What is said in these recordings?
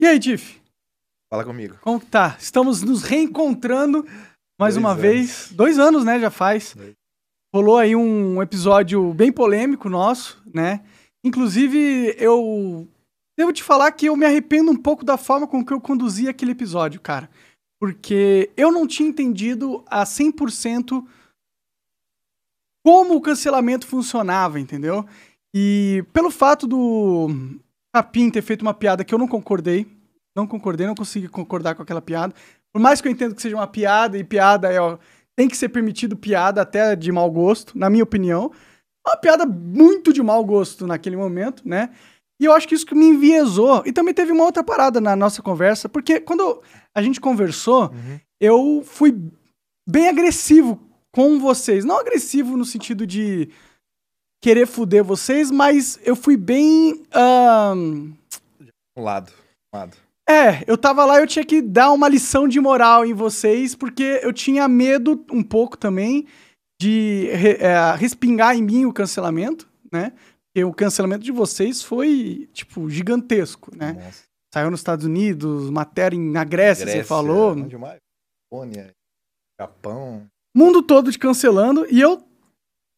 E aí, Tiff? Fala comigo. Como que tá? Estamos nos reencontrando mais Dois uma anos. vez. Dois anos, né? Já faz. Dois. Rolou aí um episódio bem polêmico nosso, né? Inclusive, eu devo te falar que eu me arrependo um pouco da forma com que eu conduzi aquele episódio, cara. Porque eu não tinha entendido a 100% como o cancelamento funcionava, entendeu? E pelo fato do Capim ter feito uma piada que eu não concordei, não concordei, não consegui concordar com aquela piada. Por mais que eu entenda que seja uma piada, e piada é, ó, tem que ser permitido piada até de mau gosto, na minha opinião. Uma piada muito de mau gosto naquele momento, né? E eu acho que isso que me enviesou. E também teve uma outra parada na nossa conversa, porque quando a gente conversou, Uhum. eu fui bem agressivo com vocês. Não agressivo no sentido de querer fuder vocês, mas eu fui bem. Um lado. Um lado. é, eu tava lá e eu tinha que dar uma lição de moral em vocês, porque eu tinha medo um pouco também de é, respingar em mim o cancelamento, né? Porque o cancelamento de vocês foi, tipo, gigantesco, né? Nossa. Saiu nos Estados Unidos, matéria em- na Grécia, você falou. Onde mais? Polônia, Japão. mundo todo te cancelando e eu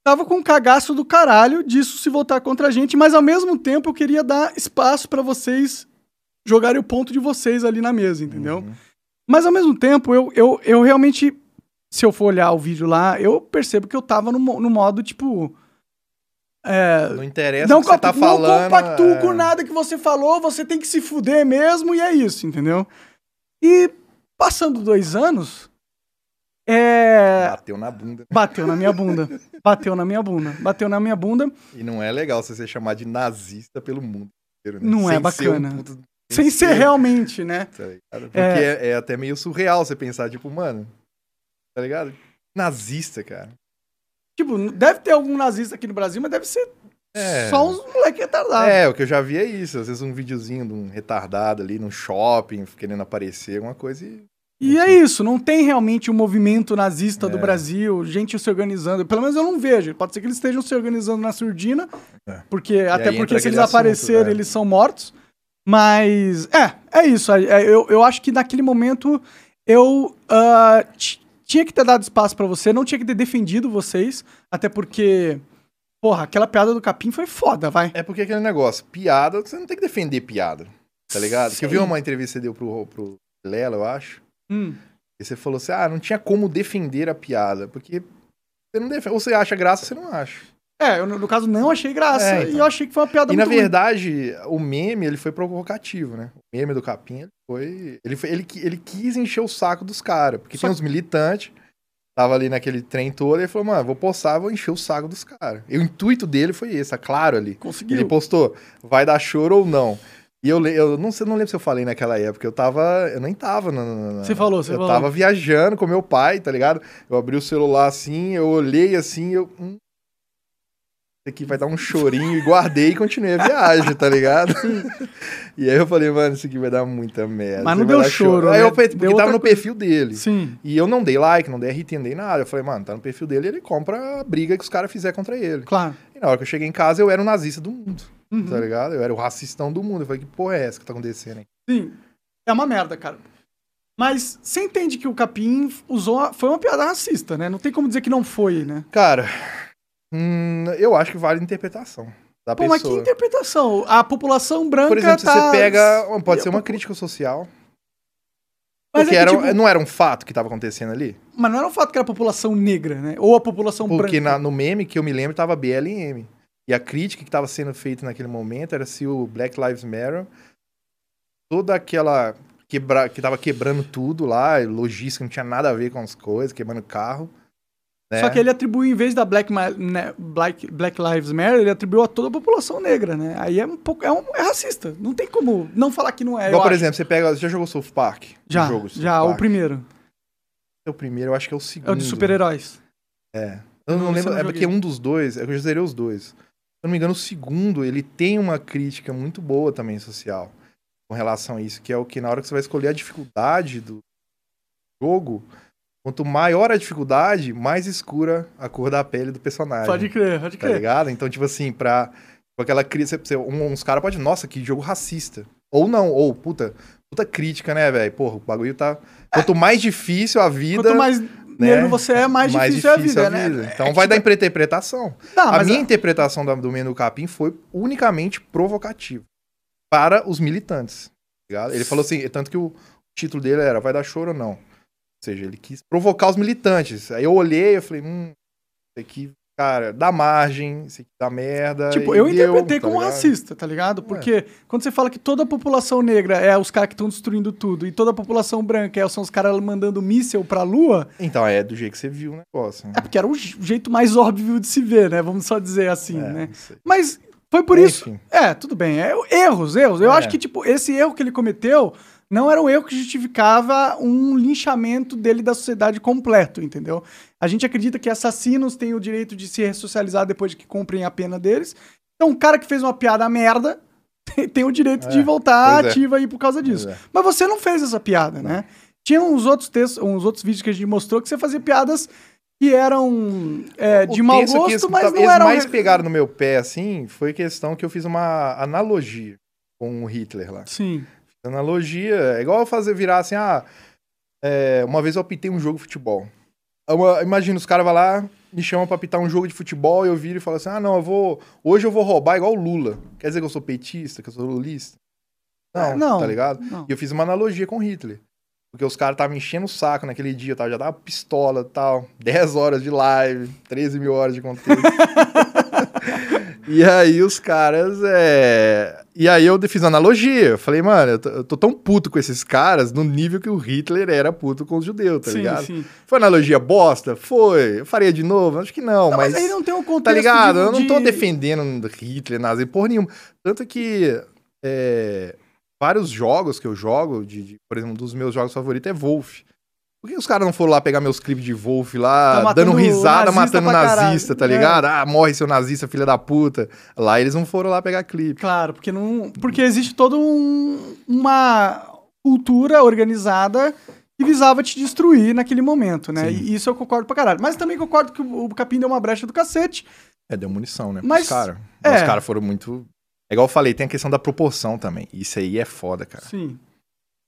tava com um cagaço do caralho disso se voltar contra a gente, mas ao mesmo tempo eu queria dar espaço pra vocês jogarem o ponto de vocês ali na mesa, entendeu? Uhum. Mas ao mesmo tempo eu, eu, eu realmente, se eu for olhar o vídeo lá, eu percebo que eu tava no, no modo tipo. É, Não interessa não, o que você tá compa- falando. não compactuo é. com nada que você falou, você tem que se fuder mesmo, e é isso, entendeu? E passando dois anos, é. Bateu na bunda. Bateu na minha bunda. Bateu na minha bunda. Bateu na minha bunda. E não é legal você ser chamado de nazista pelo mundo inteiro, né? Não é Sem bacana. Ser um puto- Sem ser realmente, né? Tá? Porque é... é até meio surreal você pensar, tipo, mano, tá ligado? Nazista, cara. Tipo, deve ter algum nazista aqui no Brasil, mas deve ser É. só uns moleque retardado. É, o que eu já vi é isso. Às vezes um videozinho de um retardado ali no shopping, querendo aparecer, alguma coisa e. E é isso, não tem realmente um movimento nazista do É. Brasil, gente se organizando. Pelo menos eu não vejo. Pode ser que eles estejam se organizando na surdina, É. porque até porque se eles assunto, aparecerem, é. eles são mortos. Mas é, é isso. É, eu, eu acho que naquele momento eu ti- tinha que ter dado espaço pra você, não tinha que ter defendido vocês, até porque, porra, aquela piada do capim foi foda, vai. É porque aquele negócio, piada, você não tem que defender piada, tá ligado? Que eu vi Sim. uma entrevista que você deu pro, pro Lela, eu acho. Hum. E você falou assim: ah, não tinha como defender a piada, porque você não defende. Ou você acha graça, você não acha. É, eu no caso não achei graça É, então. e eu achei que foi uma piada E na muito ruim. verdade, o meme, ele foi provocativo, né? O meme do Capim, ele foi. Ele, foi, ele, ele quis encher o saco dos caras. Porque Só tem uns militantes, tava ali naquele trem todo, e ele falou, mano, vou postar, vou encher o saco dos caras. E o intuito dele foi esse, tá claro ali. Conseguiu. Ele postou, vai dar choro ou não. E eu, eu não sei, não lembro se eu falei naquela época, eu tava, eu nem tava na, na- Você falou, você eu falou. tava viajando com meu pai, tá ligado? Eu abri o celular assim, eu olhei assim, eu hum, isso aqui vai dar um chorinho e guardei e continuei a viagem, tá ligado? e aí eu falei, mano, isso aqui vai dar muita merda. Mas não deu choro, Aí né? eu porque Deu tava no coisa. perfil dele. Sim. E eu não dei like, não dei RT, não dei nada. Eu falei, mano, tá no perfil dele, ele compra a briga que os caras fizer contra ele. Claro. E na hora que eu cheguei em casa, eu era o nazista do mundo, Uhum. tá ligado? Eu era o racistão do mundo. Eu falei, que porra é essa que tá acontecendo aí? Sim. É uma merda, cara. Mas você entende que o Capim usou. a- Foi uma piada racista, né? Não tem como dizer que não foi, né? Cara, hum, eu acho que vale a interpretação da Pô, mas que pessoa. interpretação? A população branca. Por exemplo, se tá... você pega. Pode ser uma crítica social. Mas, Porque é que, era, tipo, não era um fato que tava acontecendo ali? mas não era um fato que era a população negra, né? Ou a população Porque branca. na- no meme que eu me lembro tava BLM. E a crítica que tava sendo feita naquele momento era se o Black Lives Matter, toda aquela. Quebra, que tava quebrando tudo lá, logística, não tinha nada a ver com as coisas, quebrando carro. né? Só que ele atribuiu, em vez da Black, né, Black, Black Lives Matter, ele atribuiu a toda a população negra, né? Aí é um pouco. É, um, é racista. Não tem como não falar que não é. Igual, por acho. exemplo, você pega. Você já jogou South Park? Já, O jogo South já, o Park. primeiro. É o primeiro, eu acho que é o segundo. É o de super-heróis. É. Eu não, Não, lembro, não é porque um dos dois, é que eu já zerei os dois. Se eu não me engano, o segundo, ele tem uma crítica muito boa também social com relação a isso, que é o que na hora que você vai escolher a dificuldade do jogo, quanto maior a dificuldade, mais escura a cor da pele do personagem. Pode crer, pode Tá crer. ligado? Então, tipo assim, pra. Com aquela crítica, um- uns caras podem, nossa, que jogo racista. Ou não, ou, puta, puta crítica, né, velho? Porra, o bagulho tá. Quanto mais difícil a vida. Quanto mais negro você é, mais, difícil, é a vida, né? Então É vai tipo- dar interpretação. Não, a minha a- interpretação da- do menu capim foi unicamente provocativa para os militantes. tá ligado? Ele falou assim, tanto que o título dele era Vai dar choro ou não? Ou seja, ele quis provocar os militantes. Aí eu olhei e falei, hum, isso aqui, cara, dá margem, isso aqui dá merda. Tipo, eu deu, interpretei tá como ligado? racista, tá ligado? Porque quando você fala que toda a população negra é os caras que estão destruindo tudo e toda a população branca é, são os caras mandando míssel pra lua, Então é do jeito que você viu o negócio. né? é porque era o je- jeito mais óbvio de se ver, né? Vamos só dizer assim, É, né? Mas foi por isso. Enfim. É, tudo bem. É, erros, erros. Eu É. acho que, tipo, esse erro que ele cometeu não era um erro que justificava um linchamento dele da sociedade completo, entendeu? A gente acredita que assassinos têm o direito de se ressocializar depois de que cumprem a pena deles. Então, um cara que fez uma piada merda tem- o direito de É, voltar pois é. ativa aí por causa disso. É. Mas você não fez essa piada, né? Tinha uns outros textos, uns outros vídeos que a gente mostrou que você fazia piadas que eram é, de mau gosto, eles- mas não eles eram... mais pegaram no meu pé, assim, foi questão que eu fiz uma analogia com o Hitler lá. Sim. Analogia, é igual fazer virar assim, ah, é, uma vez eu apitei um jogo de futebol. Eu, imagina, os caras vão lá, me chamam pra apitar um jogo de futebol, e eu viro e falo assim, ah, não, eu vou, hoje eu vou roubar igual o Lula. Quer dizer que eu sou petista, que eu sou lulista? Não, É, não, tá ligado? não. E eu fiz uma analogia com Hitler. Porque os caras estavam enchendo o saco naquele dia, tá? já tava pistola e tal. 10 horas de live, 13 mil horas de conteúdo. e aí os caras, é... E aí eu fiz analogia. Eu falei, mano, eu tô, eu tô tão puto com esses caras no nível que o Hitler era puto com os judeus, tá sim, ligado? sim. Foi analogia bosta? Foi. Eu faria de novo? Acho que não, Não, mas, mas... aí não tem um contexto Tá ligado? de- Eu não tô de- defendendo Hitler, nazi, porra nenhuma. Tanto que é, vários jogos que eu jogo, de, de- por exemplo, um dos meus jogos favoritos é Wolf. Por que os caras não foram lá pegar meus clipes de Wolf lá, Tá dando risada, nazista matando nazista, tá É. ligado? Ah, morre seu nazista, filha da puta. Lá eles não foram lá pegar clipe. Claro, porque não. Porque existe toda um- uma cultura organizada que visava te destruir naquele momento, né? Sim. E isso eu concordo pra caralho. Mas também concordo que o, Capim deu uma brecha do cacete. É, deu munição, né? Mas- Os caras. é. Os caras foram muito. É igual eu falei, tem a questão da proporção também. Isso aí é foda, cara. Sim.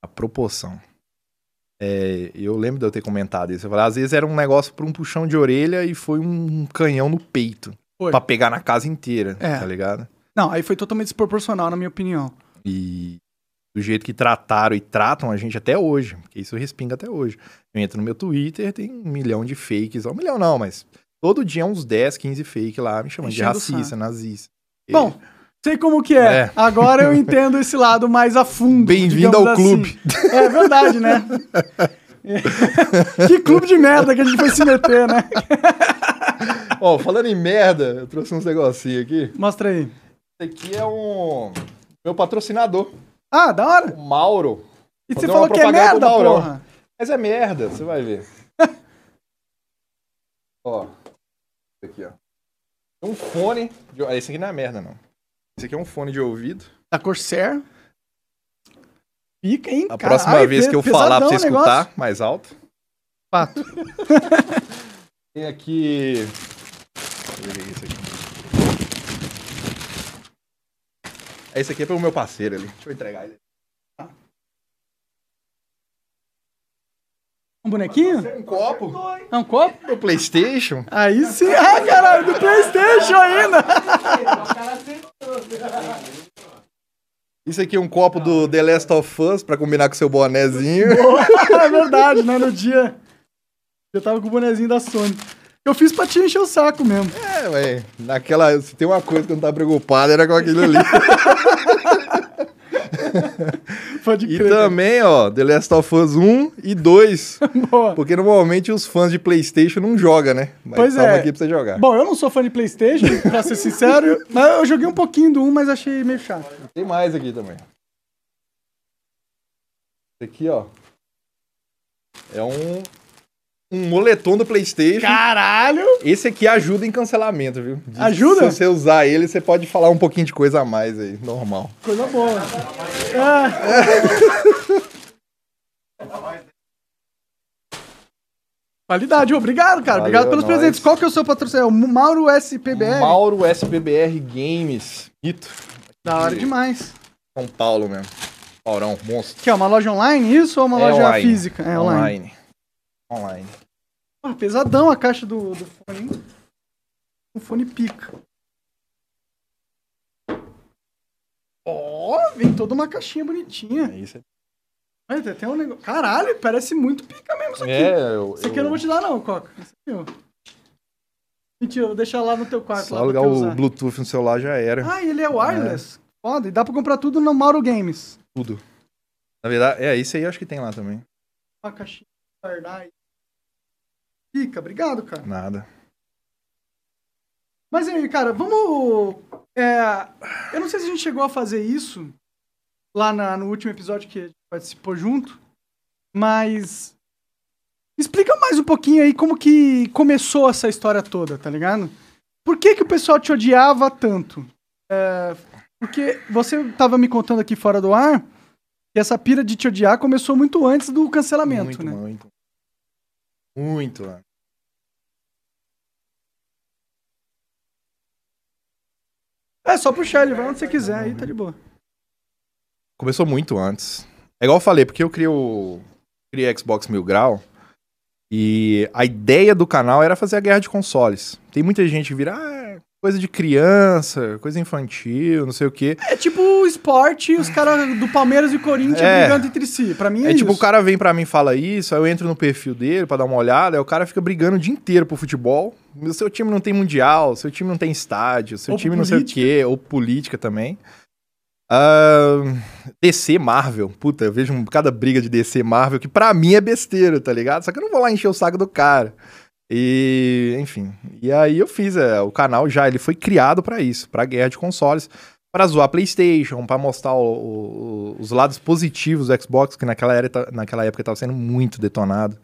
A proporção. É, eu lembro de eu ter comentado isso. Eu falei, às vezes era um negócio por um puxão de orelha e foi um canhão no peito. Pra pegar na casa inteira, É. tá ligado? Não, aí foi totalmente desproporcional, na minha opinião. E do jeito que trataram e tratam a gente até hoje, porque isso respinga até hoje. Eu entro no meu Twitter, tem um milhão de fakes. Um milhão não, mas todo dia uns 10, 15 fake lá me chamando de Enchendo o racista, nazista. Bom, sei como que é. É. Agora eu entendo esse lado mais a fundo. Bem-vindo ao assim. clube. É verdade, né? que clube de merda que a gente foi se meter, né? Ó, falando em merda, eu trouxe uns negocinhos aqui. Mostra aí. Esse aqui é um. Meu patrocinador, Ah, da hora. o Mauro. E você falou que é merda, porra. Mas é merda, você vai ver. ó. Esse aqui, ó. É Um fone. De... ah, Esse aqui não é merda, não. Esse aqui é um fone de ouvido. Da Corsair. Fica, hein? A próxima vez que eu falar pra você negócio. escutar, mais alto. Fato. Tem aqui. Ver esse aqui. Esse aqui é pro meu parceiro ali. Deixa eu entregar ele. Um bonequinho? Um copo É um copo? do Playstation. Aí sim. Ah, caralho, do Playstation ainda. Isso aqui é um copo do The Last of Us pra combinar com seu bonezinho. é verdade, né? No dia. Eu tava com o bonezinho da Sony. Eu fiz pra te encher o saco mesmo. É, ué. Naquela. Se tem uma coisa que eu não tava preocupado, era com aquilo ali. Pode E crer. também, ó, The Last of Us 1 e 2. Boa. Porque normalmente os fãs de PlayStation não jogam, né? Mas Pois é. aqui pra você jogar. Bom, eu não sou fã de Playstation, pra ser sincero. Mas eu joguei um pouquinho do 1, mas achei meio chato. Tem mais aqui também. Esse aqui, ó. É um. Um moletom do PlayStation. Caralho! Esse aqui ajuda em cancelamento, viu? Que Ajuda? Se você usar ele, você pode falar um pouquinho de coisa a mais aí, normal. Coisa boa. É. Qualidade, obrigado, cara. Valeu, obrigado pelos nóis. presentes. Qual que é o seu patrocinador? É Mauro SPBR? Mauro SPBR Games. Mito. Da hora demais. São Paulo mesmo. Paurão, monstro. Que é uma loja online isso ou uma É loja online. física? É online. Online. Online. Pô, pesadão a caixa do, do fone. hein? O fone pica. Ó, vem toda uma caixinha bonitinha. É isso. Olha, tem até um negócio. Caralho, parece muito pica mesmo isso aqui. É, eu, Isso aqui eu não vou te dar, não, Coca. Isso aqui, ó. Mentira, eu vou deixar lá no teu quarto. Só tu o. Bluetooth no celular já era. Ah, ele é wireless. Foda, e dá pra comprar tudo no Mauro Games. Tudo. Na verdade, é, isso aí eu acho que tem lá também. Uma caixinha guardar aí. Pica, obrigado, cara. Nada. Mas aí, cara, vamos. é, eu não sei se a gente chegou a fazer isso lá na- no último episódio que a gente participou junto, mas. Explica mais um pouquinho aí como que começou essa história toda, tá ligado? Por que, que o pessoal te odiava tanto? É, porque você tava me contando aqui fora do ar que essa pira de te odiar começou muito antes do cancelamento, muito, né? muito. Muito, mano. É só puxar ele, vai onde você quiser, aí tá de boa. Começou muito antes. É igual eu falei, porque eu criei o criei Xbox Mil Grau e a ideia do canal era fazer a guerra de consoles. Tem muita gente que vira, ah, coisa de criança, coisa infantil, não sei o quê. É tipo o esporte os caras do Palmeiras e Corinthians É. brigando entre si. Pra mim é, É, tipo, isso. o cara vem pra mim e fala isso, aí eu entro no perfil dele pra dar uma olhada, aí o cara fica brigando o dia inteiro pro futebol. O seu time não tem mundial, seu time não tem estádio, seu Ou time por não sei o política. quê, ou política também. Ah, DC Marvel, puta, eu vejo cada briga de DC Marvel que pra mim é besteira, tá ligado? Só que eu não vou lá encher o saco do cara. E, enfim. E aí eu fiz, é, o canal já, ele foi criado pra isso, pra guerra de consoles, pra zoar PlayStation, pra mostrar o- o- os lados positivos do Xbox, que naquela, era, naquela época tava sendo muito detonado.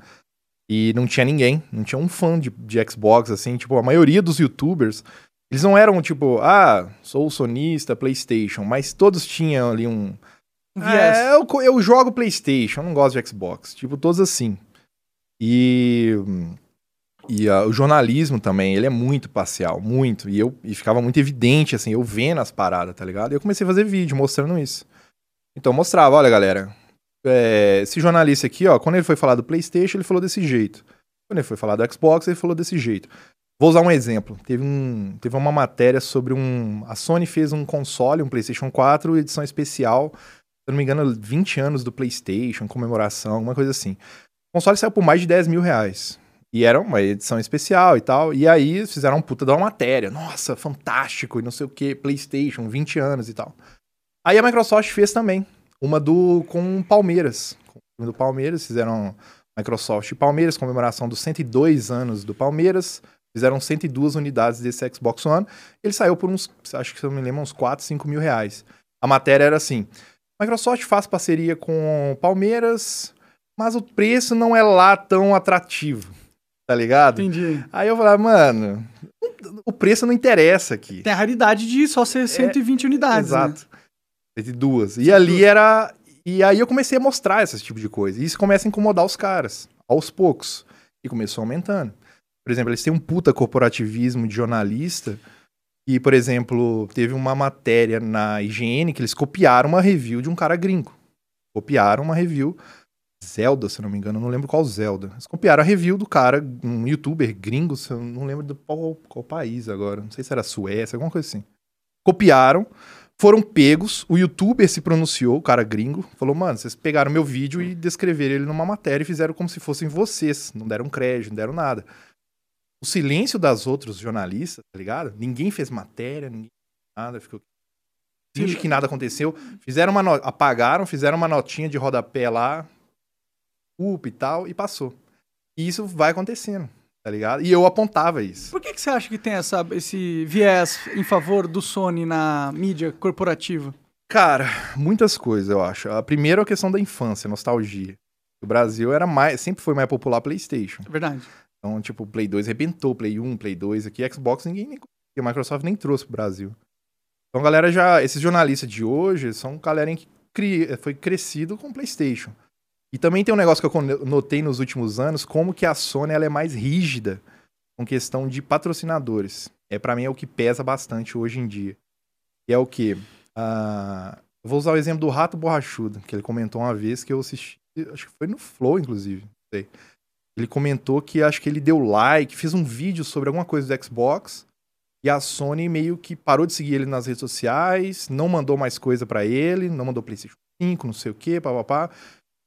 E não tinha ninguém, não tinha um fã de, de Xbox, assim, tipo, a maioria dos youtubers, eles não eram tipo, ah, sou sonista, PlayStation, mas todos tinham ali um. Viés. É, eu, eu jogo PlayStation, eu não gosto de Xbox. Tipo, todos assim. E. E ah, o jornalismo também, ele é muito parcial, muito. E, eu, e ficava muito evidente, assim, eu vendo as paradas, tá ligado? E eu comecei a fazer vídeo mostrando isso. Então mostrava, olha, galera, é, esse jornalista aqui, ó, quando ele foi falar do PlayStation, ele falou desse jeito. Quando ele foi falar do Xbox, ele falou desse jeito. Vou usar um exemplo. Teve, um, teve uma matéria sobre um. A Sony fez um console, um PlayStation 4, edição especial. Se não me engano, 20 anos do PlayStation, comemoração, alguma coisa assim. O console saiu por mais de 10 mil reais. E era uma edição especial e tal. E aí fizeram um puta uma matéria. Nossa, fantástico e não sei o que. PlayStation, 20 anos e tal. Aí a Microsoft fez também. Uma do com Palmeiras. Com o do Palmeiras, fizeram Microsoft e Palmeiras, comemoração dos 102 anos do Palmeiras. Fizeram 102 unidades desse Xbox One. Ele saiu por uns, acho que se eu me lembro, uns 4, 5 mil reais. A matéria era assim: Microsoft faz parceria com Palmeiras, mas o preço não é lá tão atrativo. Tá ligado? Entendi. Aí eu falei, mano, o preço não interessa aqui. Tem a raridade de só ser 120 unidades. Né? É, Exato. Entre duas. E ali era. E aí eu comecei a mostrar esse tipo de coisa. E isso começa a incomodar os caras, aos poucos. E começou aumentando. Por exemplo, eles têm um puta corporativismo de jornalista. E, por exemplo, teve uma matéria na IGN que eles copiaram uma review de um cara gringo. Copiaram uma review. Zelda, se não me engano, eu não lembro qual Zelda. Eles copiaram a review do cara, um youtuber gringo, se eu não lembro do qual, qual país agora. Não sei se era Suécia, alguma coisa assim. Copiaram, foram pegos, o youtuber se pronunciou, o cara gringo, falou, mano, vocês pegaram meu vídeo e descreveram ele numa matéria e fizeram como se fossem vocês. Não deram crédito, não deram nada. O silêncio das outros jornalistas, tá ligado? Ninguém fez matéria, ninguém fez nada, ficou. Finge que nada aconteceu. Fizeram uma no... apagaram, fizeram uma notinha de rodapé lá, culpa e tal, e passou. E isso vai acontecendo, tá ligado? E eu apontava isso. Por que, que você acha que tem essa, esse viés em favor do Sony na mídia corporativa? Cara, muitas coisas, eu acho. A primeira é a questão da infância, nostalgia. O Brasil era mais, sempre foi mais popular PlayStation. É verdade. Então, tipo, Play 2 arrebentou, Play 1, Play 2 aqui, Xbox ninguém nem a Microsoft nem trouxe pro Brasil. Então, galera já, esses jornalistas de hoje são galera que foi crescido com PlayStation. E também tem um negócio que eu notei nos últimos anos, como que a Sony ela é mais rígida com questão de patrocinadores. É para mim é o que pesa bastante hoje em dia. E é o que Eu vou usar o exemplo do Rato Borrachudo, que ele comentou uma vez que eu assisti, acho que foi no Flow, inclusive. Ele comentou que acho que ele deu like, fez um vídeo sobre alguma coisa do Xbox, e a Sony meio que parou de seguir ele nas redes sociais, não mandou mais coisa para ele, não mandou PlayStation 5, não sei o que, papapá.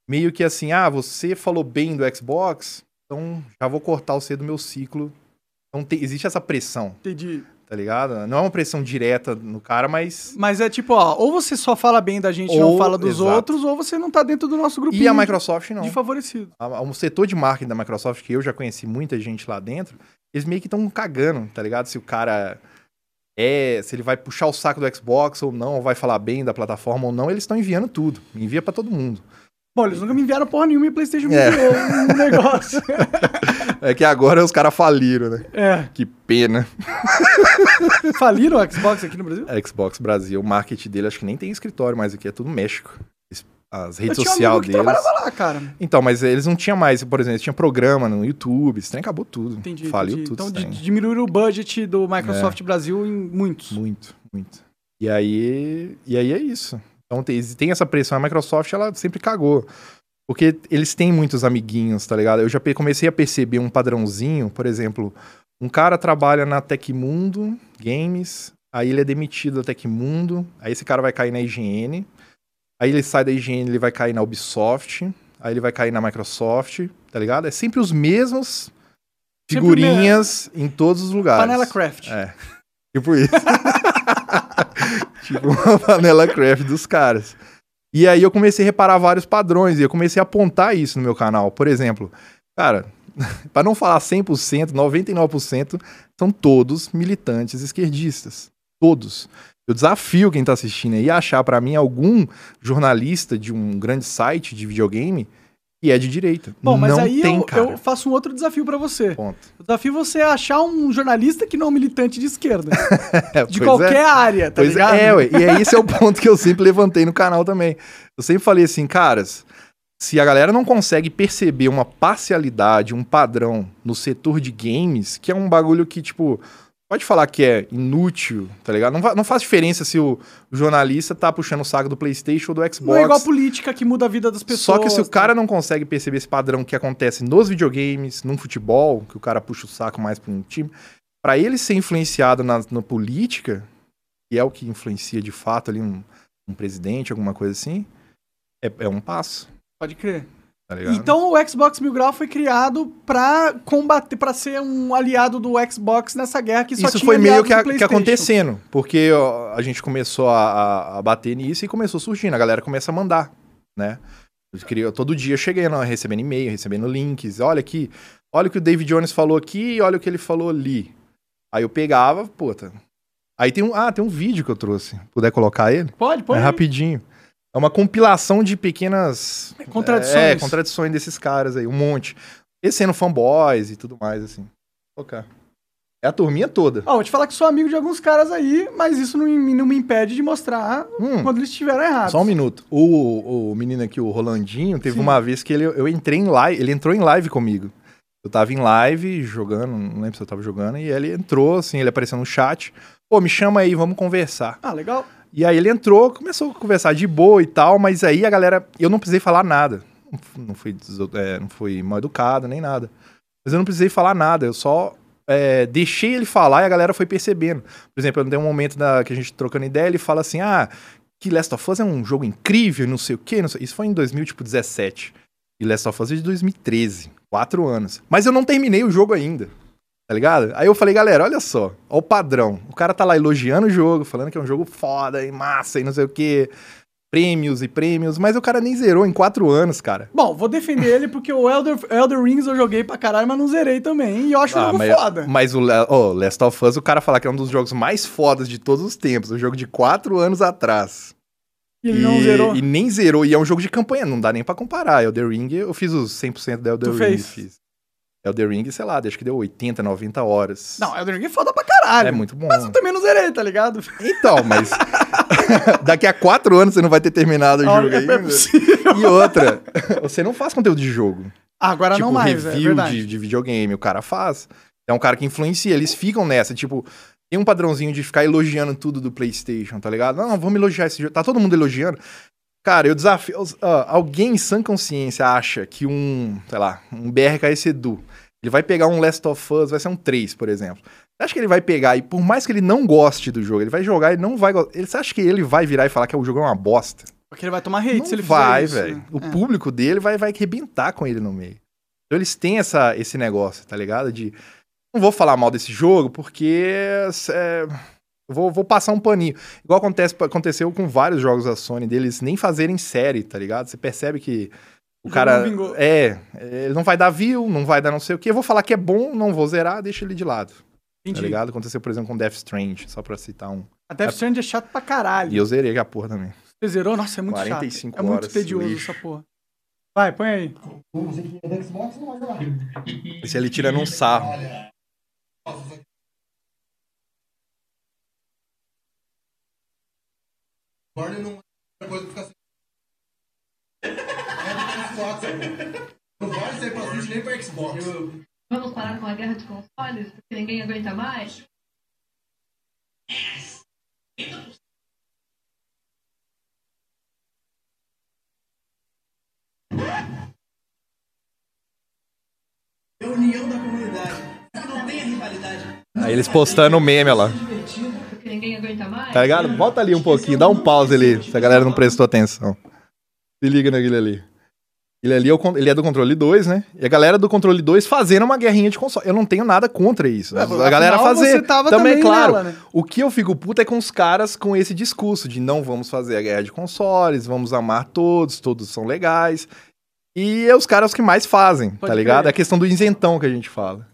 Meio que assim, ah, você falou bem do Xbox, então já vou cortar você do meu ciclo. Então te, existe essa pressão. Entendi. Tá ligado? Não é uma pressão direta no cara, mas. Mas é tipo, ó, ou você só fala bem da gente e Ou- não fala dos exato. outros, ou você não tá dentro do nosso grupinho E a Microsoft não. de favorecido. A- O setor de marketing da Microsoft, que eu já conheci muita gente lá dentro, eles meio que estão cagando, tá ligado? Se o cara é. Se ele vai puxar o saco do Xbox ou não, ou vai falar bem da plataforma ou não, eles estão enviando tudo. Envia pra todo mundo. Bom, eles nunca me enviaram porra nenhuma e PlayStation me É. enviou um negócio. É que agora os caras faliram, né? É. Que pena. Faliram o Xbox aqui no Brasil? A Xbox Brasil, o marketing dele acho que nem tem escritório mais aqui, é tudo México. As redes tinha um sociais que deles. lá, cara. Então, mas eles não tinham mais, por exemplo, eles tinham programa no YouTube, esse trem acabou tudo. Entendi. Faliu entendi. tudo. Então. É. diminuíram o budget do Microsoft Brasil em muitos. Muito, muito. E aí, e aí é isso. Então tem, tem essa pressão. A Microsoft, ela sempre cagou. Porque eles têm muitos amiguinhos, tá ligado? Eu já comecei a perceber um padrãozinho, por exemplo, um cara trabalha na Tecmundo Games, aí ele é demitido da Tecmundo, aí esse cara vai cair na IGN, aí ele sai da IGN, ele vai cair na Ubisoft, aí ele vai cair na Microsoft, tá ligado? É sempre os mesmos figurinhas em todos os lugares. Panela Craft. É. Tipo isso. tipo uma panela craft dos caras. E aí eu comecei a reparar vários padrões e eu comecei a apontar isso no meu canal. Por exemplo, cara, para não falar 100%, 99% são todos militantes esquerdistas. Todos. Eu desafio quem tá assistindo aí a achar pra mim algum jornalista de um grande site de videogame que é de direita. Bom, mas não aí tem, eu, eu faço um outro desafio pra você. Ponto. O desafio é você achar um jornalista que não é um militante de esquerda. É, De pois é. qualquer área, tá pois ligado? é, ué. E é esse é o ponto que eu sempre levantei no canal também. Eu sempre falei assim, caras, se a galera não consegue perceber uma parcialidade, um padrão no setor de games, que é um bagulho que, tipo, pode falar que é inútil, tá ligado? Não, não faz diferença se o jornalista tá puxando o saco do PlayStation ou do Xbox. Não é igual a política que muda a vida das pessoas. Só que se o cara não consegue perceber esse padrão que acontece nos videogames, no futebol, que o cara puxa o saco mais pra um time, pra ele ser influenciado na, na política, que é o que influencia de fato ali um, um presidente, alguma coisa assim, é, é um passo, Pode crer. Tá? Então o Xbox Mil Grau foi criado pra combater, para ser um aliado do Xbox nessa guerra que só Isso tinha foi meio que, a- que acontecendo, porque ó, a gente começou a, a- a bater nisso e começou surgindo, a galera começa a mandar, né? Eu queria, todo dia eu cheguei não, recebendo e-mail, recebendo links, olha aqui, olha o que o David Jones falou aqui e olha o que ele falou ali. Aí eu pegava, puta. Aí tem um, ah, tem um vídeo que eu trouxe, puder colocar ele? Pode, pode. É rapidinho. É uma compilação de pequenas Contradições. É, contradições desses caras aí, um monte. Eles sendo fanboys e tudo mais, assim. Colocar. É a turminha toda. Ó, vou te falar que sou amigo de alguns caras aí, mas isso não, me- não me impede de mostrar Hum, quando eles estiveram errados. só um minuto. O, o menino aqui, o Rolandinho, teve Sim. uma vez que ele, eu entrei em live, ele entrou em live comigo. Eu tava em live jogando, não lembro se eu tava jogando, e ele entrou, assim, ele apareceu no chat. Pô, me chama aí, vamos conversar. Ah, legal. E aí ele entrou, começou a conversar de boa e tal, mas aí a galera. Eu não precisei falar nada. Não fui, é, não fui mal educado nem nada. Mas eu não precisei falar nada. Eu só é, deixei ele falar e a galera foi percebendo. Por exemplo, dei um momento da, que a gente trocando ideia, ele fala assim: ah, que Last of Us é um jogo incrível, não sei o quê. Não sei. Isso foi em 2017. E Last of Us é de 2013. Quatro anos. Mas eu não terminei o jogo ainda. Tá ligado? Aí eu falei, galera, olha só, ó o padrão. O cara tá lá elogiando o jogo, falando que é um jogo foda e massa e não sei o quê. Prêmios e prêmios, mas o cara nem zerou em quatro anos, cara. Bom, vou defender ele porque o Elder, Elder Rings eu joguei pra caralho, mas não zerei também. E eu acho um jogo mas, foda. mas o ó, Last of Us, o cara fala que é um dos jogos mais fodas de todos os tempos. Um jogo de quatro anos atrás. E ele não zerou. E nem zerou. E é um jogo de campanha, não dá nem pra comparar. Elder Ring, eu fiz os 100% da Elder Tu Ring. fez? Fiz. Elder Ring, sei lá, acho que deu 80, 90 horas. Não, Elder Ring é foda pra caralho. É muito bom. Mas eu também não zerei, tá ligado? Então, mas daqui a quatro anos você não vai ter terminado o Olha, jogo é ainda. possível. E outra, você não faz conteúdo de jogo. Agora tipo, não mais, é review verdade. de, de videogame, o cara faz. É um cara que influencia, eles ficam nessa, tipo, tem um padrãozinho de ficar elogiando tudo do PlayStation, tá ligado? Não, vamos elogiar esse jogo. Tá todo mundo elogiando. Cara, eu desafio. Uh, alguém em sã consciência acha que um, sei lá, um BRKS Edu, ele vai pegar um Last of Us, vai ser um 3, por exemplo. Você acha que ele vai pegar e, por mais que ele não goste do jogo, ele vai jogar e não vai gostar. Você acha que ele vai virar e falar que o jogo é uma bosta? Porque ele vai tomar hate não se ele vai, fizer isso. velho. né? O É. público dele vai, vai arrebentar com ele no meio. Então eles têm essa, esse negócio, tá ligado? De. Não vou falar mal desse jogo, porque. é, vou, vou passar um paninho. Igual acontece, aconteceu com vários jogos da Sony, deles nem fazerem série, tá ligado? Você percebe que. O cara. não vingou. É, ele não vai dar view, não vai dar não sei o quê. Eu vou falar que é bom, não vou zerar, deixa ele de lado. Tá Entendi. ligado? Aconteceu, por exemplo, com Death Strange, só pra citar um. A Death Stranding é chato pra caralho. E eu zerei a porra também. Você zerou? Nossa, é muito 45 chato. É muito horas, tedioso lixo. essa porra. Vai, põe aí. Que é. Esse ele tira num sarro. Agora não é coisa ficar sem. É Xbox, pô. Não pode sair pra Switch nem pra Xbox. Vamos parar com a guerra de consoles, porque ninguém aguenta mais? É a união da comunidade. Não tem a rivalidade. Aí eles postando o meme lá. Divertido. Porque ninguém aguenta mais? Tá ligado? Volta ali um pouquinho, dá um pause ali, se a galera não prestou atenção. Se liga naquele ali. Ele ali é, o ele é do controle 2, né? E a galera do controle 2 fazendo uma guerrinha de console. Eu não tenho nada contra isso. a galera fazer. você tava também, também claro. nela, né? O que eu fico puto é com os caras com esse discurso de não vamos fazer a guerra de consoles, vamos amar todos, todos são legais. E é os caras que mais fazem, tá Pode ligado? crer. É a questão do isentão que a gente fala.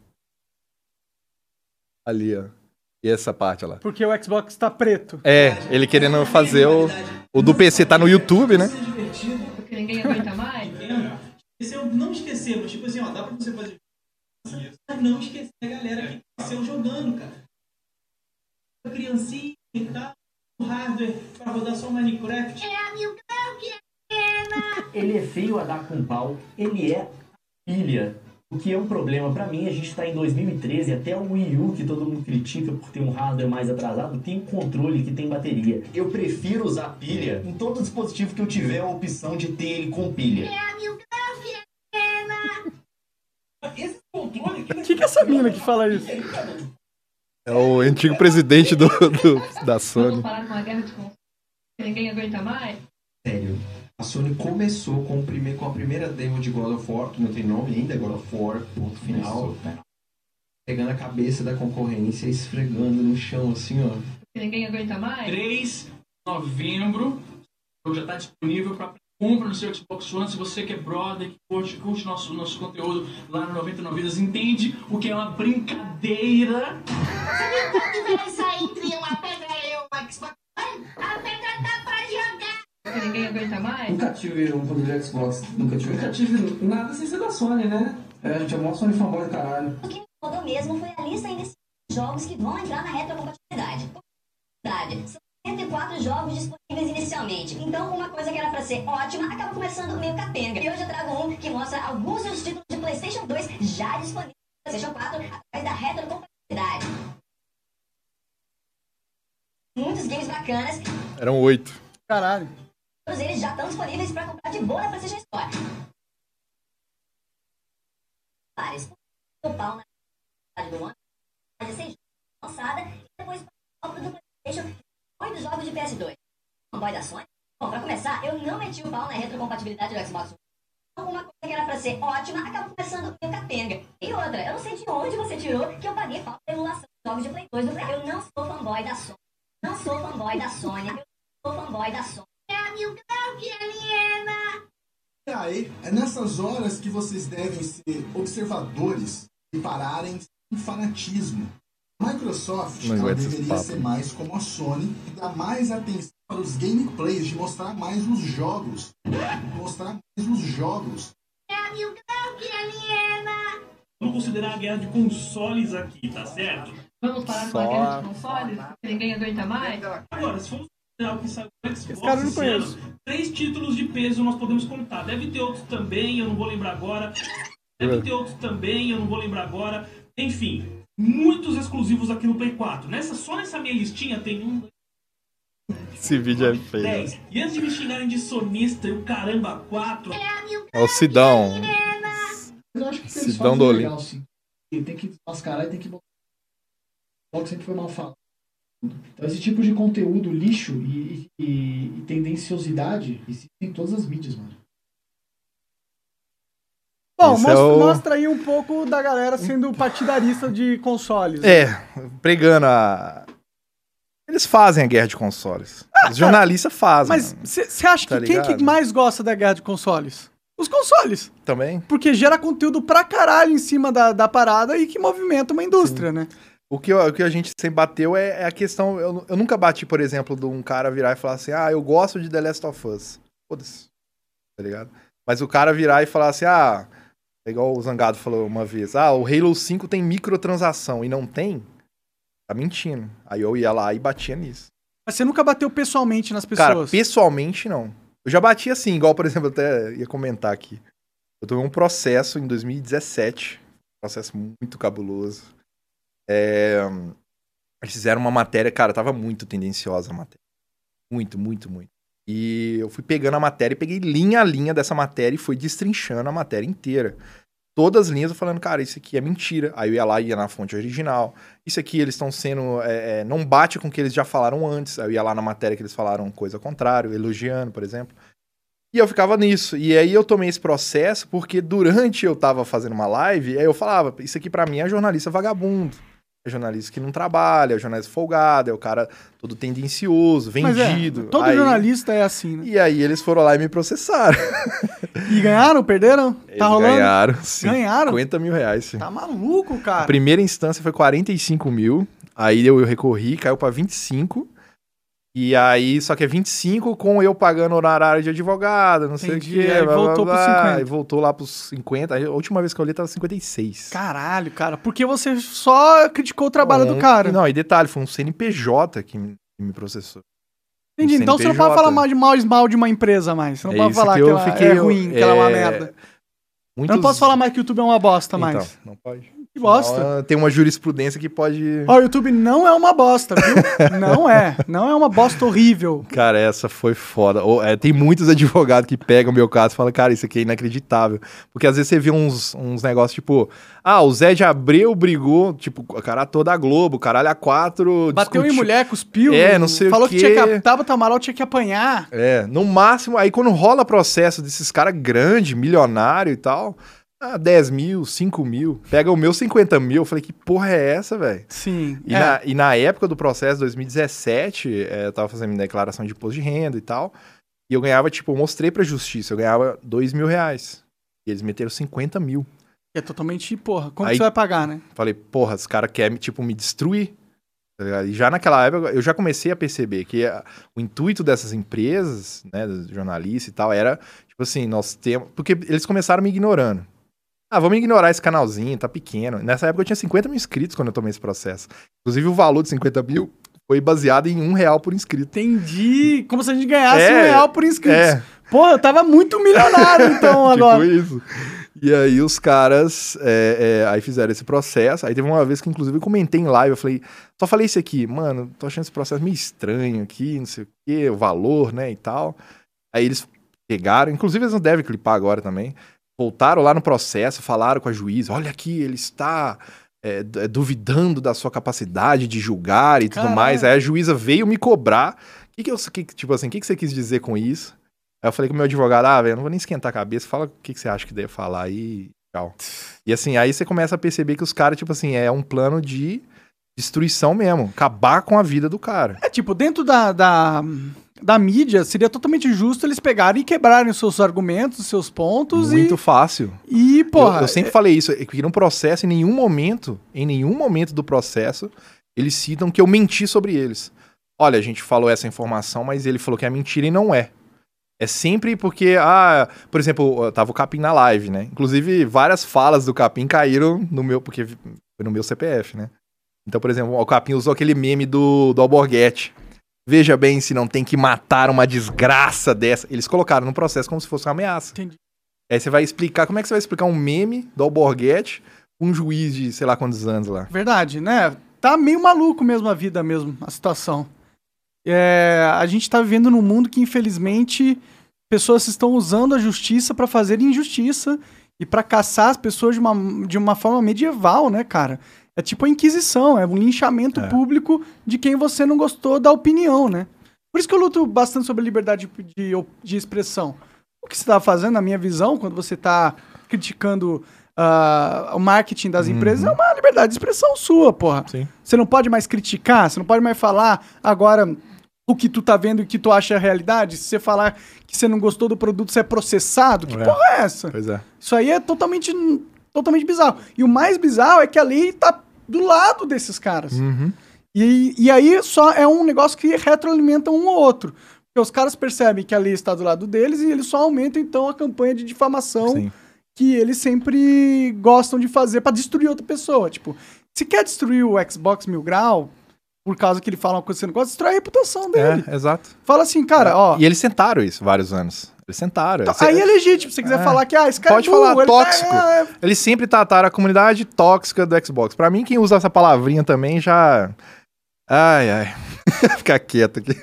Ali, ó. E essa parte lá. Porque o Xbox tá preto. É, ele querendo fazer o. O do PC tá no YouTube, né? Porque ninguém aguenta mais? Esse é o não esquecer, mas tipo assim, ó, dá pra você fazer. Mas não esquecer a galera que cresceu jogando, cara. A criancinha e tal, o hardware pra rodar só Minecraft. Ele é feio a dar com pau, ele é pilha. O que é um problema pra mim, a gente tá em 2013, até o Wii U, que todo mundo critica por ter um hardware mais atrasado, tem um controle que tem bateria. Eu prefiro usar pilha em todo dispositivo que eu tiver a opção de ter ele com pilha. Esse controle aqui. O que, que é essa mina que fala isso? É o antigo presidente do, do- da Sony. ninguém aguenta mais? Sério. A Sony começou com, o prime- com a primeira demo de God of War, que não tem nome ainda, God of War, ponto final. Pegando a cabeça da concorrência e esfregando no chão, assim, ó. Ninguém aguenta mais? 3 de novembro. O jogo já tá disponível pra compra no seu Xbox One. Se você que é brother, que curte, curte nosso, nosso conteúdo lá no 99 Vidas, entende o que é uma brincadeira. Porque ninguém aguenta mais? Nunca tive um controle de Xbox, nunca tive. Nunca tive nada sem ser da Sony, né? É, a gente é mó Sony fanboy do caralho. O que me incomodou mesmo foi a lista ainda de jogos que vão entrar na retrocompatibilidade. Compatibilidade. São 104 jogos disponíveis inicialmente. Então, uma coisa que era pra ser ótima acaba começando meio capenga. E hoje eu trago um que mostra alguns dos títulos de PlayStation 2 já disponíveis no PlayStation 4 através da retrocompatibilidade. Muitos games bacanas, Eram oito. Caralho. todos eles já estão disponíveis pra comprar de boa na PlayStation Store. Vários. O pau na cidade do ano, lançada e depois o do PlayStation oito jogos de PS2. Fanboy da Sony? Bom, pra começar, eu não meti o pau na retrocompatibilidade do Xbox One. Então, Uma coisa que era pra ser ótima acaba começando meio capenga. E outra, eu não sei de onde você tirou que eu paguei pau pela emulação de jogos de Play 2 do Play. Eu não sou fanboy da Sony. Não sou fanboy da Sony. Eu sou fanboy da Sony. E aí, é nessas horas que vocês devem ser observadores e pararem em fanatismo. Microsoft Não ela esses deveria ser mais como a Sony e dar mais atenção para os gameplays, de mostrar mais os jogos. Mostrar mais os jogos. Vamos considerar a guerra de consoles aqui, tá certo? Vamos parar com a guerra de consoles, ninguém aguenta mais? Agora, se formos considerar o que saiu do Xbox cara não conheço. três títulos de peso nós podemos contar. Deve ter outros também, eu não vou lembrar agora. Deve ter outros também, eu não vou lembrar agora. Enfim, muitos exclusivos aqui no Play 4. Nessa, só nessa minha listinha tem um, Esse vídeo é feio. 10. E antes de me xingarem de sonista e o caramba 4, É o Sidão. Mas eu acho que o que Se eles dão fazem é legal, sim. Tem que desmascarar e tem que botar. O sempre foi mal falado. Então esse tipo de conteúdo lixo e, e- e tendenciosidade existe em todas as mídias, mano. Bom, Esse mostra, é o- mostra aí um pouco da galera sendo partidarista de consoles. É, pregando a. Eles fazem a guerra de consoles. Os jornalistas fazem. Mas você acha Tá que quem que mais gosta da guerra de consoles? Os consoles. Também. Porque gera conteúdo pra caralho em cima da, da parada e que movimenta uma indústria, né? O que, o que a gente sempre bateu é, é a questão. Eu, eu nunca bati, por exemplo, de um cara virar e falar assim: ah, eu gosto de The Last of Us. Foda-se. Tá ligado? Mas o cara virar e falar assim: ah, é igual o Zangado falou uma vez: ah, o Halo 5 tem microtransação e não tem. Tá mentindo. Aí eu ia lá e batia nisso. Mas você nunca bateu pessoalmente nas Cara, pessoas. pessoalmente não. Eu já bati assim, igual, por exemplo, eu até ia comentar aqui. Eu tomei um processo em 2017. Um processo muito cabuloso. É, Eles fizeram uma matéria, cara, tava muito tendenciosa a matéria. Muito, muito, muito. E eu fui pegando a matéria e peguei linha a linha dessa matéria e fui destrinchando a matéria inteira. Todas as linhas eu falando, cara, isso aqui é mentira. Aí eu ia lá e ia na fonte original. Isso aqui eles estão sendo. é, é, não bate com o que eles já falaram antes. Aí eu ia lá na matéria que eles falaram coisa contrária, elogiando, por exemplo. E eu ficava nisso. E aí eu tomei esse processo porque durante eu tava fazendo uma live, aí eu falava, isso aqui pra mim é jornalista vagabundo. É jornalista que não trabalha, é jornalista folgado, é o cara todo tendencioso, é, vendido. todo Aí- jornalista é assim, né? E aí eles foram lá e me processaram. E ganharam, perderam? Eles tá rolando? ganharam Ganharam? 50 mil reais. sim. Tá maluco, A cara. primeira instância foi 45 mil. Aí eu, eu recorri, caiu pra 25. E aí, só que é 25 com eu pagando horário de advogado, não sei o Entendi, quê. aí blá, blá, voltou blá, pros 50. E voltou lá pros 50. Aí, a última vez que eu olhei tava 56. Caralho, cara. Porque você só criticou o trabalho do Um- cara. Não, e detalhe, foi um CNPJ que me, que me processou. Entendi. um Então você não CNPJ. pode falar mal de, mal, mal de uma emprela mais. Você não É pode falar que que, ela fiquei- é ruim, que ela é uma é, merda. Muitos... Eu não posso falar mais que o YouTube é uma bosta Então, mais. não pode. Que bosta. Tem uma jurisprudência que pode... Ó, o YouTube não é uma bosta, viu? não é. Não é uma bosta horrível. Cara, essa foi foda. Ou, é, tem muitos advogados que pegam o meu caso e falam, cara, isso aqui é inacreditável. Porque às vezes você vê uns, uns negócios tipo, ah, o Zé de Abreu brigou, tipo, o cara toda a Globo, caralho, a quatro. Bateu em discutiu- mulher, cuspiu. É, não sei o Falou que quê. tinha que. Tabata Amaral tinha que apanhar. É, no máximo, aí quando rola processo desses caras grandes, milionário e tal, ah, 10 mil, 5 mil, pega o meu 50 mil, eu falei, que porra é essa, velho? Sim. E, é. na, e na época do processo, 2017, é, eu tava fazendo minha declaração de imposto de renda e tal. E eu ganhava, tipo, eu mostrei pra justiça, eu ganhava 2 mil reais. E eles meteram 50 mil. É totalmente, porra. Como Aí- que você vai pagar, né? Falei, porra, esse cara quer, tipo, me destruir. tá? E já naquela época, eu já comecei a perceber que a- o intuito dessas empresas, né, dos jornalistas e tal, era, tipo assim, nós temos... Porque eles começaram me ignorando. Ah, vamos ignorar esse canalzinho, tá pequeno. Nessa época eu tinha 50 mil inscritos quando eu tomei esse processo. Inclusive o valor de 50 mil foi baseado em um real por inscrito. Entendi. Como se a gente ganhasse É, um real por inscrito. É, Pô, eu tava muito milionário, então, tipo agora. isso. E aí os caras é, é, aí fizeram esse processo. Aí teve uma vez que, inclusive, eu comentei em live, eu falei, só falei isso aqui, mano, tô achando esse processo meio estranho aqui, não sei o quê, o valor, né, e tal. Aí eles pegaram, inclusive eles não devem clipar agora também, voltaram lá no processo, falaram com a juíza, olha aqui, ele está é, duvidando da sua capacidade de julgar e tudo Caralho. mais. Aí a juíza veio me cobrar. Que que eu, que, tipo assim, o que, que você quis dizer com isso? Aí eu falei com o meu advogado, ah, velho, não vou nem esquentar a cabeça, fala o que, que você acha que deve falar aí, tchau. E assim, aí você começa a perceber que os caras, tipo assim, é um plano de destruição mesmo, acabar com a vida do cara. É tipo, dentro da, da, da mídia, seria totalmente justo eles pegarem e quebrarem os seus argumentos, os seus pontos Muito fácil. e. E, porra. eu, eu sempre falei isso, é que no processo, em nenhum momento, em nenhum momento do processo, eles citam que eu menti sobre eles. Olha, a gente falou essa informação, mas ele falou que é mentira e não é. É sempre porque, ah, por exemplo, tava o Capim na live, né? Inclusive, várias falas do Capim caíram no meu, porque foi no meu CPF, né? Então, por exemplo, o Capim usou aquele meme do, do Alborguete. Veja bem se não tem que matar uma desgraça dessa. Eles colocaram no processo como se fosse uma ameaça. Entendi. Aí você vai explicar, como é que você vai explicar um meme do Alborguete um juiz de sei lá quantos anos lá. Verdade, né? Tá meio maluco mesmo a vida mesmo, a situação. É, a gente tá vivendo num mundo que, infelizmente, pessoas estão usando a justiça pra fazer injustiça e pra caçar as pessoas de uma, de uma forma medieval, né, cara? É tipo a Inquisição, é um linchamento É. público de quem você não gostou da opinião, né? Por isso que eu luto bastante sobre a liberdade de, de, expressão. O que você tá fazendo, na minha visão, quando você tá criticando ah, o marketing das empresas, é uma liberdade de expressão sua, porra. Sim. Você não pode mais criticar, você não pode mais falar agora o que tu tá vendo e o que tu acha a realidade. Se você falar que você não gostou do produto, você é processado. Que É. porra é essa? Pois é. Isso aí é totalmente, totalmente bizarro. E o mais bizarro é que a lei tá do lado desses caras. Uhum. E, e aí só é um negócio que retroalimenta um ou outro. Porque os caras percebem que a lei está do lado deles e eles só aumentam então a campanha de difamação Sim. que eles sempre gostam de fazer pra destruir outra pessoa. Tipo, se quer destruir o Xbox Mil Grau, por causa que ele fala uma coisa que você não gosta, destrói a reputação dele. É, exato. Fala assim, cara, ó. E eles sentaram isso vários anos. Eles sentaram. então, aí é legítimo, se você quiser É. falar que, ah, esse cara Pode é burro, falar, ele tá- tóxico. é, Eles sempre trataram a comunidade tóxica do Xbox. Pra mim, quem usa essa palavrinha também já. Ai, ai. Ficar quieto aqui.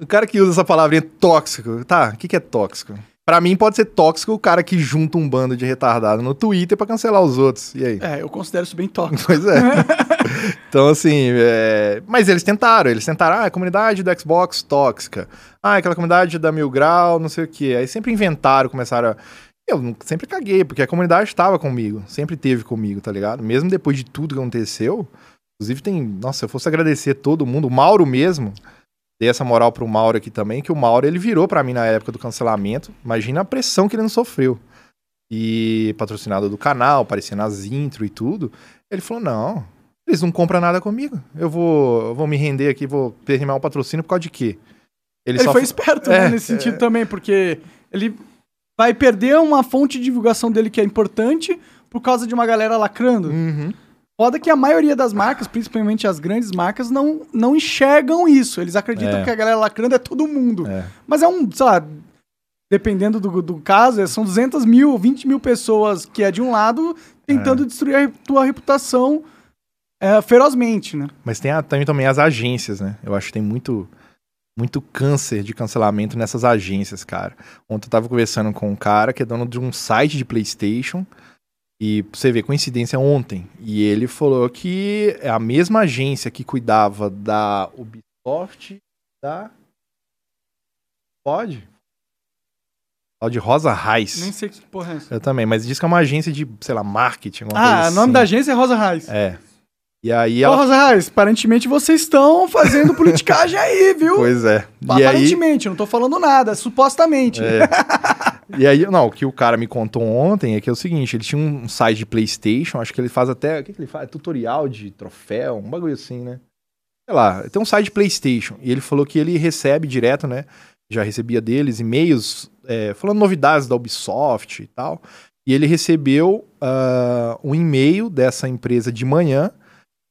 O cara que usa essa palavrinha tóxico. Tá, o que, que é tóxico? Pra mim, pode ser tóxico o cara que junta um bando de retardado no Twitter pra cancelar os outros. E aí? é, eu considero isso bem tóxico. Pois é. então, assim, é, mas eles tentaram, eles tentaram, ah, a comunidade do Xbox tóxica. Ah, aquela comunidade da Mil Grau, não sei o quê. Aí sempre inventaram, começaram a... Eu sempre caguei, porque a comunidade estava comigo, sempre teve comigo, tá ligado? Mesmo depois de tudo que aconteceu, inclusive tem, nossa, se eu fosse agradecer todo mundo, o Mauro mesmo, dei essa moral pro Mauro aqui também, que o Mauro, ele virou pra mim na época do cancelamento, imagina a pressão que ele não sofreu. E patrocinado do canal, aparecendo nas intro e tudo, ele falou, não, eles não compram nada comigo. Eu vou, vou me render aqui, vou terminar o patrocínio por causa de quê? Ele, só foi esperto É, né, nesse sentido também, porque ele vai perder uma fonte de divulgação dele que é importante por causa de uma galera lacrando. Uhum. Foda que a maioria das marcas, principalmente as grandes marcas, não, não enxergam isso. Eles acreditam É. que a galera lacrando é todo mundo. É. Mas é um, sei lá, dependendo do, do caso, é- são 200 mil, 20 mil pessoas que é de um lado tentando destruir a tua reputação é, ferozmente, né? Mas tem, a- tem também as agências, né? Eu acho que tem muito, muito câncer de cancelamento nessas agências, cara. Ontem eu tava conversando com um cara que é dono de um site de PlayStation. E você ver, coincidência ontem. E ele falou que é a mesma agência que cuidava da Ubisoft, da. Pode? Tal de Rosa Reis. Nem sei que porra é essa. Eu também, mas diz que é uma agência de, sei lá, marketing. Ah, o nome assim. da agência é Rosa Reis. É. E aí Ô, ela. Rosa Reis, aparentemente vocês estão fazendo politicagem aí, viu? Pois é. E aí, Aparentemente, eu não tô falando nada, supostamente. É. E aí, não, o que o cara me contou ontem é que é o seguinte, ele tinha um site de Playstation, acho que ele faz até, o que, que ele faz? Tutorial de troféu, um bagulho assim, né? Sei lá, tem um site de Playstation, e ele falou que ele recebe direto, né? Já recebia deles e-mails é, falando novidades da Ubisoft e tal. E ele recebeu ah, um e-mail dessa empresa de manhã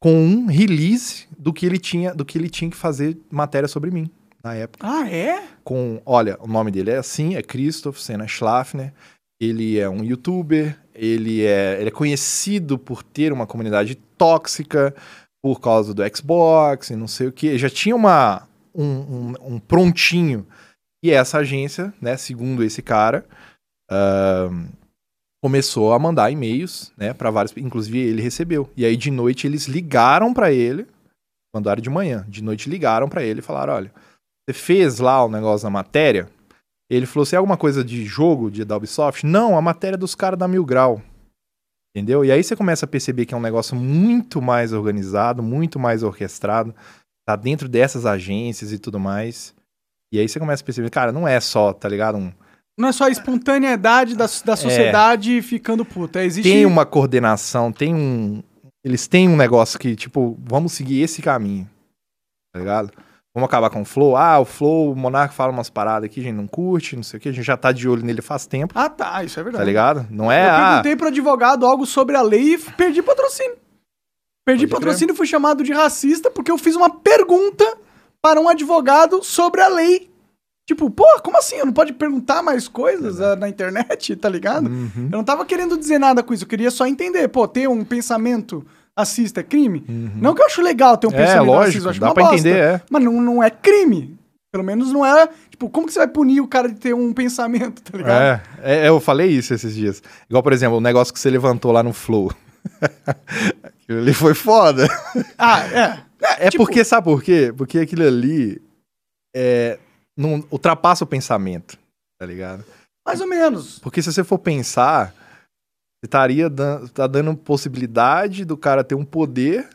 com um release do que ele tinha, do que ele tinha que fazer matéria sobre mim na época Ah, é? com, olha, o nome dele é assim, é Christoph Senna Schlafner. Ele é um youtuber, ele é, ele é conhecido por ter uma comunidade tóxica por causa do Xbox e não sei o que. Já tinha uma, um, um- um prontinho. E essa agência, né, segundo esse cara, ahn, começou a mandar e-mails, né, para vários, inclusive ele recebeu. E aí de noite eles ligaram para ele, mandaram de manhã, de noite ligaram para ele e falaram, olha, você fez lá o negócio da matéria? Ele falou, se é alguma coisa de jogo de da Ubisoft? Não, a matéria dos caras da Mil Grau. Entendeu? E aí você começa a perceber que é um negócio muito mais organizado, muito mais orquestrado, tá dentro dessas agências e tudo mais. E aí você começa a perceber, cara, não é só, tá ligado? Um, Não é só a espontaneidade da, da sociedade ficando puta. Existe. tem uma coordenação, tem um. Eles têm um negócio que, tipo, vamos seguir esse caminho. Tá ligado? Vamos acabar com o Flow. Ah, o Flow, o Monark fala umas paradas aqui, a gente não curte, não sei o que, a gente já tá de olho nele faz tempo, Ah, tá, isso é verdade. tá ligado? Não é. Eu ah, perguntei pro advogado algo sobre a lei e perdi patrocínio. Perdi Pode patrocínio e fui chamado de racista porque eu fiz uma pergunta para um advogado sobre a lei. Tipo, pô, como assim? Eu não pode perguntar mais coisas ah, na internet, tá ligado? Uhum. Eu não tava querendo dizer nada com isso, eu queria só entender. Pô, ter um pensamento racista é crime? Não que eu acho legal ter um É, pensamento racista, lógico, eu acho dá uma pra bosta. entender, é. Mas não, não é crime. Pelo menos não é. Tipo, como que você vai punir o cara de ter um pensamento, tá ligado? É, é, eu falei isso esses dias. Igual, por exemplo, o negócio que você levantou lá no Flow. Aquilo ali foi foda. Ah, é. É tipo- porque, sabe por quê? Porque aquilo ali é, não ultrapassa o pensamento, tá ligado? Mais ou menos. Porque se você for pensar, você estaria dan tá dando possibilidade do cara ter um poder,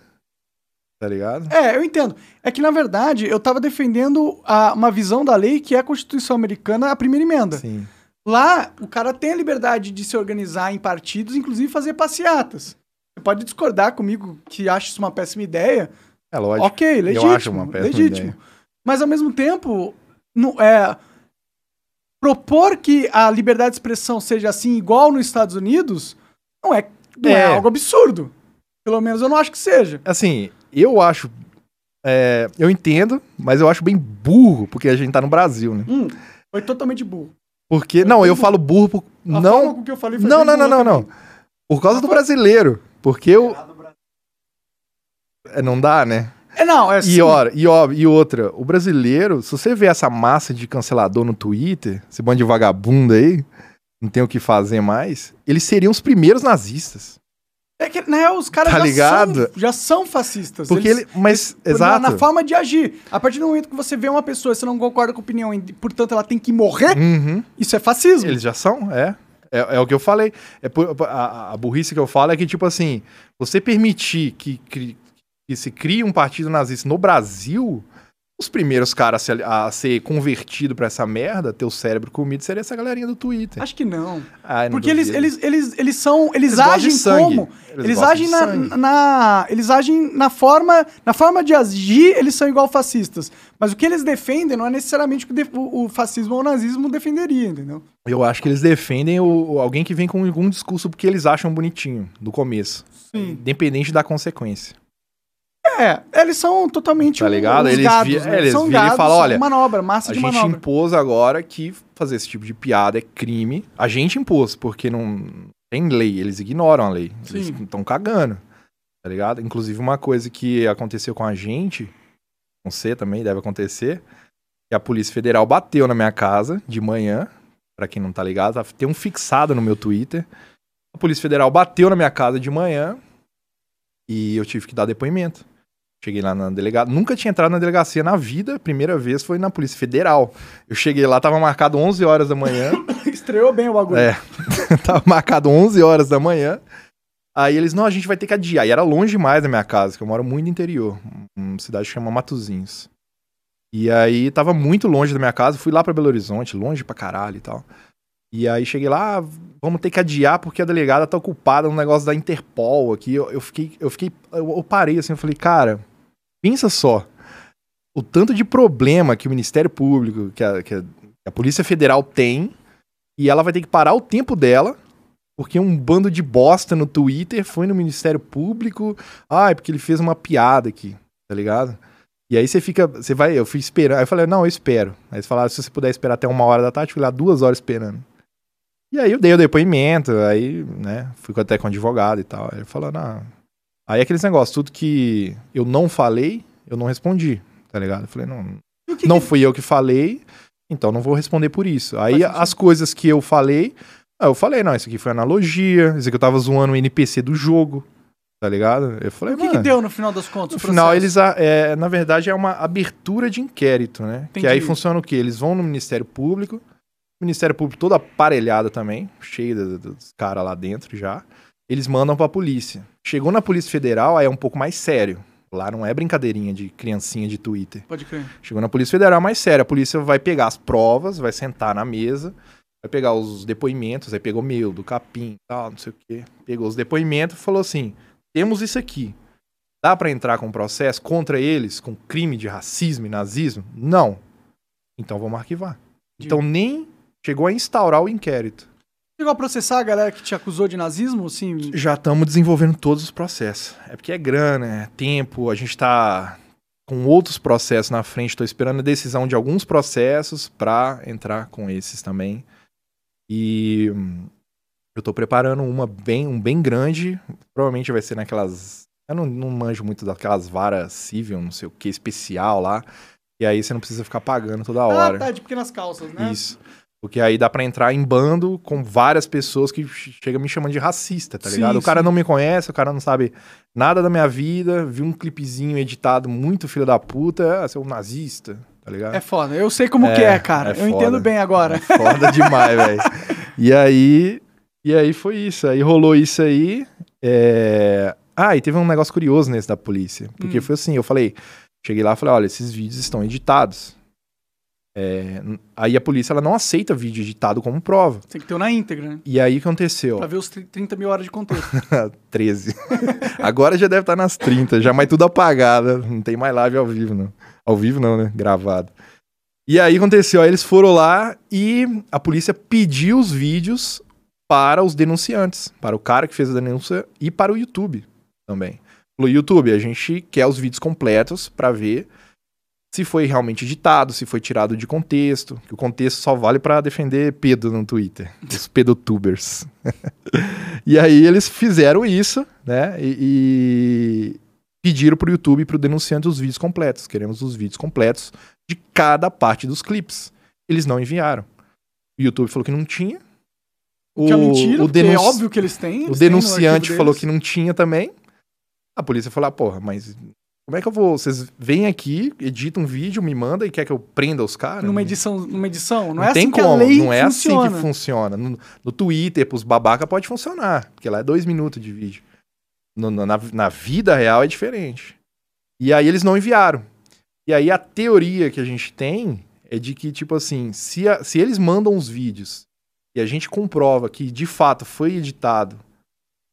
tá ligado? É, eu entendo. É que, na verdade, eu tava defendendo a- uma visão da lei que é a Constituição Americana, a primeira emenda. Sim. Lá, o cara tem a liberdade de se organizar em partidos, inclusive fazer passeatas. Você pode discordar comigo que acha isso uma péssima ideia. É lógico. Ok, legítimo. Eu acho uma péssima legítimo. ideia. Mas, ao mesmo tempo, não, é, propor que a liberdade de expressão seja assim, igual nos Estados Unidos, não é, não é. É. algo absurdo. Pelo menos eu não acho que seja. Assim, eu acho. é, eu entendo, mas eu acho bem burro, porque a gente tá no Brasil, né? Hum, foi totalmente burro. Porque. Não, eu falo burro por. A forma Não. com que eu falei foi Não, bem não, não, não, não. Por causa do brasileiro. Porque eu. É, não dá, né? É, não, é E, sim. ora, e, ó, e outra, o brasileiro, se você vê essa massa de cancelador no Twitter, esse bando de vagabundo aí, não tem o que fazer mais, eles seriam os primeiros nazistas. É que, né, os caras Tá já, ligado? São, já são fascistas. Porque Eles- ele. Mas, na- exato. Na, forma de agir. A partir do momento que você vê uma pessoa e você não concorda com a opinião e, portanto, ela tem que morrer, Uhum. isso é fascismo. Eles já são, é. É, é o que eu falei. É por- a, a burrice que eu falo é que, tipo assim, você permitir que, cri- que se crie um partido nazista no Brasil, os primeiros caras a ser, a ser convertido pra essa merda, ter o cérebro comido, seria essa galerinha do Twitter. Acho que não. Ai, não Porque eles, eles, eles, eles são. Eles, Eles agem como? Eles Eles, agem na, na- Eles agem na forma. Na forma de agir, eles são igual fascistas. Mas o que eles defendem não é necessariamente o que o, o fascismo ou o nazismo defenderia, entendeu? Eu acho que eles defendem o- alguém que vem com algum discurso porque eles acham bonitinho, do começo. Sim. Independente da consequência. É, eles são totalmente Tá ligado? Eles gados, vi- né? eles são viram e gados, falam, são olha, manobra, massa A gente manobra. impôs agora que fazer esse tipo de piada é crime. A gente impôs, porque não tem lei, eles ignoram a lei. Eles Sim. estão cagando. Tá ligado? Inclusive, uma coisa que aconteceu com a gente, com você também deve acontecer, que a Polícia Federal bateu na minha casa de manhã. Pra quem não tá ligado, tá- tem um fixado no meu Twitter. A Polícia Federal bateu na minha casa de manhã e eu tive que dar depoimento. Cheguei lá na delegada. Nunca tinha entrado na delegacia na vida. Primeira vez foi na Polícia Federal. Eu cheguei lá, tava marcado 11 horas da manhã. Estreou bem o bagulho. É. tava marcado 11 horas da manhã. Aí eles, não, a gente vai ter que adiar. E era longe demais da minha casa, que eu moro muito no interior. Uma cidade que chama Matozinhos. E aí tava muito longe da minha casa. Fui lá pra Belo Horizonte, longe pra caralho e tal. E aí cheguei lá, ah, vamos ter que adiar porque a delegada tá ocupada no negócio da Interpol aqui. Eu, eu fiquei, eu fiquei, eu, eu parei assim, eu falei, cara, pensa só. O tanto de problema que o Ministério Público, que a, que a, a Polícia Federal tem, e ela vai ter que parar o tempo dela, porque um bando de bosta no Twitter foi no Ministério Público. Ai, porque ele fez uma piada aqui, tá ligado? E aí você fica, você vai, eu fui esperando. Aí eu falei, não, eu espero. Aí eles falaram, se você puder esperar até uma hora da tarde, eu fui lá duas horas esperando. E aí eu dei o depoimento, aí, né, fui até com o advogado e tal. Aí ele falou, não. Aí aqueles negócios, tudo que eu não falei, eu não respondi, tá ligado? Eu falei, não, que não que- fui eu que falei, então não vou responder por isso. Aí sentido. as coisas que eu falei, ah, eu falei, não, isso aqui foi analogia, isso aqui eu tava zoando o NPC do jogo, tá ligado? Eu falei, O que, que deu no final das contas? no final, eles, a- é, na verdade, é uma abertura de inquérito, né? Que Entendi. aí funciona o quê? Eles vão no Ministério Público, o Ministério Público todo aparelhado também, de- dos caras lá dentro já. Eles mandam pra polícia. Chegou na Polícia Federal, aí é um pouco mais sério. Lá não é brincadeirinha de criancinha de Twitter. Pode crer. Chegou na Polícia Federal, é mais sério. A polícia vai pegar as provas, vai sentar na mesa, vai pegar os depoimentos, aí pegou meu, do capim, tal, não sei o quê. Pegou os depoimentos e falou assim: temos isso aqui. Dá pra entrar com um processo contra eles, com crime de racismo e nazismo? Não. Então vamos arquivar. Então nem chegou a instaurar o inquérito. Chegou a processar a galera que te acusou de nazismo? Sim. Já estamos desenvolvendo todos os processos. É porque é grana, é tempo, a gente tá com outros processos na frente. Estou esperando a decisão de alguns processos para entrar com esses também. E hum, eu estou preparando uma bem, um bem grande. Provavelmente vai ser naquelas. Eu não, não manjo muito daquelas varas civil, não sei o que, especial lá. E aí você não precisa ficar pagando toda hora. Ah, tá, de pequenas calças, né? Isso. Porque aí dá pra entrar em bando com várias pessoas que chegam me chamando de racista, tá Sim, ligado? o cara sim. não me conhece, o cara não sabe nada da minha vida, viu um clipezinho editado muito filho da puta, ah, é um nazista, tá ligado? É foda. Eu sei como É, que é, cara. é eu foda. entendo bem agora. É foda demais, velho. E aí, e aí foi isso. Aí rolou isso aí. é, Ah, e teve um negócio curioso nesse da polícia. Porque Hum. foi assim, eu falei, cheguei lá e falei, olha, esses vídeos estão editados. É, Aí a polícia ela não aceita vídeo editado como prova. Tem que ter na íntegra, né? E aí o que aconteceu? Pra ver os tri- 30 mil horas de contexto. 13. Agora já deve estar nas 30, já, mas tudo apagado. Não tem mais live ao vivo, não. Ao vivo não, né? Gravado. E aí aconteceu, aí eles foram lá e a polícia pediu os vídeos para os denunciantes, para o cara que fez a denúncia e para o YouTube também. Falou, YouTube, a gente quer os vídeos completos para ver se foi realmente editado, se foi tirado de contexto, que o contexto só vale para defender pedo no Twitter, os pedotubers. e aí eles fizeram isso, né? E, e pediram pro YouTube pro denunciante os vídeos completos. Queremos os vídeos completos de cada parte dos clipes. Eles não enviaram. O YouTube falou que não tinha. que é mentira, o é óbvio que eles têm. o eles têm no denunciante arquivo falou que não tinha também. A polícia falou: ah, porra, mas como é que eu vou? Vocês vêm aqui, editam um vídeo, me manda e quer que eu prenda os caras? Numa edição, numa edição, não, não é assim que como, a lei não é funciona. assim que funciona. No, no Twitter, pros babaca, pode funcionar, porque lá é dois minutos de vídeo. No- no- na, na vida real é diferente. E aí eles não enviaram. E aí a teoria que a gente tem é de que, tipo assim, se, a- se eles mandam os vídeos e a gente comprova que de fato foi editado de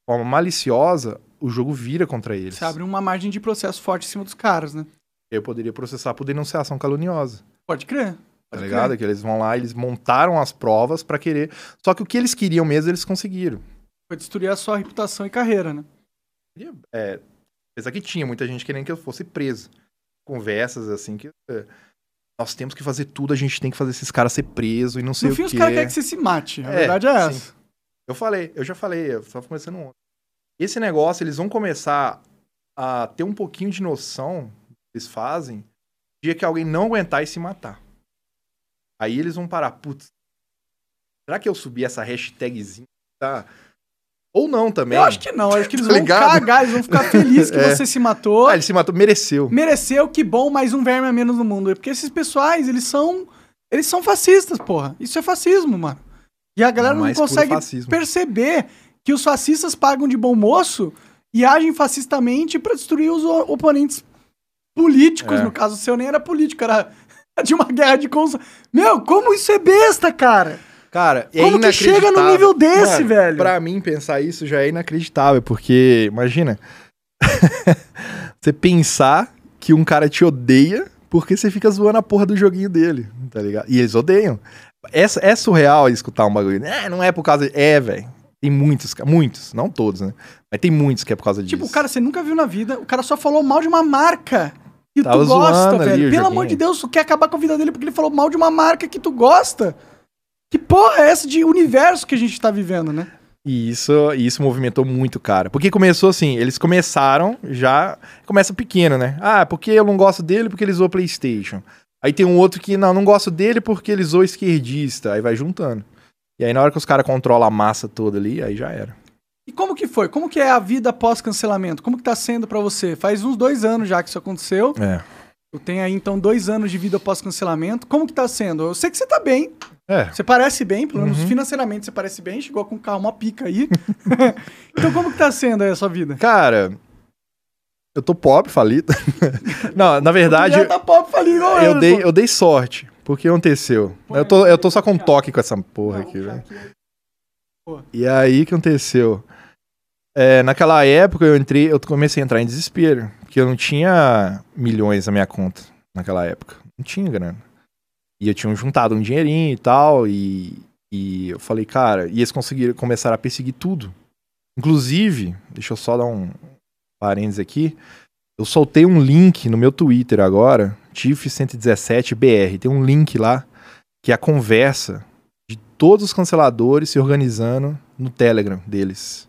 forma maliciosa, o jogo vira contra eles. Você abre uma margem de processo forte em cima dos caras, né? Eu poderia processar por denunciação caluniosa. Pode crer. Tá ligado? crer. Que eles vão lá, eles montaram as provas pra querer. Só que o que eles queriam mesmo, eles conseguiram. Foi destruir a sua reputação e carreira, né? É, apesar que tinha muita gente querendo que eu fosse preso. Conversas assim que. é, nós temos que fazer tudo, a gente tem que fazer esses caras ser presos e não sei No o fim, quê. os caras querem que você se mate. A É, verdade é sim. essa. Eu falei, eu já falei, eu tava conversando ontem. Esse negócio, eles vão começar a ter um pouquinho de noção eles fazem dia que alguém não aguentar e se matar. Aí eles vão parar, putz, será que eu subi essa hashtagzinha? Tá? Ou não também. Eu acho que não. Acho que eles Tá vão ligado? cagar, eles vão ficar felizes que É. você se matou. Ah, ele se matou, mereceu. Mereceu, que bom, mais um verme a menos no mundo. Porque esses pessoais, eles são. Eles são fascistas, porra. Isso é fascismo, mano. E a galera não consegue perceber que os fascistas pagam de bom moço e agem fascistamente pra destruir os oponentes políticos. É. No caso, o seu nem era político, era de uma guerra de cons. Meu, como isso é besta, cara? Cara, é Como que chega no nível desse, Mano, velho? Pra mim, pensar isso já é inacreditável, porque, imagina, você pensar que um cara te odeia porque você fica zoando a porra do joguinho dele, tá ligado? E eles odeiam. É, é surreal escutar um bagulho. É, não é por causa. É, velho. Tem muitos, muitos, não todos, né? Mas tem muitos que é por causa disso. Tipo, o cara você nunca viu na vida, o cara só falou mal de uma marca que Tava tu gosta, velho. Pelo joguinho. amor de Deus, tu quer acabar com a vida dele porque ele falou mal de uma marca que tu gosta? Que porra é essa de universo que a gente tá vivendo, né? E isso, isso movimentou muito, cara. Porque começou assim, eles começaram já. Começa pequeno, né? Ah, porque eu não gosto dele porque ele usou PlayStation. Aí tem um outro que, não, não gosto dele porque ele usou esquerdista. Aí vai juntando. E aí na hora que os caras controlam a massa toda ali, aí já era. E como que foi? Como que é a vida pós-cancelamento? Como que tá sendo pra você? Faz uns dois anos já que isso aconteceu. É. Eu tenho aí, então, dois anos de vida pós-cancelamento. Como que tá sendo? Eu sei que você tá bem. É. Você parece bem, pelo menos Uhum. financeiramente você parece bem. Chegou com um carro, uma pica aí. então como que tá sendo aí a sua vida? Cara, eu tô pobre, falido. não, na verdade, Já tá pobre, igual eu ele, dei, eu dei sorte. Porque aconteceu. Eu tô, eu tô só com um toque com essa porra aqui, velho. E aí o que aconteceu? É, naquela época eu entrei, eu comecei a entrar em desespero, porque eu não tinha milhões na minha conta naquela época. Não tinha grana. E eu tinha juntado um dinheirinho e tal, e, e eu falei, cara, e eles conseguiram começar a perseguir tudo. Inclusive, deixa eu só dar um parênteses aqui. Eu soltei um link no meu Twitter agora, TIF117BR. Tem um link lá que é a conversa de todos os canceladores se organizando no Telegram deles.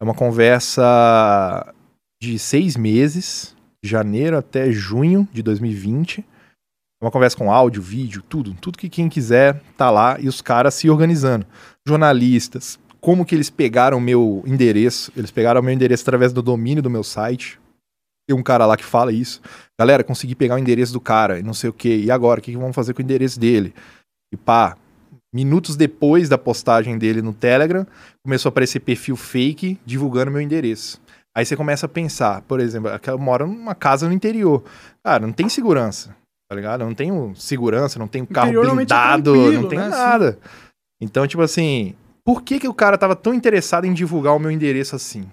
É uma conversa de seis meses, de janeiro até junho de 2020. É uma conversa com áudio, vídeo, tudo. Tudo que quem quiser tá lá e os caras se organizando. Jornalistas, como que eles pegaram meu endereço? Eles pegaram meu endereço através do domínio do meu site. Tem um cara lá que fala isso. Galera, consegui pegar o endereço do cara e não sei o que. E agora, o que que vamos fazer com o endereço dele? E pá, minutos depois da postagem dele no Telegram, começou a aparecer perfil fake divulgando meu endereço. Aí você começa a pensar, por exemplo, eu moro numa casa no interior. Cara, não tem segurança, tá ligado? Eu não tenho segurança, não tenho carro é blindado, tranquilo, não tenho né? nada. Então, tipo assim, por que, que o cara tava tão interessado em divulgar o meu endereço assim?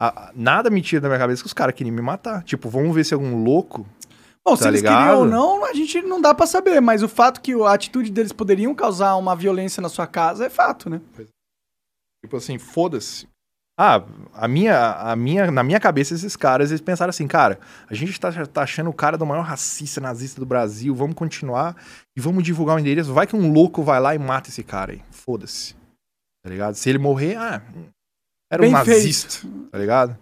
A- nada me tira da minha cabeça que os caras queriam me matar. Tipo, vamos ver se algum louco. Bom, se Tá eles ligado? queriam ou não, a gente não dá pra saber, mas o fato que a atitude deles poderiam causar uma violência na sua casa é fato, né? Tipo assim, foda-se. Ah, a minha, a minha, na minha cabeça, esses caras, eles pensaram assim, cara, a gente tá, tá achando o cara do maior racista nazista do Brasil, vamos continuar e vamos divulgar o endereço. Vai que um louco vai lá e mata esse cara aí. Foda-se. Tá ligado? Se ele morrer, ah, era um Bem nazista, tá ligado?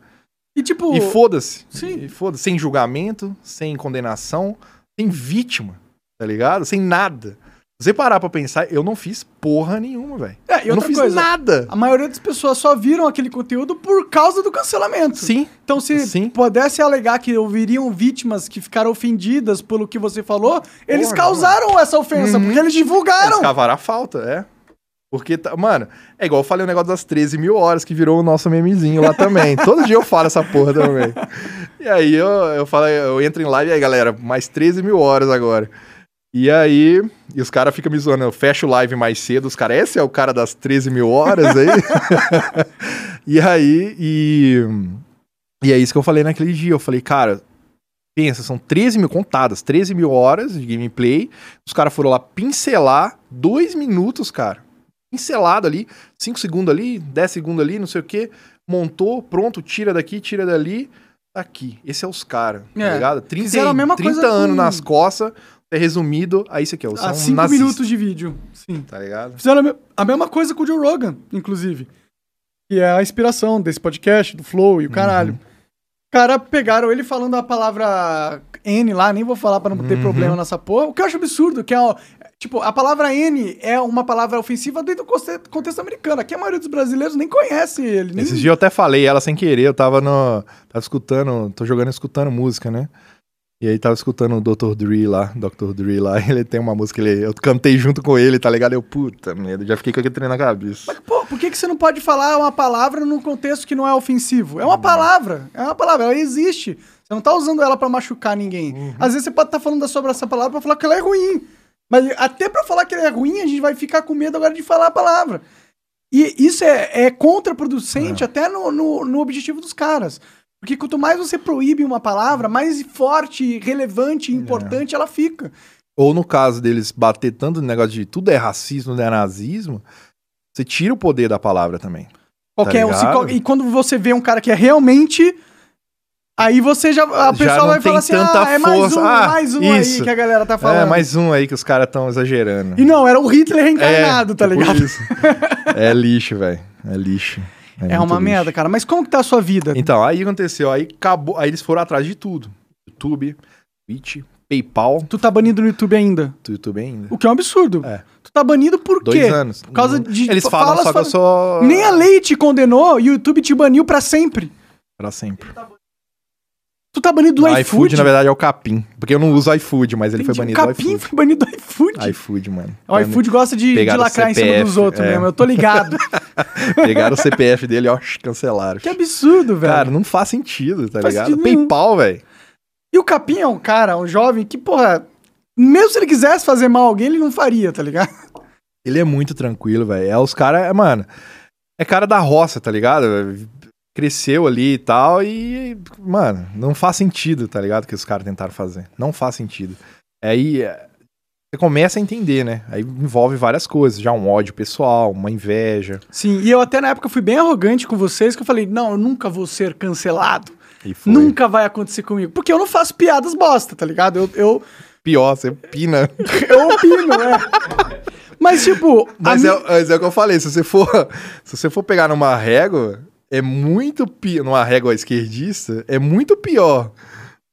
E tipo, E foda-se. Sim. E foda-se. Sem julgamento, sem condenação, sem vítima, tá ligado? Sem nada. Se você parar pra pensar, eu não fiz porra nenhuma, velho. É, Eu não fiz coisa, nada. a maioria das pessoas só viram aquele conteúdo por causa do cancelamento. Sim. Então, se Sim. pudesse alegar que ouviriam vítimas que ficaram ofendidas pelo que você falou, eles Porra, causaram essa ofensa, Uhum. porque eles Eles divulgaram. cavaram a falta, é. Porque, tá- mano, é igual eu falei o negócio das 13 mil horas, que virou o nosso memezinho lá também. Todo dia eu falo essa porra também. E aí eu, eu falo, eu entro em live e aí, galera, mais 13 mil horas agora. E aí, e os caras ficam me zoando, eu fecho o live mais cedo, os caras, esse é o cara das 13 mil horas aí? e aí, e, e é isso que eu falei naquele dia, eu falei, cara, pensa, são 13 mil contadas, 13 mil horas de gameplay, os caras foram lá pincelar dois minutos, cara. Pincelado ali, 5 segundos ali, 10 segundos ali, não sei o que. Montou, pronto, tira daqui, tira dali. Tá aqui. Esse é os caras, tá É, ligado? 30, fizeram a mesma 30 coisa anos com- nas costas, é resumido. Aí isso aqui. Há São cinco nazistas, minutos de vídeo. Sim. Tá ligado? Fizeram a mesma coisa com o Joe Rogan, inclusive. Que é a inspiração desse podcast, do Flow e o caralho. Uhum. Cara, pegaram ele falando a palavra N lá, nem vou falar pra não ter Uhum. problema nessa porra. O que eu acho absurdo, que é, ó, tipo, a palavra N é uma palavra ofensiva dentro do contexto americano. Aqui a maioria dos brasileiros nem conhece ele. Nem... Esses dias eu até falei ela sem querer, eu tava no. Tava escutando, tô jogando escutando música, né? E aí tava escutando o Dr. Dre lá, Dr. Dre lá, ele tem uma música, ele, eu cantei junto com ele, tá ligado? Eu, puta merda, já fiquei com aquele trem na cabeça. Mas, pô, por que, que você não pode falar uma palavra num contexto que não é ofensivo? É uma palavra, é uma palavra, ela existe. Você não tá usando ela pra machucar ninguém. Às vezes você pode estar falando sobre essa palavra pra falar que ela é ruim. Mas até pra falar que ela é ruim, a gente vai ficar com medo agora de falar a palavra. E isso é, é contraproducente até no, no, no objetivo dos caras. Porque quanto mais você proíbe uma palavra, mais forte, relevante e importante ela fica. Ou no caso deles bater tanto no negócio de tudo é racismo, tudo é nazismo, você tira o poder da palavra também. Qualquer um se E quando você vê um cara que é realmente. Aí você já. A pessoa não vai falar assim: ah, é mais força. um, Ah, mais um aí isso. que a galera tá falando. É, mais um aí que os caras tão exagerando. E não, era o Hitler reencarnado, tá tipo ligado? É lixo, velho. É lixo. É, muito uma lixo. merda, cara. Mas como que tá a sua vida? Então, aí aconteceu, aí acabou, aí eles foram atrás de tudo. YouTube, Twitch, PayPal, Tu tá banido no YouTube ainda. do YouTube ainda. O que é um absurdo. É. Tu tá banido por Dois quê? anos. Por causa de. Eles falam só que eu sou... Nem a lei te condenou e o YouTube te baniu pra sempre. Pra sempre. Tu tá banido do O iFood. iFood, na verdade, é o Capim. Porque eu não uso iFood, mas ele foi banido O do Capim iFood. foi banido do iFood. iFood, mano. O iFood gosta de, de lacrar em cima CPF, dos outros é. mesmo. Eu tô ligado. Pegaram o CPF dele, ó, cancelaram. que absurdo, velho. Cara, não faz sentido, tá Faz ligado? sentido. PayPal, velho. E o Capim é um cara, um jovem que, porra, mesmo se ele quisesse fazer mal a alguém, ele não faria, tá ligado? Ele é muito tranquilo, velho. É os caras, é, mano, é cara da roça, tá ligado? Cresceu ali e tal e, mano, não faz sentido, tá ligado? Que os caras tentaram fazer. Não faz sentido. Aí é, você começa a entender, né? Aí envolve várias coisas, já um ódio pessoal, uma inveja. Sim, e eu até na época fui bem arrogante com vocês, que eu falei, não, eu nunca vou ser cancelado. E foi. Nunca vai acontecer comigo. Porque eu não faço piadas bosta, tá ligado? Eu, eu, Pior, você pina. eu opino, é. Mas, tipo. Mas mi- é, mas é o que eu falei, se você for, se você for pegar numa régua, é muito pior, numa régua esquerdista, é muito pior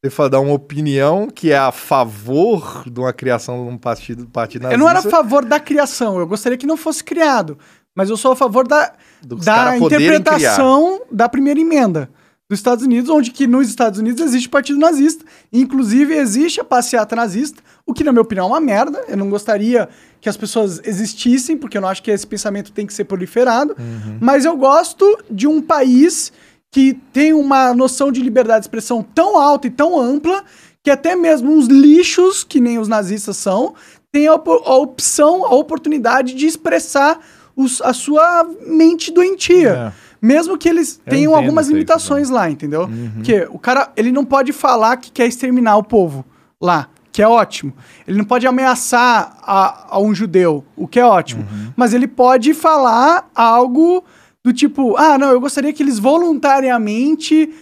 você dar uma opinião que é a favor de uma criação de um partido, partido nazista. Eu não era a favor da criação, eu gostaria que não fosse criado. Mas eu sou a favor da, Dos da interpretação da primeira emenda dos Estados Unidos, onde que nos Estados Unidos existe o partido nazista. Inclusive, existe a passeata nazista, o que, na minha opinião, é uma merda. Eu não gostaria que as pessoas existissem, porque eu não acho que esse pensamento tem que ser proliferado. Mas eu gosto de um país que tem uma noção de liberdade de expressão tão alta e tão ampla que até mesmo uns lixos, que nem os nazistas são, têm a, op- a opção, a oportunidade de expressar os- a sua mente doentia. Mesmo que eles Eu tenham algumas isso limitações lá, entendeu? Porque o cara, ele não pode falar que quer exterminar o povo lá, que é ótimo. Ele não pode ameaçar a, a um judeu, o que é ótimo. Mas ele pode falar algo do tipo, ah, não, eu gostaria que eles voluntariamente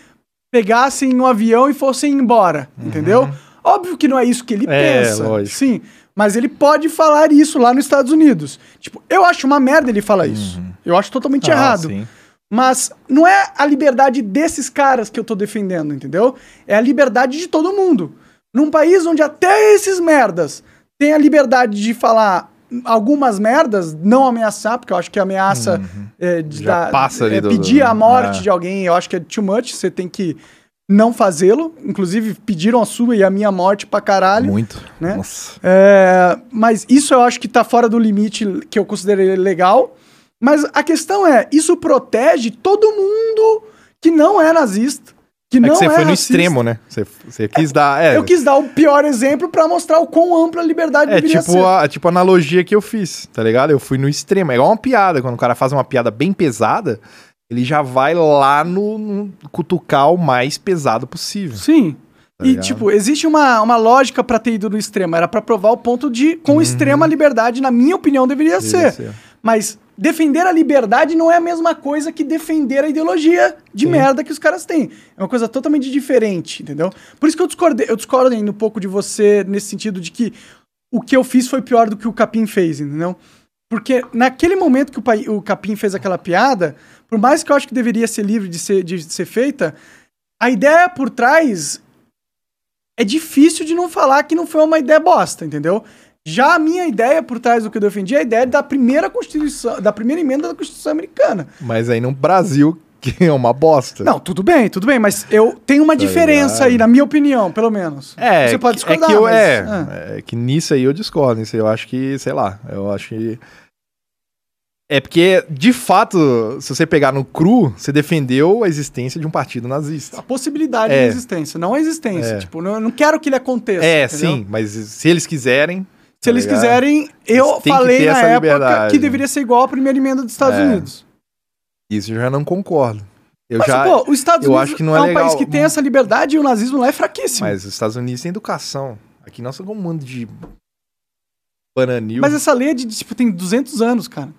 pegassem um avião e fossem embora, entendeu? Óbvio que não é isso que ele É, pensa. lógico. Sim, mas ele pode falar isso lá nos Estados Unidos. Tipo, eu acho uma merda ele falar isso. Eu acho totalmente Ah, errado. sim. Mas não é a liberdade desses caras que eu tô defendendo, entendeu? É a liberdade de todo mundo. Num país onde até esses merdas têm a liberdade de falar algumas merdas, não ameaçar, porque eu acho que a ameaça é, de Uhum. Dar- passa ali é do- pedir a morte é. de alguém, eu acho que é too much, você tem que não fazê-lo. Inclusive, pediram a sua e a minha morte pra caralho. Muito. né? Nossa. É, mas isso eu acho que tá fora do limite que eu considerei legal. Mas a questão é, isso protege todo mundo que não é nazista, que É não que você é foi no racista. extremo, né? Você, você quis dar. É, Eu quis dar o pior exemplo pra mostrar o quão ampla a liberdade é deveria tipo ser. a, tipo a analogia que eu fiz, tá ligado? Eu fui no extremo. É igual uma piada. Quando o cara faz uma piada bem pesada, ele já vai lá no, no cutucar o mais pesado possível. Sim. Tá e, tipo, existe uma, uma lógica pra ter ido no extremo. Era pra provar o ponto de, com extrema liberdade, na minha opinião, deveria, Uhum. Deveria ser. ser. Mas defender a liberdade não é a mesma coisa que defender a ideologia de Sim. merda que os caras têm. É uma coisa totalmente diferente, entendeu? Por isso que eu discordei, eu discordo ainda um pouco de você nesse sentido de que o que eu fiz foi pior do que o Capim fez, entendeu? Porque naquele momento que o, pai- o Capim fez aquela piada, por mais que eu acho que deveria ser livre de ser, de ser feita, a ideia por trás é difícil de não falar que não foi uma ideia bosta, entendeu? Já a minha ideia por trás do que eu defendi é a ideia da primeira Constituição, da primeira emenda da Constituição Americana. Mas aí no Brasil, que é uma bosta. Não, tudo bem, tudo bem, mas eu tenho uma Tá diferença ligado? aí, na minha opinião, pelo menos. É, Você pode que- discordar, é que eu, mas, é, ah. é que nisso aí eu discordo. Nisso aí eu acho que, sei lá, eu acho que. É porque, de fato, se você pegar no cru, você defendeu a existência de um partido nazista. A possibilidade É. de existência, não a existência. É. Tipo, eu não quero que ele aconteça. É, entendeu? sim, mas se eles quiserem. Se eles tá ligado? quiserem, eu que falei na época liberdade. que deveria ser igual à primeira emenda dos Estados É. Unidos. Isso eu já não concordo. Eu Mas, já. pô, os Estados Unidos acho que não é um legal. país que tem essa liberdade e o nazismo lá é fraquíssimo. Mas os Estados Unidos têm educação. Aqui nós somos um mundo de bananil Mas essa lei é de, tipo, tem 200 anos, cara.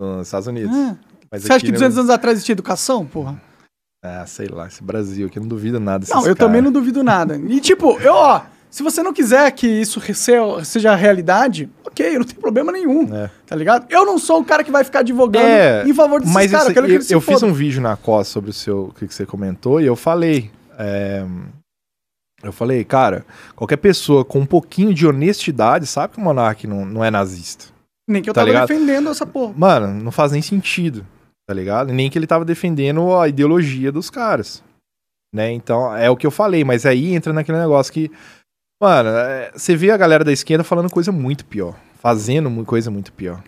nos Estados Unidos. É. Mas Você acha que no- 200 anos atrás existia educação, porra? Ah, sei lá, esse Brasil aqui eu não duvido nada Não, eu caras. também não duvido nada. E tipo, eu, ó, se você não quiser que isso seja realidade, ok, não tem problema nenhum, É. tá ligado? Eu não sou o cara que vai ficar advogando É, em favor desses Mas caras, isso- eu eu, eu fiz um vídeo na COS sobre o seu, que você comentou e eu falei. é, eu falei, cara, qualquer pessoa com um pouquinho de honestidade sabe que o Monark não, não é nazista. Nem que eu tá tava ligado? defendendo essa porra. Mano, não faz nem sentido, tá ligado? Nem que ele tava defendendo a ideologia dos caras. Né? Então, é o que eu falei, mas aí entra naquele negócio que. Mano, é, você vê a galera da esquerda falando coisa muito pior. Fazendo coisa muito pior.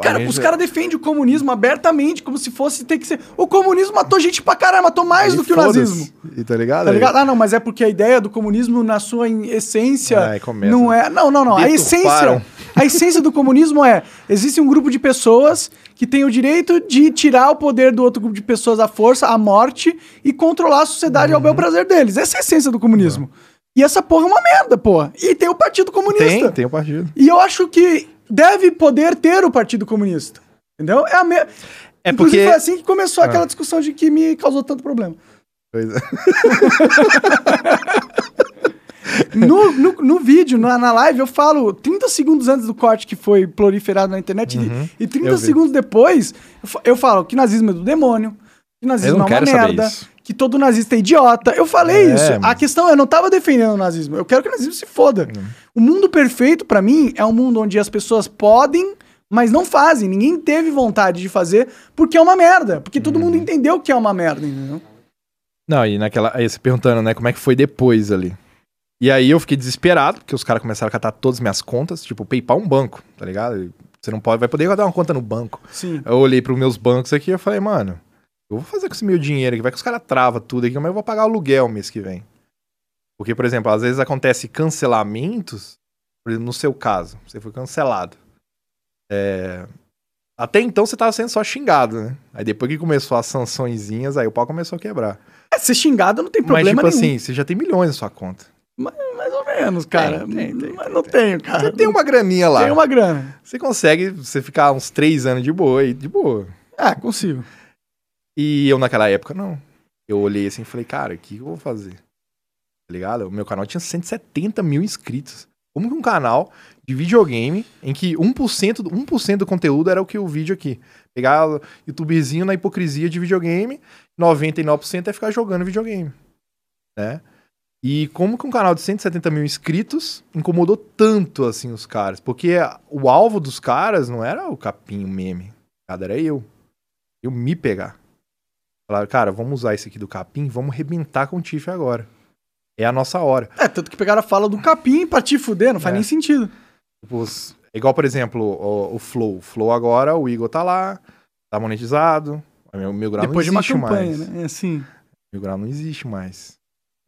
Cara, gente- os caras defendem o comunismo abertamente, como se fosse ter que ser. O comunismo matou gente pra caralho, matou mais Aí do que o nazismo. E tá ligado? Tá ligado? Ah, não, mas é porque a ideia do comunismo, na sua essência, começa. não é. Não, não, não. A essência. A essência do comunismo é: existe um grupo de pessoas que tem o direito de tirar o poder do outro grupo de pessoas à força, à morte, e controlar a sociedade ao bel Uhum. prazer deles. Essa é a essência do comunismo. E essa porra é uma merda, porra. E tem o Partido Comunista. Tem, tem o partido. E eu acho que deve poder ter o Partido Comunista. Entendeu? É a me... É Inclusive porque. foi assim que começou Ah. aquela discussão de que me causou tanto problema. Pois é. No, no, no vídeo, na, na live, eu falo 30 segundos antes do corte que foi proliferado na internet Uhum, e 30 eu vi. segundos depois, eu fa- eu falo que nazismo é do demônio, que Eu nazismo não é uma merda, isso. Que todo nazista é idiota. Eu falei É, isso. A questão é, eu não tava defendendo o nazismo. Eu quero que o nazismo se foda. Hum. O mundo perfeito, pra mim, é um mundo onde as pessoas podem, mas não fazem. Ninguém teve vontade de fazer porque é uma merda. Porque todo Uhum. mundo entendeu que é uma merda, entendeu? Não, e naquela. Aí você perguntando, né, como é que foi depois ali. E aí eu fiquei desesperado, porque os caras começaram a catar todas as minhas contas. Tipo, PayPal é um banco, tá ligado? Você não pode, vai poder guardar uma conta no banco. Sim. Eu olhei pros meus bancos aqui e eu falei, mano, eu vou fazer com esse meu dinheiro aqui, vai que os caras travam tudo aqui, mas eu vou pagar aluguel mês que vem. Porque, por exemplo, às vezes acontece cancelamentos, por exemplo, no seu caso, você foi cancelado. É, Até então você tava sendo só xingado, né? Aí depois que começou as sançõezinhas, aí o pau começou a quebrar. É, ser xingado não tem Mas, problema tipo nenhum. assim, você já tem milhões na sua conta. Mais ou menos, cara. Tem, tem, tem, mas não tenho, cara. Você tem uma graninha lá. Tem uma grana. Você consegue você ficar uns três anos de boa e de boa. Ah, consigo. E eu naquela época, não. Eu olhei assim e falei, cara, o que eu vou fazer? Tá ligado? O meu canal tinha 170 mil inscritos. Como que um canal de videogame em que 1%, do- 1 do conteúdo era o que o vídeo aqui. Pegar o youtuberzinho na hipocrisia de videogame, 99% é ficar jogando videogame. Né? E como que um canal de 170 mil inscritos incomodou tanto assim os caras? Porque o alvo dos caras não era o capim, o meme. Era eu. Eu me pegar. Falaram, cara, vamos usar esse aqui do capim, vamos arrebentar com o Tiff agora. É a nossa hora. É, tanto que pegaram a fala do capim pra te fuder, não faz É. nem sentido. Tipo, os- é igual, por exemplo, o, o Flow. Flow agora, o Igor tá lá, tá monetizado. Meu, meu grau Depois de não uma existe campanha, mais. né? É assim. Meu grau não existe mais.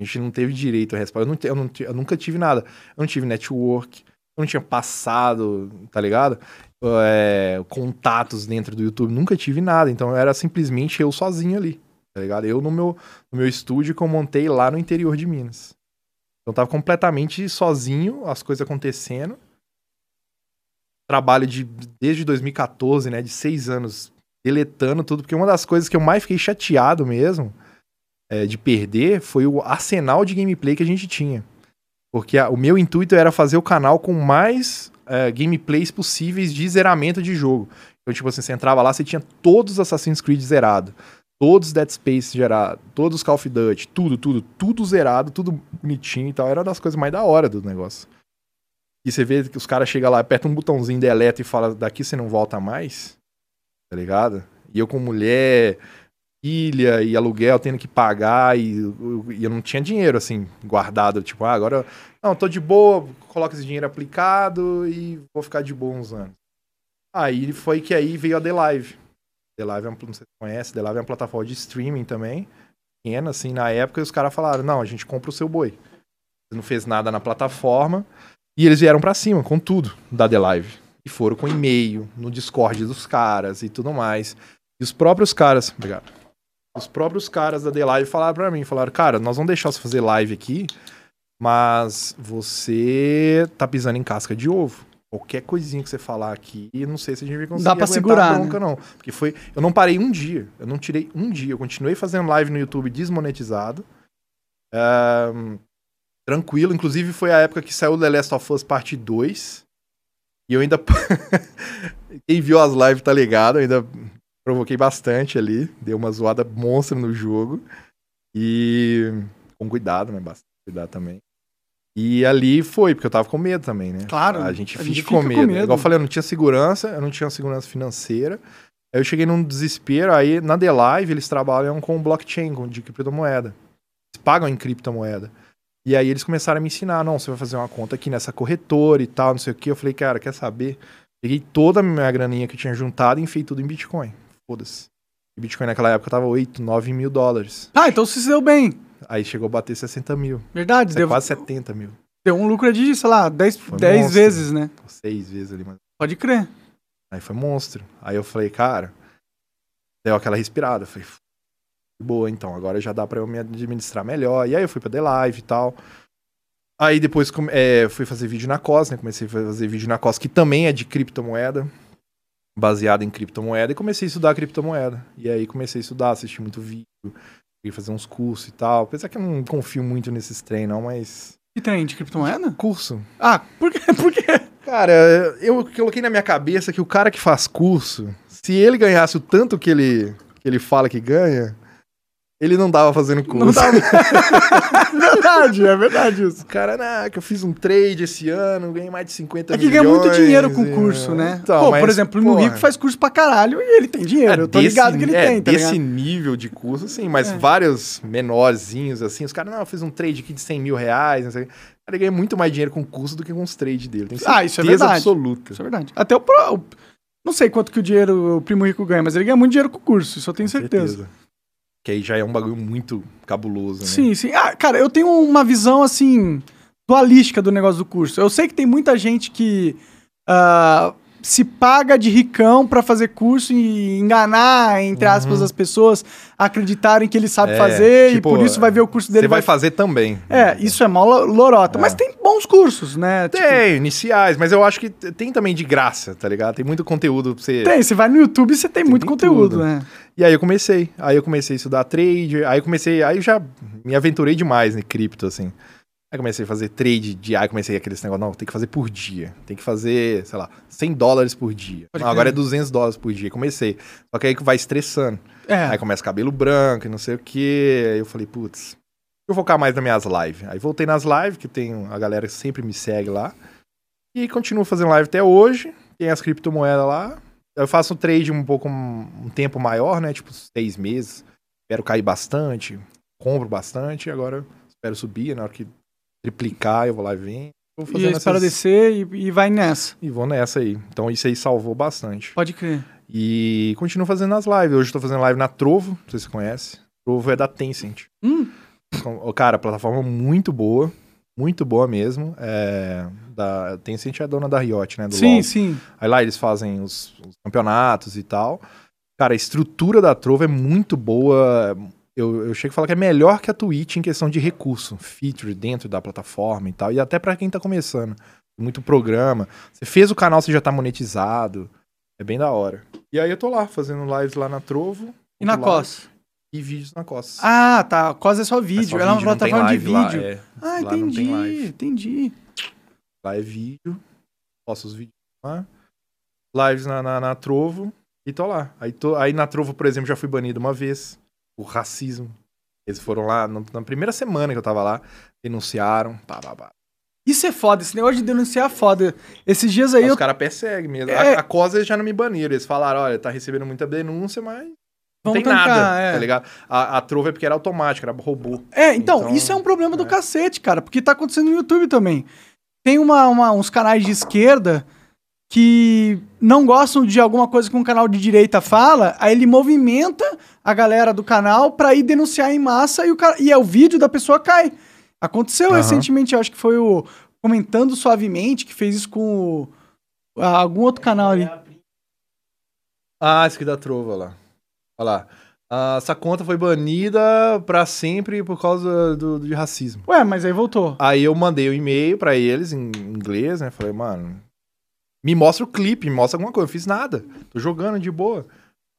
A gente não teve direito a responder. Eu, não eu, não eu nunca tive nada. Eu não tive network. Eu não tinha passado, tá ligado? É, contatos dentro do YouTube. Nunca tive nada. Então era simplesmente eu sozinho ali. Tá ligado? Eu no meu, no meu estúdio que eu montei lá no interior de Minas. Então tava completamente sozinho, as coisas acontecendo. Trabalho de desde 2014, né? De seis anos deletando tudo, porque uma das coisas que eu mais fiquei chateado mesmo é, de perder foi o arsenal de gameplay que a gente tinha. Porque a- o meu intuito era fazer o canal com mais é, gameplays possíveis de zeramento de jogo. Então, tipo assim, você entrava lá, você tinha todos os Assassin's Creed zerado, todos os Dead Space zerado, todos os Call of Duty, tudo, tudo, tudo zerado, tudo bonitinho e tal. Era das coisas mais da hora do negócio. E você vê que os caras chegam lá, apertam um botãozinho, deleta e fala, daqui você não volta mais, tá ligado? E eu com mulher, filha e aluguel tendo que pagar e eu, e eu não tinha dinheiro assim guardado, tipo, ah, agora não, tô de boa, coloca esse dinheiro aplicado e vou ficar de boa uns anos. Aí foi que aí veio a The Live. The Live, é um- não sei se conhece, The Live é uma plataforma de streaming também, pequena assim, na época e os caras falaram: "Não, a gente compra o seu boi". Você não fez nada na plataforma e eles vieram pra cima com tudo da The Live. E foram com e-mail no Discord dos caras e tudo mais. E os próprios caras, obrigado. Os próprios caras da The Live falaram pra mim, falaram, cara, nós vamos deixar você fazer live aqui, mas você tá pisando em casca de ovo. Qualquer coisinha que você falar aqui, não sei se a gente vai conseguir Dá pra segurar, a bronca, não. Porque foi... Eu não parei um dia. Eu não tirei um dia. Eu continuei fazendo live no YouTube desmonetizado. Ahn, tranquilo. Inclusive, foi a época que saiu The Last of Us Parte 2. E eu ainda... Quem viu as lives tá ligado. Ainda provoquei bastante ali. Dei uma zoada monstra no jogo. E... Com cuidado, né? Bastante cuidado também. E ali foi, porque eu tava com medo também, né? Claro, A gente a fica, gente com, fica com medo. medo. Igual eu falei, eu não tinha segurança, eu não tinha segurança financeira. Aí eu cheguei num desespero, aí na The Live eles trabalham com blockchain, com de criptomoeda. Eles pagam em criptomoeda. E aí eles começaram a me ensinar, não, você vai fazer uma conta aqui nessa corretora e tal, não sei o que. Eu falei, cara, quer saber? Peguei toda a minha graninha que eu tinha juntado e enfiei tudo em Bitcoin. Foda-se. E Bitcoin naquela época tava 8, 9 mil dólares. Ah, então você se deu bem. Aí chegou a bater 60 mil. Verdade, é deu, quase 70 mil. deu um lucro de, sei lá, 10, Foi 10 monstro. vezes, né? Seis vezes ali, mas Pode crer. Aí foi monstro. Aí eu falei, cara, deu aquela respirada. Eu falei, "F- boa, então, agora já dá pra eu me administrar melhor. E aí eu fui pra The Live e tal. Aí depois é, fui fazer vídeo na COS, né? Comecei a fazer vídeo na COS, que também é de criptomoeda, baseado em criptomoeda, e comecei a estudar criptomoeda. E aí comecei a estudar, assistir muito vídeo, fazer uns cursos e tal. Apesar que eu não confio muito nesses trem, não, mas. Que trem de criptomoeda? Curso. Ah, por quê? Por quê? Cara, eu coloquei na minha cabeça que o cara que faz curso, se ele ganhasse o tanto que ele, que ele fala que ganha, ele não tava fazendo curso. Não tava. verdade, é verdade isso. O cara, né, que eu fiz um trade esse ano, ganhei mais de 50 É que milhões. ganha muito dinheiro com e- curso, né? Então, Pô, mas, por exemplo, o porra, Rico faz curso pra caralho e ele tem dinheiro. é, eu tô desse- ligado que ele é, tem, tá desse ligado? nível de curso, sim, mas É. vários menorzinhos, assim, os caras, não, eu fiz um trade aqui de 100 mil reais, não sei o. O cara ganha muito mais dinheiro com curso do que com os trades dele. Tem Ah, isso é certeza verdade. absoluta. Isso é verdade. Até o, pro- Não sei quanto que o dinheiro o primo rico ganha, mas ele ganha muito dinheiro com o curso, isso eu tenho certeza. Que aí já é um bagulho muito cabuloso, né? Sim, sim. Ah, cara, eu tenho uma visão assim dualística do negócio do curso. Eu sei que tem muita gente que ah, se paga de ricão pra fazer curso e enganar, entre aspas, as pessoas acreditarem que ele sabe Uhum. É, fazer tipo, e por isso vai ver o curso dele Você vai fazer também. É, isso é mó lo- lorota. É. Mas tem bons cursos, né? Tipo, Tem, iniciais, mas eu acho que tem também de graça, tá ligado? Tem muito conteúdo pra você. tem, você vai no YouTube e você tem, muito tem conteúdo, tudo. né? E aí eu comecei. Aí eu comecei a estudar trade, aí eu comecei, aí eu já me aventurei demais em cripto, assim. Aí comecei a fazer trade de aí comecei aqueles negócio, não, tem que fazer por dia. Tem que fazer, sei lá, 100 dólares por dia. Não, agora é crer. 200 dólares por dia. Comecei. Só que aí que vai estressando. É. Aí começa cabelo branco e não sei o quê. Aí eu falei, putz, eu vou focar mais nas minhas lives. Aí voltei nas lives, que tem a galera que sempre me segue lá. E continuo fazendo live até hoje. Tem as criptomoedas lá. Eu faço trade um pouco um tempo maior, né? Tipo, seis meses. Espero cair bastante. Compro bastante. Agora espero subir. Na hora que triplicar, eu vou lá e venho. Vou E fazendo espera essas- descer e, e vai nessa. E vou nessa aí. Então isso aí salvou bastante. Pode crer. E continuo fazendo as lives. Hoje eu tô fazendo live na Trovo, não sei se você conhece. Trovo é da Tencent. Hum. Com- Cara, plataforma muito boa. Muito boa mesmo. É, da, Tencent é a dona da Riot, né? Do Sim, LoL. sim. Aí lá eles fazem os, os campeonatos e tal. Cara, a estrutura da Trovo é muito boa. Eu, eu chego a falar que é melhor que a Twitch em questão de recurso, feature dentro da plataforma e tal. E até pra quem tá começando. Muito programa. Você fez o canal, você já tá monetizado. É bem da hora. E aí eu tô lá, fazendo lives lá na Trovo. E na COS? E vídeos na COS. Ah, tá. COS é só É vídeo. só Ela é uma vídeo, não tem plataforma de live lá, vídeo. é. Ah, Lá entendi. live. Entendi. Lá é vídeo. Posto os vídeos lá. Lives na, na, na Trovo. E tô lá. Aí, tô, aí na Trovo, por exemplo, já fui banido uma vez. Por racismo. Eles foram lá, no- na primeira semana que eu tava lá, denunciaram. Pá, pá, pá. Isso é foda. Esse negócio de denunciar é foda. Esses dias aí Os eu. caras perseguem mesmo. É. A, a eles já não me baniram. Eles falaram, olha, tá recebendo muita denúncia, mas não tem tancar, nada, é. tá ligado? A, a Trovo é porque era automático, era robô. É, então, Então, isso é um problema do é. cacete, cara, porque tá acontecendo no YouTube também. Tem uma, uma- uns canais de esquerda que não gostam de alguma coisa que um canal de direita fala, aí ele movimenta a galera do canal pra ir denunciar em massa e o, cara, e é, o vídeo da pessoa cai. Aconteceu Aham. recentemente, acho que foi o Comentando Suavemente que fez isso com o- ah, algum outro canal ali. Ah, esse aqui da Trova lá. Olha lá. Ah, essa conta foi banida pra sempre por causa do, de racismo. Ué, mas aí voltou. Aí eu mandei o um e-mail pra eles em inglês, né? Falei, mano, me mostra o clipe, me mostra alguma coisa. Eu fiz nada. Tô jogando de boa.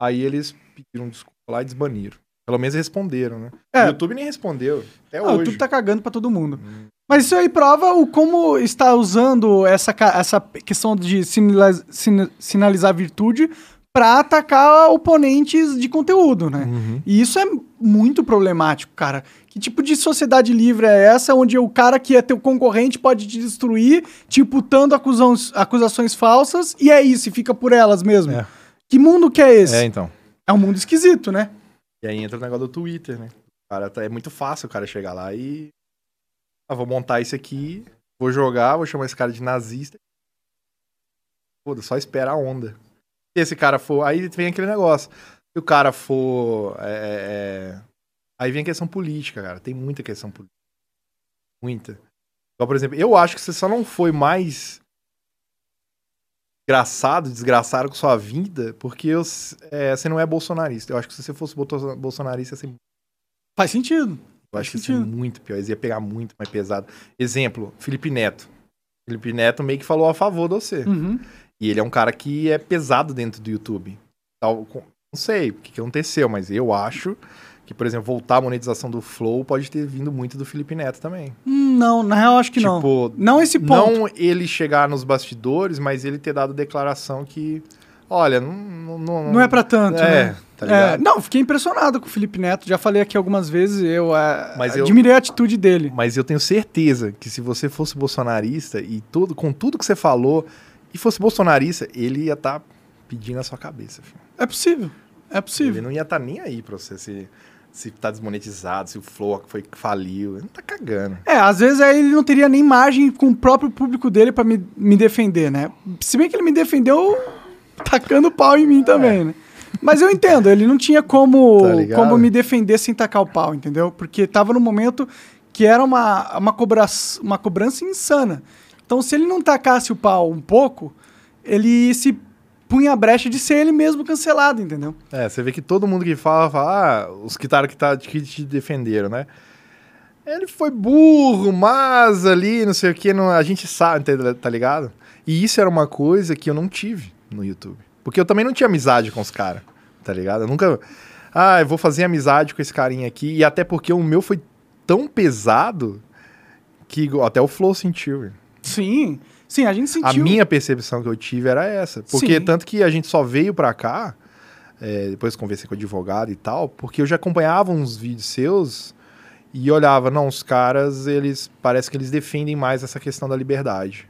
Aí eles pediram desculpa lá e desbaniram. Pelo menos responderam, né? É. O YouTube nem respondeu. Até Ah, o hoje. YouTube tá cagando pra todo mundo. Mas isso aí prova o como está usando essa, essa questão de sinaliz- sina- sinalizar virtude pra atacar oponentes de conteúdo, né? Uhum. E isso é muito problemático, cara. Que tipo de sociedade livre é essa onde o cara que é teu concorrente pode te destruir, te imputando acusão- acusações falsas e é isso, e fica por elas mesmo? É. Que mundo que é esse? É, É, então. um mundo esquisito, né? E aí entra o negócio do Twitter, né? Cara, tá- é muito fácil o cara chegar lá e. Ah, vou montar isso aqui, vou jogar, vou chamar esse cara de nazista. Foda, só espera a onda. Se esse cara for. Aí vem aquele negócio. Se o cara for. é, é, é, Aí vem a questão política, cara. Tem muita questão política. Muita. Então, por exemplo, eu acho que você só não foi mais desgraçado, desgraçado com sua vida, porque eu- é, você não é bolsonarista. Eu acho que se você fosse bolso- bolsonarista, ia ser Faz sentido. eu acho que Faz é sentido. muito pior. Eles iam pegar muito mais pesado. Exemplo, Felipe Neto. Felipe Neto meio que falou a favor de você. Uhum. E ele é um cara que é pesado dentro do YouTube. Tal, não sei o que, aconteceu, mas eu acho Que, por exemplo, voltar a monetização do Flow pode ter vindo muito do Felipe Neto também. Não, na real, acho que não. tipo, Não esse ponto. não ele chegar nos bastidores, mas ele ter dado declaração que, olha, não... Não, não, Não é pra tanto, É, né? tá É, não, fiquei impressionado com o Felipe Neto. Já falei aqui algumas vezes, eu, é, Mas eu- admirei a atitude dele. Mas eu tenho certeza que se você fosse bolsonarista e tudo, com tudo que você falou, e fosse bolsonarista, ele ia estar pedindo a sua cabeça, filho. É possível. É possível. Ele não ia estar nem aí pra você se, se tá desmonetizado, se o Flow foi, faliu. Ele não tá cagando. É, às vezes aí ele não teria nem margem com o próprio público dele pra me, me defender, né? Se bem que ele me defendeu tacando pau em mim também, né? Mas eu entendo, ele não tinha como, Tá como me defender sem tacar o pau, entendeu? Porque tava no momento que era uma, uma, cobrança, uma cobrança insana. Então, se ele não tacasse o pau um pouco, ele se punha a brecha de ser ele mesmo cancelado, entendeu? É, você vê que todo mundo que fala, fala, ah, os que, que, tá, que te defenderam, né? Ele foi burro, mas ali, não sei o que, não, a gente sabe, tá- tá ligado? E isso era uma coisa que eu não tive no YouTube. Porque eu também não tinha amizade com os caras, tá ligado? Eu nunca. Ah, eu vou fazer amizade com esse carinha aqui. E até porque o meu foi tão pesado que até o Flow sentiu. Sim, sim, a gente sentiu. A minha percepção que eu tive era essa. Porque Sim. tanto que a gente só veio pra cá, é, depois conversei com o advogado e tal, porque eu já acompanhava uns vídeos seus e olhava, não, os caras, eles parece que eles defendem mais essa questão da liberdade.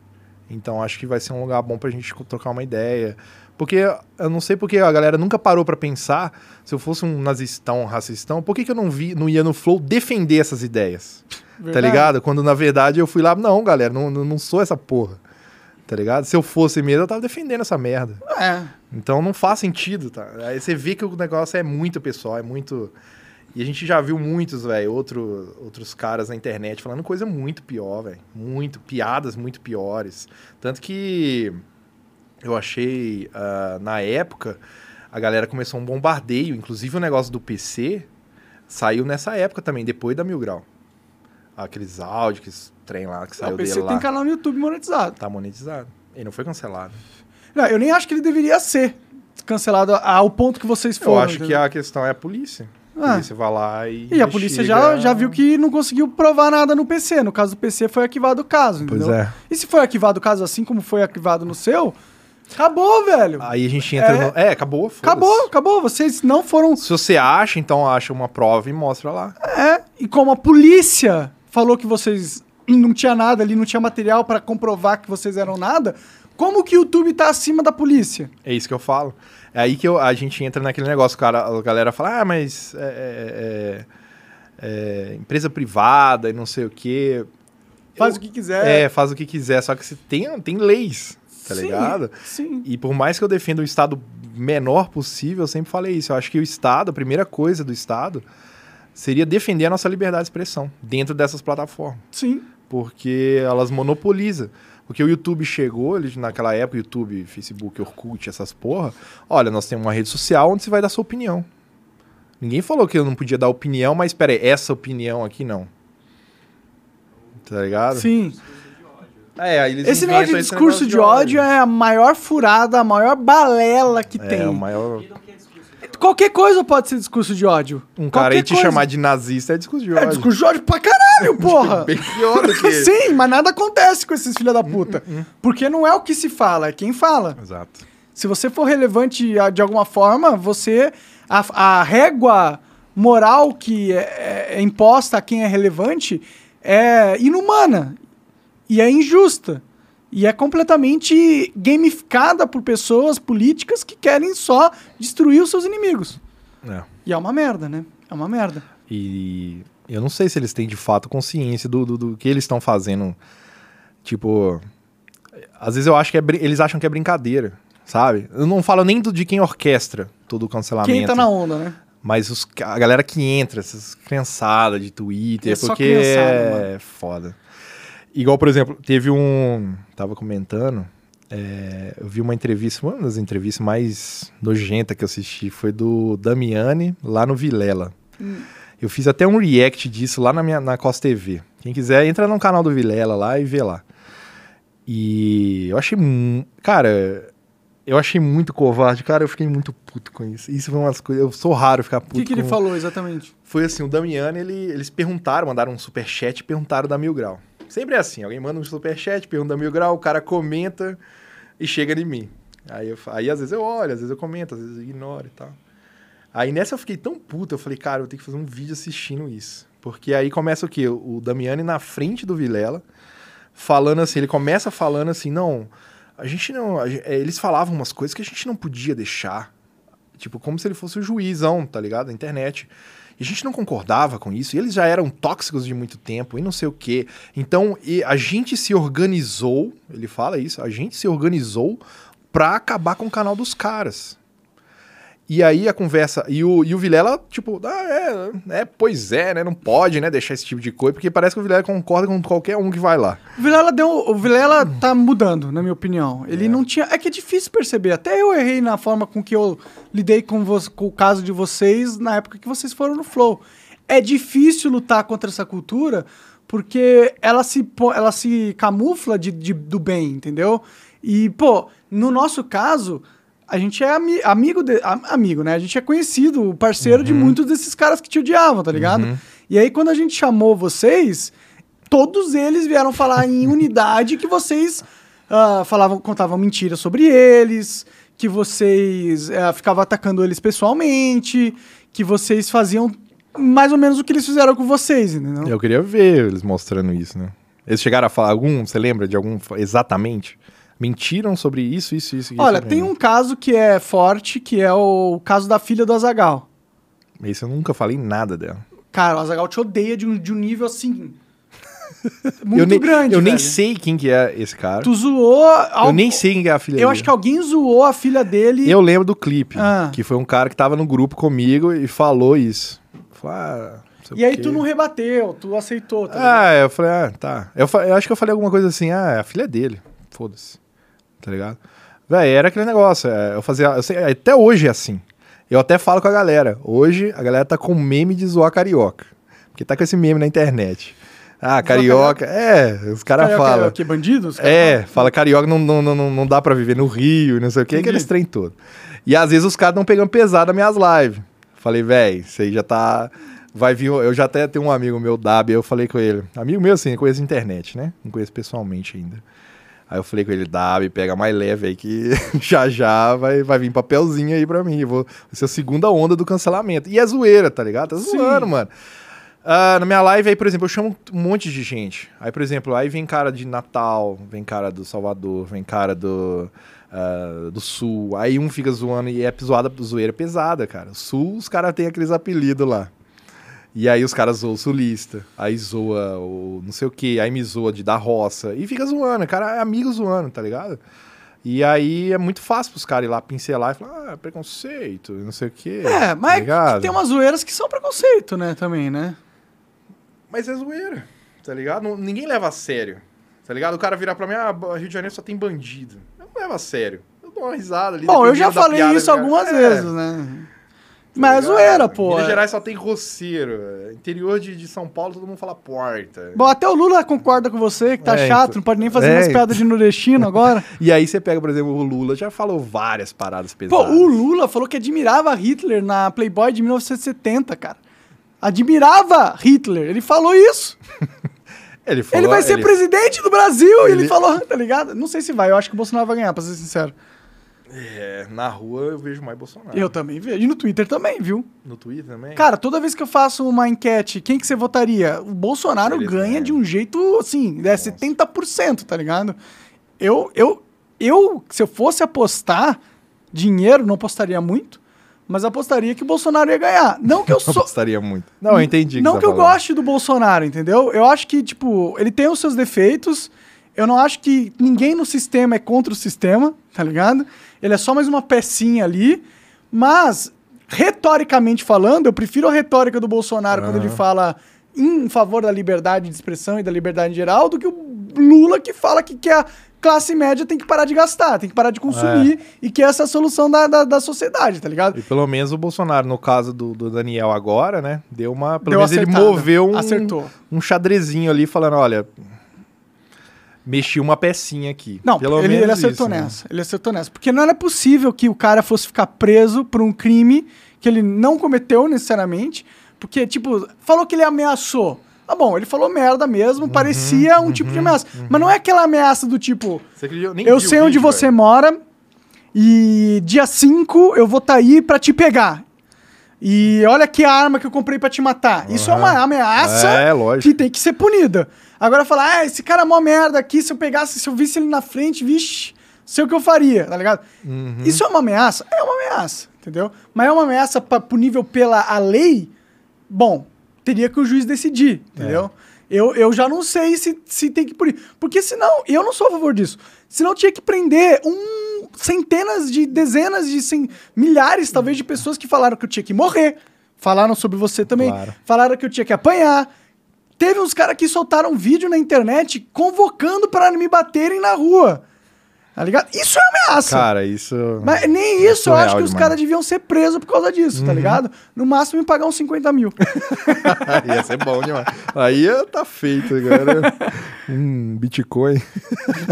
Então acho que vai ser um lugar bom pra gente trocar uma ideia. Porque eu não sei porque a galera nunca parou pra pensar, se eu fosse um nazistão, um racistão, por que, que eu não vi, não ia no Flow defender essas ideias? Tá Verdade. ligado? Quando na verdade eu fui lá, não, galera, não, não sou essa porra. Tá ligado? Se eu fosse mesmo, eu tava defendendo essa merda. É. Então não faz sentido, tá? Aí você vê que o negócio é muito pessoal, é muito. E a gente já viu muitos, velho, outro, outros caras na internet falando coisa muito pior, velho. Muito, piadas muito piores. Tanto que eu achei, ah, na época, a galera começou um bombardeio. Inclusive o negócio do PC saiu nessa época também, depois da Mil Grau. Aqueles áudios, aqueles trem lá que saiu o PC dele tem lá. canal no YouTube monetizado. Tá monetizado. Ele não foi cancelado. Não, eu nem acho que ele deveria ser cancelado ao ponto que vocês Eu foram. acho que entendeu? a questão é a polícia. A Ah. polícia vai lá e. E a polícia já, já viu que não conseguiu provar nada no PC. No caso do PC foi arquivado o caso, Pois entendeu? é. E se foi arquivado o caso assim como foi arquivado no seu, acabou, velho. Aí a gente entra É. no. É, acabou. Acabou, acabou. Vocês não foram. Se você acha, então acha uma prova e mostra lá. É, e como a polícia falou que vocês não tinha nada ali, não tinha material pra comprovar que vocês eram nada, como que o YouTube tá acima da polícia? É isso que eu falo. É aí que eu- a gente entra naquele negócio, cara, a galera fala, ah, mas é, é- é- é empresa privada e não sei o quê. Faz Eu- o que quiser. É, faz o que quiser, só que se tem, tem leis, tá Sim, ligado? Sim. E por mais que eu defenda o Estado menor possível, eu sempre falei isso. Eu acho que o Estado, a primeira coisa do Estado, seria defender a nossa liberdade de expressão dentro dessas plataformas. Sim. Porque elas monopolizam. Porque o YouTube chegou, ele, naquela época, YouTube, Facebook, Orkut, essas porra. Olha, nós temos uma rede social onde você vai dar sua opinião. Ninguém falou que eu não podia dar opinião, mas peraí, essa opinião aqui não. Tá ligado? Sim. É, Esse negócio de discurso negócio de ódio é a maior furada, a maior balela que É, tem. o maior. Qualquer coisa pode ser discurso de ódio. Um cara aí te coisa. chamar de nazista é discurso de É ódio. discurso de ódio pra caralho, porra! Bem pior do que. Sim, mas nada acontece com esses filha da puta. Uhum, Porque não é o que se fala, é quem fala. Exato. Se você for relevante ah, de alguma forma, você. A, a régua moral que é, é imposta a quem é relevante é inumana. E é injusta. E é completamente gamificada por pessoas políticas que querem só destruir os seus inimigos. É. E é uma merda, né? É uma merda. E eu não sei se eles têm de fato consciência do, do, do que eles estão fazendo. Tipo, às vezes eu acho que é, eles acham que é brincadeira, sabe? Eu não falo nem do, de quem orquestra todo o cancelamento. Quem tá na onda, né? Mas os, a galera que entra, essas criançadas de Twitter, É porque criançada, é foda. Igual, por exemplo, teve um. Tava comentando. é, eu vi uma entrevista, uma das entrevistas mais nojentas que eu assisti foi do Damiani, lá no Vilela. Eu fiz até um react disso lá na minha na Costa TV. Quem quiser, entra no canal do Vilela lá e vê lá. E eu achei. Cara, eu achei muito covarde, cara. Eu fiquei muito puto com isso. Isso foi umas coisas. Eu sou raro ficar O puto. que, que ele com- falou exatamente? Foi assim: o Damiani, ele, eles perguntaram, mandaram um superchat e perguntaram da Mil Grau. Sempre é assim: alguém manda um superchat, pergunta Mil Grau, o cara comenta e chega em mim. Aí, eu, aí às vezes eu olho, às vezes eu comento, às vezes eu ignoro e tal. Aí nessa eu fiquei tão puto, eu falei, cara, eu ter que fazer um vídeo assistindo isso. Porque aí começa o quê? O Damiani na frente do Vilela, falando assim, ele começa falando assim, não, a gente não. a eles falavam umas coisas que a gente não podia deixar. Tipo, como se ele fosse o juizão, tá ligado? Da internet. E a gente não concordava com isso. E eles já eram tóxicos de muito tempo e não sei o quê. Então, a gente se organizou, ele fala isso, a gente se organizou pra acabar com o canal dos caras. E aí a conversa. E o, e o Vilela, tipo, ah, é, é, pois é, né? Não pode, né? Deixar esse tipo de coisa, porque parece que o Vilela concorda com qualquer um que vai lá. O Vilela deu. O Vilela tá mudando, na minha opinião. Ele não tinha. É que é difícil perceber. Até eu errei na forma com que eu lidei com, vo- com o caso de vocês na época que vocês foram no Flow. É difícil lutar contra essa cultura porque ela se, ela se camufla de, de- do bem, entendeu? E, pô, no nosso caso. A gente é ami- amigo, de, am- amigo, né? A gente é conhecido, parceiro de muitos desses caras que te odiavam, tá ligado? E aí, quando a gente chamou vocês, todos eles vieram falar em unidade que vocês ah, falavam, contavam mentiras sobre eles, que vocês eh, ficavam atacando eles pessoalmente, que vocês faziam mais ou menos o que eles fizeram com vocês, entendeu? Eu queria ver eles mostrando isso, né? Eles chegaram a falar algum, você lembra de algum exatamente? Mentiram sobre isso, isso, isso. isso Olha, tem mim. um caso que é forte, que é o caso da filha do Azagal. Esse eu nunca falei nada dela. Cara, o Azagal te odeia de um, de um nível assim. muito eu nem, grande. Eu nem velho. sei quem que é esse cara. Tu zoou. Eu algo- nem sei quem que é a filha Eu dele. acho que alguém zoou a filha dele. Eu lembro do clipe, Ah. que foi um cara que tava no grupo comigo e falou isso. Falou, ah, E aí tu não rebateu, tu aceitou, tá? Ah, eu falei, ah, tá. Eu, eu acho que eu falei alguma coisa assim, ah, é a filha dele. Foda-se. Tá ligado? Véi, era aquele negócio. é, eu fazia. eu sei- até hoje é assim. Eu até falo com a galera. Hoje a galera tá com meme de zoar carioca. Porque tá com esse meme na internet. Ah, carioca. É, os caras Carioca falam. é quê? Bandidos? Cara? É, fala carioca não, não, não, não dá pra viver no Rio, e não sei o que, aqueles trem todo. E às vezes os caras estão pegando pesado nas minhas lives. Falei, velho, isso aí já tá. Vai vir. Eu já até tenho um amigo meu, Dabi, eu falei com ele. Amigo meu, assim, conheço internet, né? Não conheço pessoalmente ainda. Aí eu falei com ele, Dabi, pega mais leve aí que já já vai, vai vir papelzinho aí pra mim. Vou vai ser a segunda onda do cancelamento. E é zoeira, tá ligado? Tá Sim. zoando, mano. Ah, na minha live aí, por exemplo, eu chamo um monte de gente. Aí, por exemplo, aí vem cara de Natal, vem cara do Salvador, vem cara do, ah, do Sul. Aí um fica zoando e é zoada, zoeira pesada, cara. Sul, os caras têm aqueles apelidos lá. E aí os caras zoam o sulista, aí zoa o não sei o que, aí me zoa de da roça. E fica zoando, cara, é amigo zoando, tá ligado? E aí é muito fácil pros caras ir lá pincelar e falar, ah, preconceito, não sei o que. É, mas é que tem umas zoeiras que são preconceito, né, também, né? Mas é zoeira, tá ligado? Não- ninguém leva a sério, tá ligado? O cara virar pra mim, ah, Rio de Janeiro só tem bandido. Eu não levo a sério. Eu dou uma risada ali. Bom, eu já falei piada, isso tá algumas? É, vezes, né? Tá Mas é zoeira, pô. Minas. Gerais só tem roceiro. Interior de, de São Paulo, todo mundo fala porta. Bom, até o Lula concorda com você, que tá É, chato, então- não pode nem fazer É, mais então. piadas de nordestino agora. E aí você pega, por exemplo, o Lula, já falou várias paradas Pô, pesadas. o Lula falou que admirava Hitler na Playboy de 1970, cara. Admirava Hitler. Ele falou isso. Ele, falou, ele vai ser ele- presidente do Brasil. E ele ele- falou, tá ligado? Não sei se vai. Eu acho que o Bolsonaro vai ganhar, pra ser sincero. É, na rua eu vejo mais Bolsonaro. Eu também vejo. E no Twitter também, viu? No Twitter também? Cara, toda vez que eu faço uma enquete, quem que você votaria? O Bolsonaro Eles ganha ganham. de um jeito, assim, é 70%, tá ligado? Eu, eu, eu, se eu fosse apostar dinheiro, não apostaria muito, mas apostaria que o Bolsonaro ia ganhar. Não que eu sou... gostaria muito. Não, eu entendi. Não você que tá eu falando. goste do Bolsonaro, entendeu? Eu acho que, tipo, ele tem os seus defeitos. Eu não acho que ninguém no sistema é contra o sistema, tá ligado? Ele é só mais uma pecinha ali. Mas, retoricamente falando, eu prefiro a retórica do Bolsonaro quando ele fala em favor da liberdade de expressão e da liberdade em geral do que o Lula que fala que, que a classe média tem que parar de gastar, tem que parar de consumir e que essa é a solução da, da, da sociedade, tá ligado? E pelo menos o Bolsonaro, no caso do, do Daniel agora, né? Deu uma. Pelo Deu menos ele acertada. moveu um, Acertou. um xadrezinho ali, falando: olha. Mexi uma pecinha aqui. Não, Pelo ele, menos ele acertou isso, né? nessa. Ele acertou nessa. Porque não era possível que o cara fosse ficar preso por um crime que ele não cometeu necessariamente. Porque, tipo, falou que ele ameaçou. Tá bom, ele falou merda mesmo, Uhum, parecia um tipo de ameaça. Mas não é aquela ameaça do tipo, acredita? eu o sei onde vídeo, você velho. mora e dia 5 eu vou estar aí pra te pegar. E olha a arma que eu comprei pra te matar. Isso é uma ameaça É, que tem que ser punida. Agora falar, ah, esse cara é mó merda aqui, se eu pegasse, se eu visse ele na frente, vixe, sei o que eu faria, tá ligado? Uhum. Isso é uma ameaça? É uma ameaça, entendeu? Mas é uma ameaça pra, punível pela a lei? Bom, teria que o juiz decidir, entendeu? Eu, eu já não sei se, se tem que punir. Porque senão, eu não sou a favor disso. Senão tinha que prender um, centenas de, dezenas de, cem, milhares talvez de pessoas que falaram que eu tinha que morrer. Falaram sobre você também. Claro. Falaram que eu tinha que apanhar. Teve uns caras que soltaram vídeo na internet convocando para me baterem na rua. Tá ligado? Isso é ameaça. Cara, isso. Mas nem isso, eu surreal acho que os demais. caras deviam ser presos por causa disso, Uhum. tá ligado? No máximo me pagar uns 50 mil. Ia ser bom demais. Aí tá feito, agora. Hum, Bitcoin.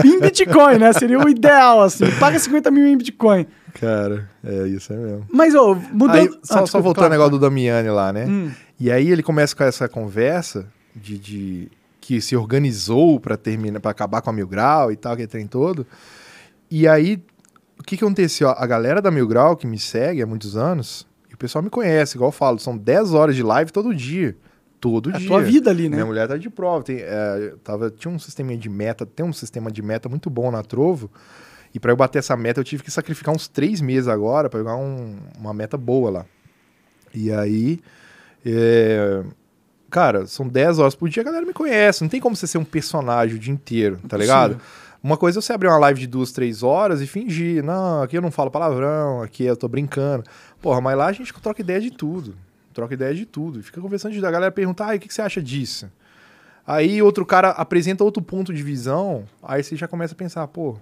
em Bitcoin, né? Seria o ideal, assim. Paga 50 mil em Bitcoin. Cara, é isso aí mesmo. Mas, ô, mudando... Aí, só, Ah, só desculpa, voltando ao negócio do Damiani lá, né? Hum. E aí ele começa com essa conversa de, de- que se organizou pra terminar, para acabar com a Mil Grau e tal, que tem todo. E aí, o que que aconteceu? A galera da Mil Grau, que me segue há muitos anos, e o pessoal me conhece, igual eu falo, são 10 horas de live todo dia. Todo É a dia. tua vida ali, né? Minha mulher tá de prova. Tem, é, tava, tinha um sistema de meta, tem um sistema de meta muito bom na Trovo. E pra eu bater essa meta, eu tive que sacrificar uns três meses agora pra pegar um- uma meta boa lá. E aí, é, cara, são 10 horas por dia, a galera me conhece. Não tem como você ser um personagem o dia inteiro, tá ligado? Uma coisa é você abrir uma live de duas, três horas e fingir. Não, aqui eu não falo palavrão, aqui eu tô brincando. Porra, mas lá a gente troca ideia de tudo. Troca ideia de tudo. E fica conversando de A galera pergunta, ah, o que que você acha disso? Aí outro cara apresenta outro ponto de visão, aí você já começa a pensar, pô,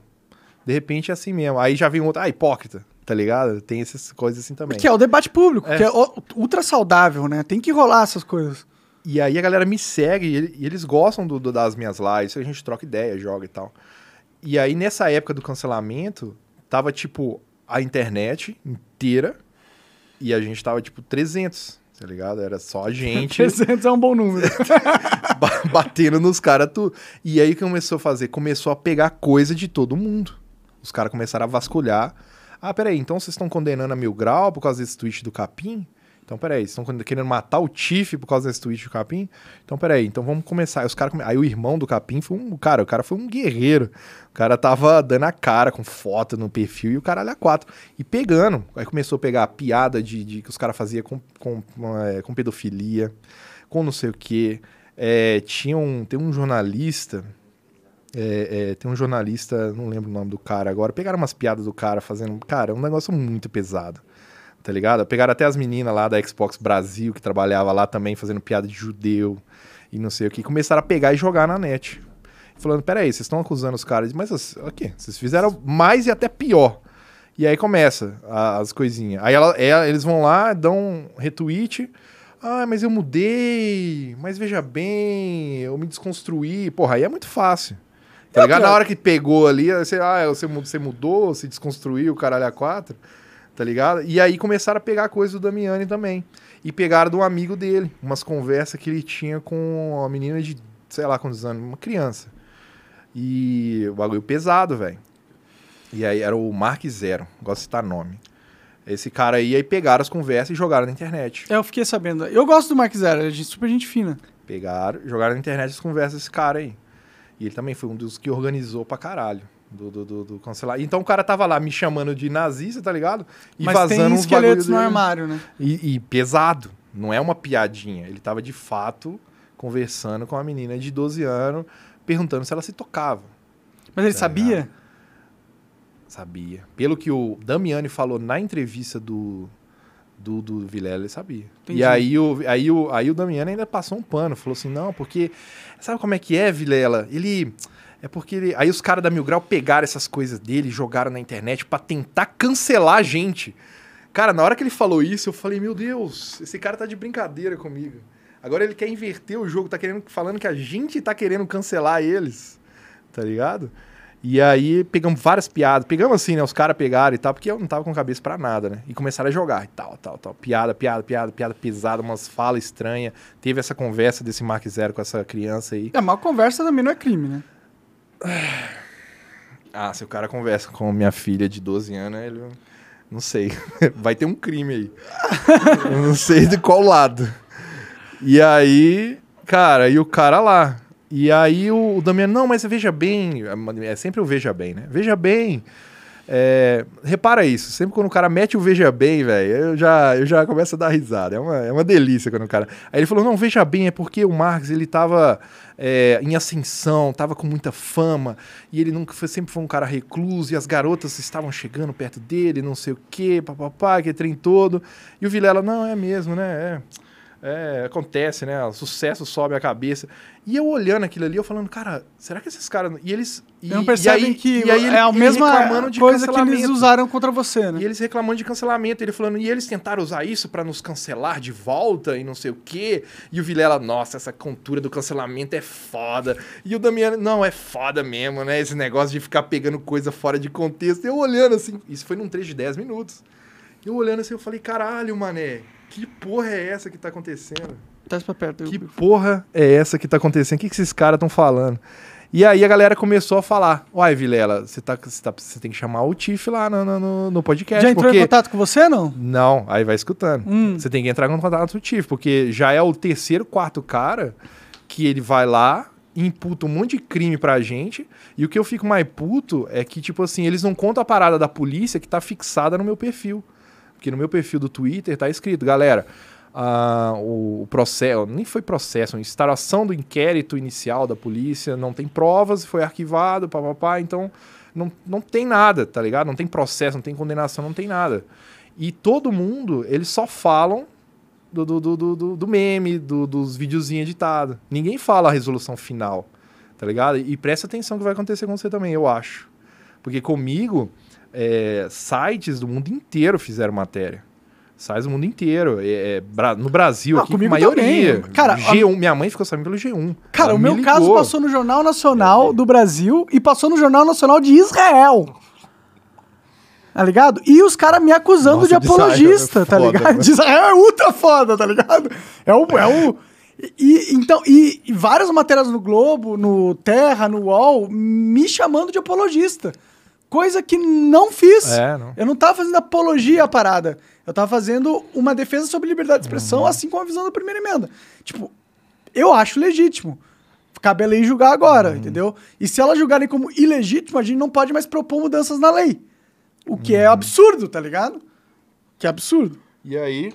de repente é assim mesmo. Aí já vem um outro, ah, hipócrita, tá ligado? Tem essas coisas assim também. Que é o debate público, É. que é ultra saudável, né? Tem que rolar essas coisas. E aí a galera me segue e, e eles gostam do- do- das minhas lives, a gente troca ideia, joga e tal. E aí nessa época do cancelamento, tava tipo a internet inteira e a gente tava tipo 300, tá ligado? Era só a gente 300 é um bom número. ba- batendo nos caras tudo. E aí o que começou a fazer? Começou a pegar coisa de todo mundo. Os caras começaram a vasculhar. Ah, peraí, então vocês estão condenando a Mil Grau por causa desse tweet do Capim? Então, peraí, estão querendo matar o Tiff por causa desse tweet do Capim? Então, peraí, então vamos começar. Aí, os cara Aí o irmão do Capim foi um. Cara, o cara foi um guerreiro. O cara tava dando a cara com foto no perfil e o caralho a quatro. E pegando. Aí começou a pegar a piada de, de que os caras faziam com, com, é, com pedofilia, com não sei o quê. É, tinha um, tem um jornalista. é, é, tem um jornalista, não lembro o nome do cara agora. Pegaram umas piadas do cara fazendo. Cara, é um negócio muito pesado. Tá ligado? Pegaram até as meninas lá da Xbox Brasil, que trabalhava lá também, fazendo piada de judeu e não sei o que. Começaram a pegar e jogar na net. Falando, peraí, vocês estão acusando os caras, mas as- o quê? Vocês fizeram mais e até pior. E aí começa a- as coisinhas. Aí ela- é- eles vão lá, dão um retweet. Ah, mas eu mudei. Mas veja bem, eu me desconstruí. Porra, aí é muito fácil. Tá ligado? Na hora que pegou ali, você, ah, você, mu- você mudou, se desconstruiu, caralho, a quatro. Tá ligado? E aí começaram a pegar coisa do Damiani também. E pegaram do amigo dele, umas conversas que ele tinha com uma menina de, sei lá quantos anos, uma criança. E o bagulho pesado, velho. E aí era o Mark Zero, gosto de citar nome. Esse cara aí, aí pegaram as conversas e jogaram na internet. É, eu fiquei sabendo. Eu gosto do Mark Zero, ele é super gente fina. Pegaram, jogaram na internet as conversas desse cara aí. E ele também foi um dos que organizou pra caralho. Do, do, do, do cancelar. Então o cara tava lá me chamando de nazista, tá ligado? E Mas vazando tem esqueletos no armário, né? E, e pesado. Não é uma piadinha. Ele tava de fato conversando com uma menina de 12 anos, perguntando se ela se tocava. Mas ele Tá sabia? Sabia. Pelo que o Damiani falou na entrevista do, do, do Vilela, ele sabia. Entendi. E aí o, aí, o, aí o Damiani ainda passou um pano. Falou assim, não, porque... Sabe como é que é, Vilela? Ele... É porque ele... Aí os caras da Mil Grau pegaram essas coisas dele jogaram na internet pra tentar cancelar a gente. Cara, na hora que ele falou isso, eu falei, meu Deus, esse cara tá de brincadeira comigo. Agora ele quer inverter o jogo, tá querendo, falando que a gente tá querendo cancelar eles. tá ligado? E aí pegamos várias piadas, pegamos assim, né? Os caras pegaram e tal, porque eu não tava com cabeça pra nada, né? E começaram a jogar e tal, tal, tal. Piada, piada, piada, piada pesada, umas falas estranhas. Teve essa conversa desse Mark Zero com essa criança aí. É, mas a conversa também não é crime, né? Ah, se o cara conversa com minha filha de 12 anos, ele. Não sei. Vai ter um crime aí. Eu não sei de qual lado. E aí, cara, e o cara lá. E aí o, o Damiano, não, mas veja bem. É sempre o veja bem, né? Veja bem. É, repara isso, sempre quando o cara mete o veja bem, velho, eu já, eu já começo a dar risada. É uma, é uma delícia quando o cara. Aí ele falou: não, veja bem, é porque o Marx ele tava é, em ascensão, tava com muita fama, e ele nunca foi, sempre foi um cara recluso, e as garotas estavam chegando perto dele, não sei o quê, papapá, que trem todo. E o Vilela, não, é mesmo, né? É. É, acontece, né? O sucesso sobe a cabeça. E eu olhando aquilo ali, eu falando, cara, será que esses caras. E eles. E, não percebem e aí, que e aí ele, é a mesma reclamando de coisa que eles usaram contra você, né? E eles reclamando de cancelamento, ele falando, e eles tentaram usar isso pra nos cancelar de volta e não sei o quê. E o Vilela, nossa, essa cultura do cancelamento é foda. E o Damiano, não, é foda mesmo, né? Esse negócio de ficar pegando coisa fora de contexto. Eu olhando assim, isso foi num trecho de 10 minutos. Eu olhando assim, eu falei, caralho, mané, que porra é essa que tá acontecendo? Traz pra perto. Que porra é essa que tá acontecendo? O que, que esses caras estão falando? E aí a galera começou a falar: Uai, Vilela, você tá, você tá, tem que chamar o Tiff lá no, no, no podcast. Já entrou porque... em contato com você, não? Não, aí vai escutando. Hum. Você tem que entrar em contato com o Tiff, porque já é o terceiro, quarto cara que ele vai lá, imputa um monte de crime pra gente. E o que eu fico mais puto é que, tipo assim, eles não contam a parada da polícia que tá fixada no meu perfil. Porque no meu perfil do Twitter tá escrito, galera. ah, o, processo, nem foi processo, a instalação do inquérito inicial da polícia, não tem provas, foi arquivado, papapá, então não, não tem nada, tá ligado? Não tem processo, não tem condenação, não tem nada. E todo mundo, eles só falam do, do, do, do- do meme, do- dos videozinhos editados. Ninguém fala a resolução final, tá ligado? E presta atenção que vai acontecer com você também, eu acho. Porque comigo, é, sites do mundo inteiro fizeram matéria. Sites do mundo inteiro. É, é, no Brasil, Ah, aqui, comigo maioria. também. Cara, G1, minha mãe ficou sabendo pelo G1. Cara, Ela o me meu caso passou no Jornal Nacional do Brasil e passou no Jornal Nacional de Israel. Tá ligado? E os caras me acusando Nossa, de apologista, é tá ligado? né? De Israel é ultra foda, tá ligado? É o. É o e, então, e, e várias matérias no Globo, no Terra, no UOL, me chamando de apologista. Coisa que não fiz. É, não. Eu não tava fazendo apologia à parada. Eu tava fazendo uma defesa sobre liberdade de expressão, Uhum. assim como a visão da primeira emenda. Tipo, eu acho legítimo. Cabe a lei julgar agora, Uhum. entendeu? E se elas julgarem como ilegítimo, a gente não pode mais propor mudanças na lei. O que Uhum. é absurdo, tá ligado? Que é absurdo. E aí.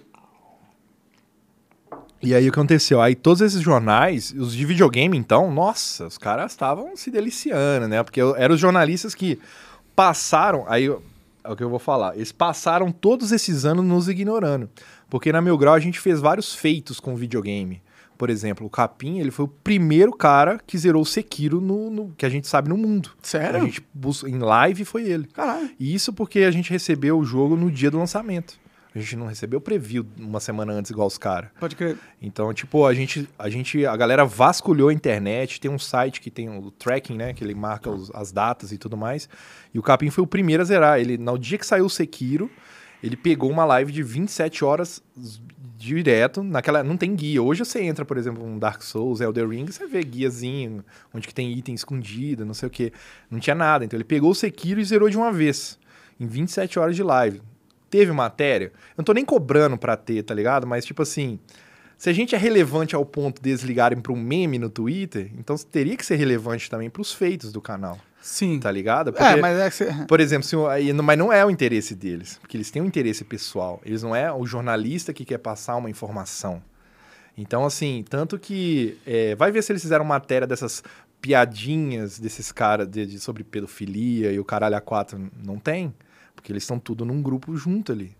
E aí o que aconteceu? Aí todos esses jornais, os de videogame, então, nossa, os caras estavam se deliciando, né? Porque eu- eram os jornalistas que passaram. Aí é o que eu vou falar. Eles passaram todos esses anos nos ignorando. Porque na meu grau a gente fez vários feitos com videogame. Por exemplo, o Capim, ele foi o primeiro cara que zerou o Sekiro no, no- que a gente sabe no mundo. Sério? A gente em live foi ele. Caralho. E isso porque a gente recebeu o jogo no dia do lançamento. A gente não recebeu o preview uma semana antes igual os caras. Pode crer. Então, tipo, a gente, a gente, a galera vasculhou a internet, tem um site que tem o tracking, né, que ele marca os- as datas e tudo mais. E o Capim foi o primeiro a zerar. Ele, no dia que saiu o Sekiro, ele pegou uma live de 27 horas direto, naquela, não tem guia. Hoje você entra, por exemplo, um Dark Souls, Elder Ring, você vê guiazinho, onde que tem item escondido, não sei o quê. Não tinha nada. Então ele pegou o Sekiro e zerou de uma vez, em 27 horas de live. Teve matéria? Eu não tô nem cobrando pra ter, tá ligado? Mas, tipo assim, se a gente é relevante ao ponto de eles ligarem pra um meme no Twitter, então teria que ser relevante também pros feitos do canal, Sim. tá ligado? É, Porque- mas é que você... por exemplo, se mas não é o interesse deles, porque eles têm um interesse pessoal. Eles não é o jornalista que quer passar uma informação. Então, assim, tanto que é, vai ver se eles fizeram matéria dessas piadinhas desses caras de, de- sobre pedofilia e o caralho a quatro. Não tem, porque eles estão tudo num grupo junto ali,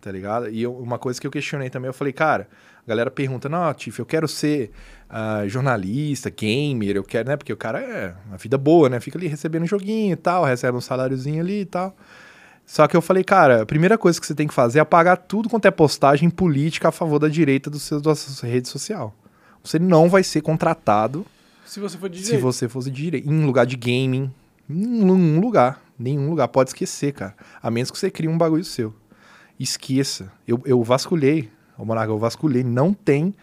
tá ligado? E eu- uma coisa que eu questionei também, eu falei, cara, a galera pergunta, não, Tiff, eu quero ser ah, jornalista, gamer, eu quero, né? Porque o cara é uma vida boa, né? Fica ali recebendo um joguinho e tal, recebe um saláriozinho ali e tal. Só que eu falei, cara, a primeira coisa que você tem que fazer é apagar tudo quanto é postagem política a favor da direita do seu, da sua rede social. Você não vai ser contratado Se você for de Se você fosse de direito. Em lugar de gaming. Em nenhum lugar. Nenhum lugar. Pode esquecer, cara. A menos que você crie um bagulho seu. Esqueça. Eu, eu vasculhei. Ô, Monarca, eu vasculhei. Não tem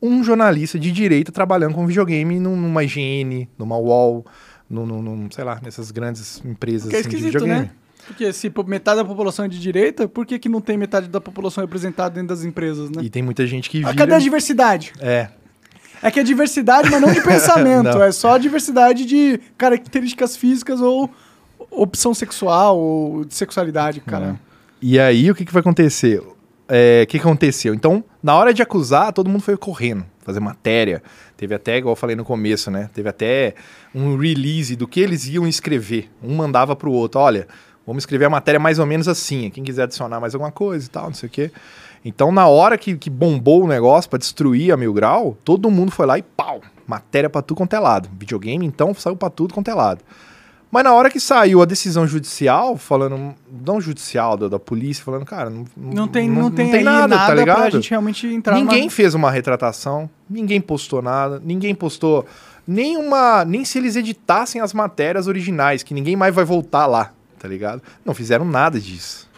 um jornalista de direita trabalhando com videogame num- numa IGN, numa UOL, num, num- num, sei lá, nessas grandes empresas Que é assim, de esquisito, videogame. né? Porque se metade da população é de direita, por que, que não tem metade da população representada dentro das empresas, né? E tem muita gente que Ah, vira... Cadê a diversidade? É, É que é diversidade, mas não de pensamento. Não. é só diversidade de características físicas ou opção sexual ou de sexualidade, cara. E aí, o que, que vai acontecer? É, O que, que aconteceu? Então, na hora de acusar, todo mundo foi correndo, fazer matéria. Teve até, igual eu falei no começo, né? Teve até um release do que eles iam escrever. Um mandava pro outro, olha, vamos escrever a matéria mais ou menos assim. Quem quiser adicionar mais alguma coisa e tal, não sei o quê. Então, na hora que, que bombou o negócio pra destruir a Mil Grau, todo mundo foi lá e pau! Matéria pra tudo quanto é lado. Videogame, então, saiu pra tudo quanto é lado. Mas na hora que saiu a decisão judicial, falando, não judicial, da, da polícia, falando, cara, não, Não tem, não, tem, aí nada, nada, tá ligado? pra gente realmente entrar ninguém numa... fez uma retratação, ninguém postou nada, ninguém postou nenhuma. Nem se eles editassem as matérias originais, que ninguém mais vai voltar lá, tá ligado? Não fizeram nada disso.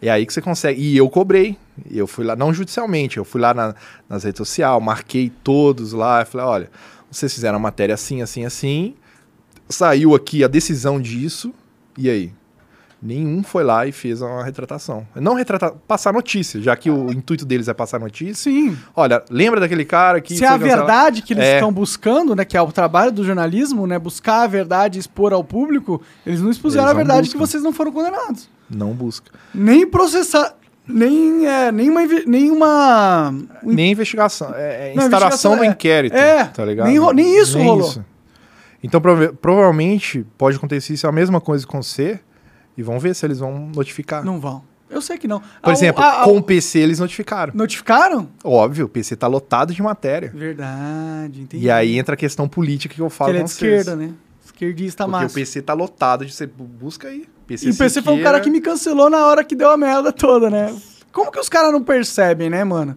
É aí que você consegue. E eu cobrei. Eu fui lá, não judicialmente, eu fui lá na- nas redes sociais, marquei todos lá, e falei, olha, vocês fizeram a matéria assim, assim, assim. Saiu aqui a decisão disso, e aí? Nenhum foi lá e fez uma retratação. Não retratar, passar notícia, já que o intuito deles é passar notícia. Sim. Olha, lembra daquele cara que. Se é a verdade que eles É. estão buscando, né, que é o trabalho do jornalismo, né, buscar a verdade e expor ao público, eles não expuseram Eles a não verdade buscam. que vocês não foram condenados. Não busca. Nem processar, nem é, nenhuma nenhuma Nem investigação. É, é Não, instalação do é- inquérito. é, tá ligado? nem nem isso rolou. Então, prova- provavelmente, pode acontecer isso a mesma coisa com você. E vamos ver se eles vão notificar. não vão. Eu sei que não. Por o- exemplo, com o PC eles notificaram. notificaram? Óbvio, o PC tá lotado de matéria. Verdade, entendi. E aí entra a questão política que eu que falo ele é com de esquerda, né? Esquerdista Porque massa. o PC tá lotado de você busca aí. PC E o PC foi um cara que me cancelou na hora que deu a merda toda, né? Como que os caras não percebem, né, mano?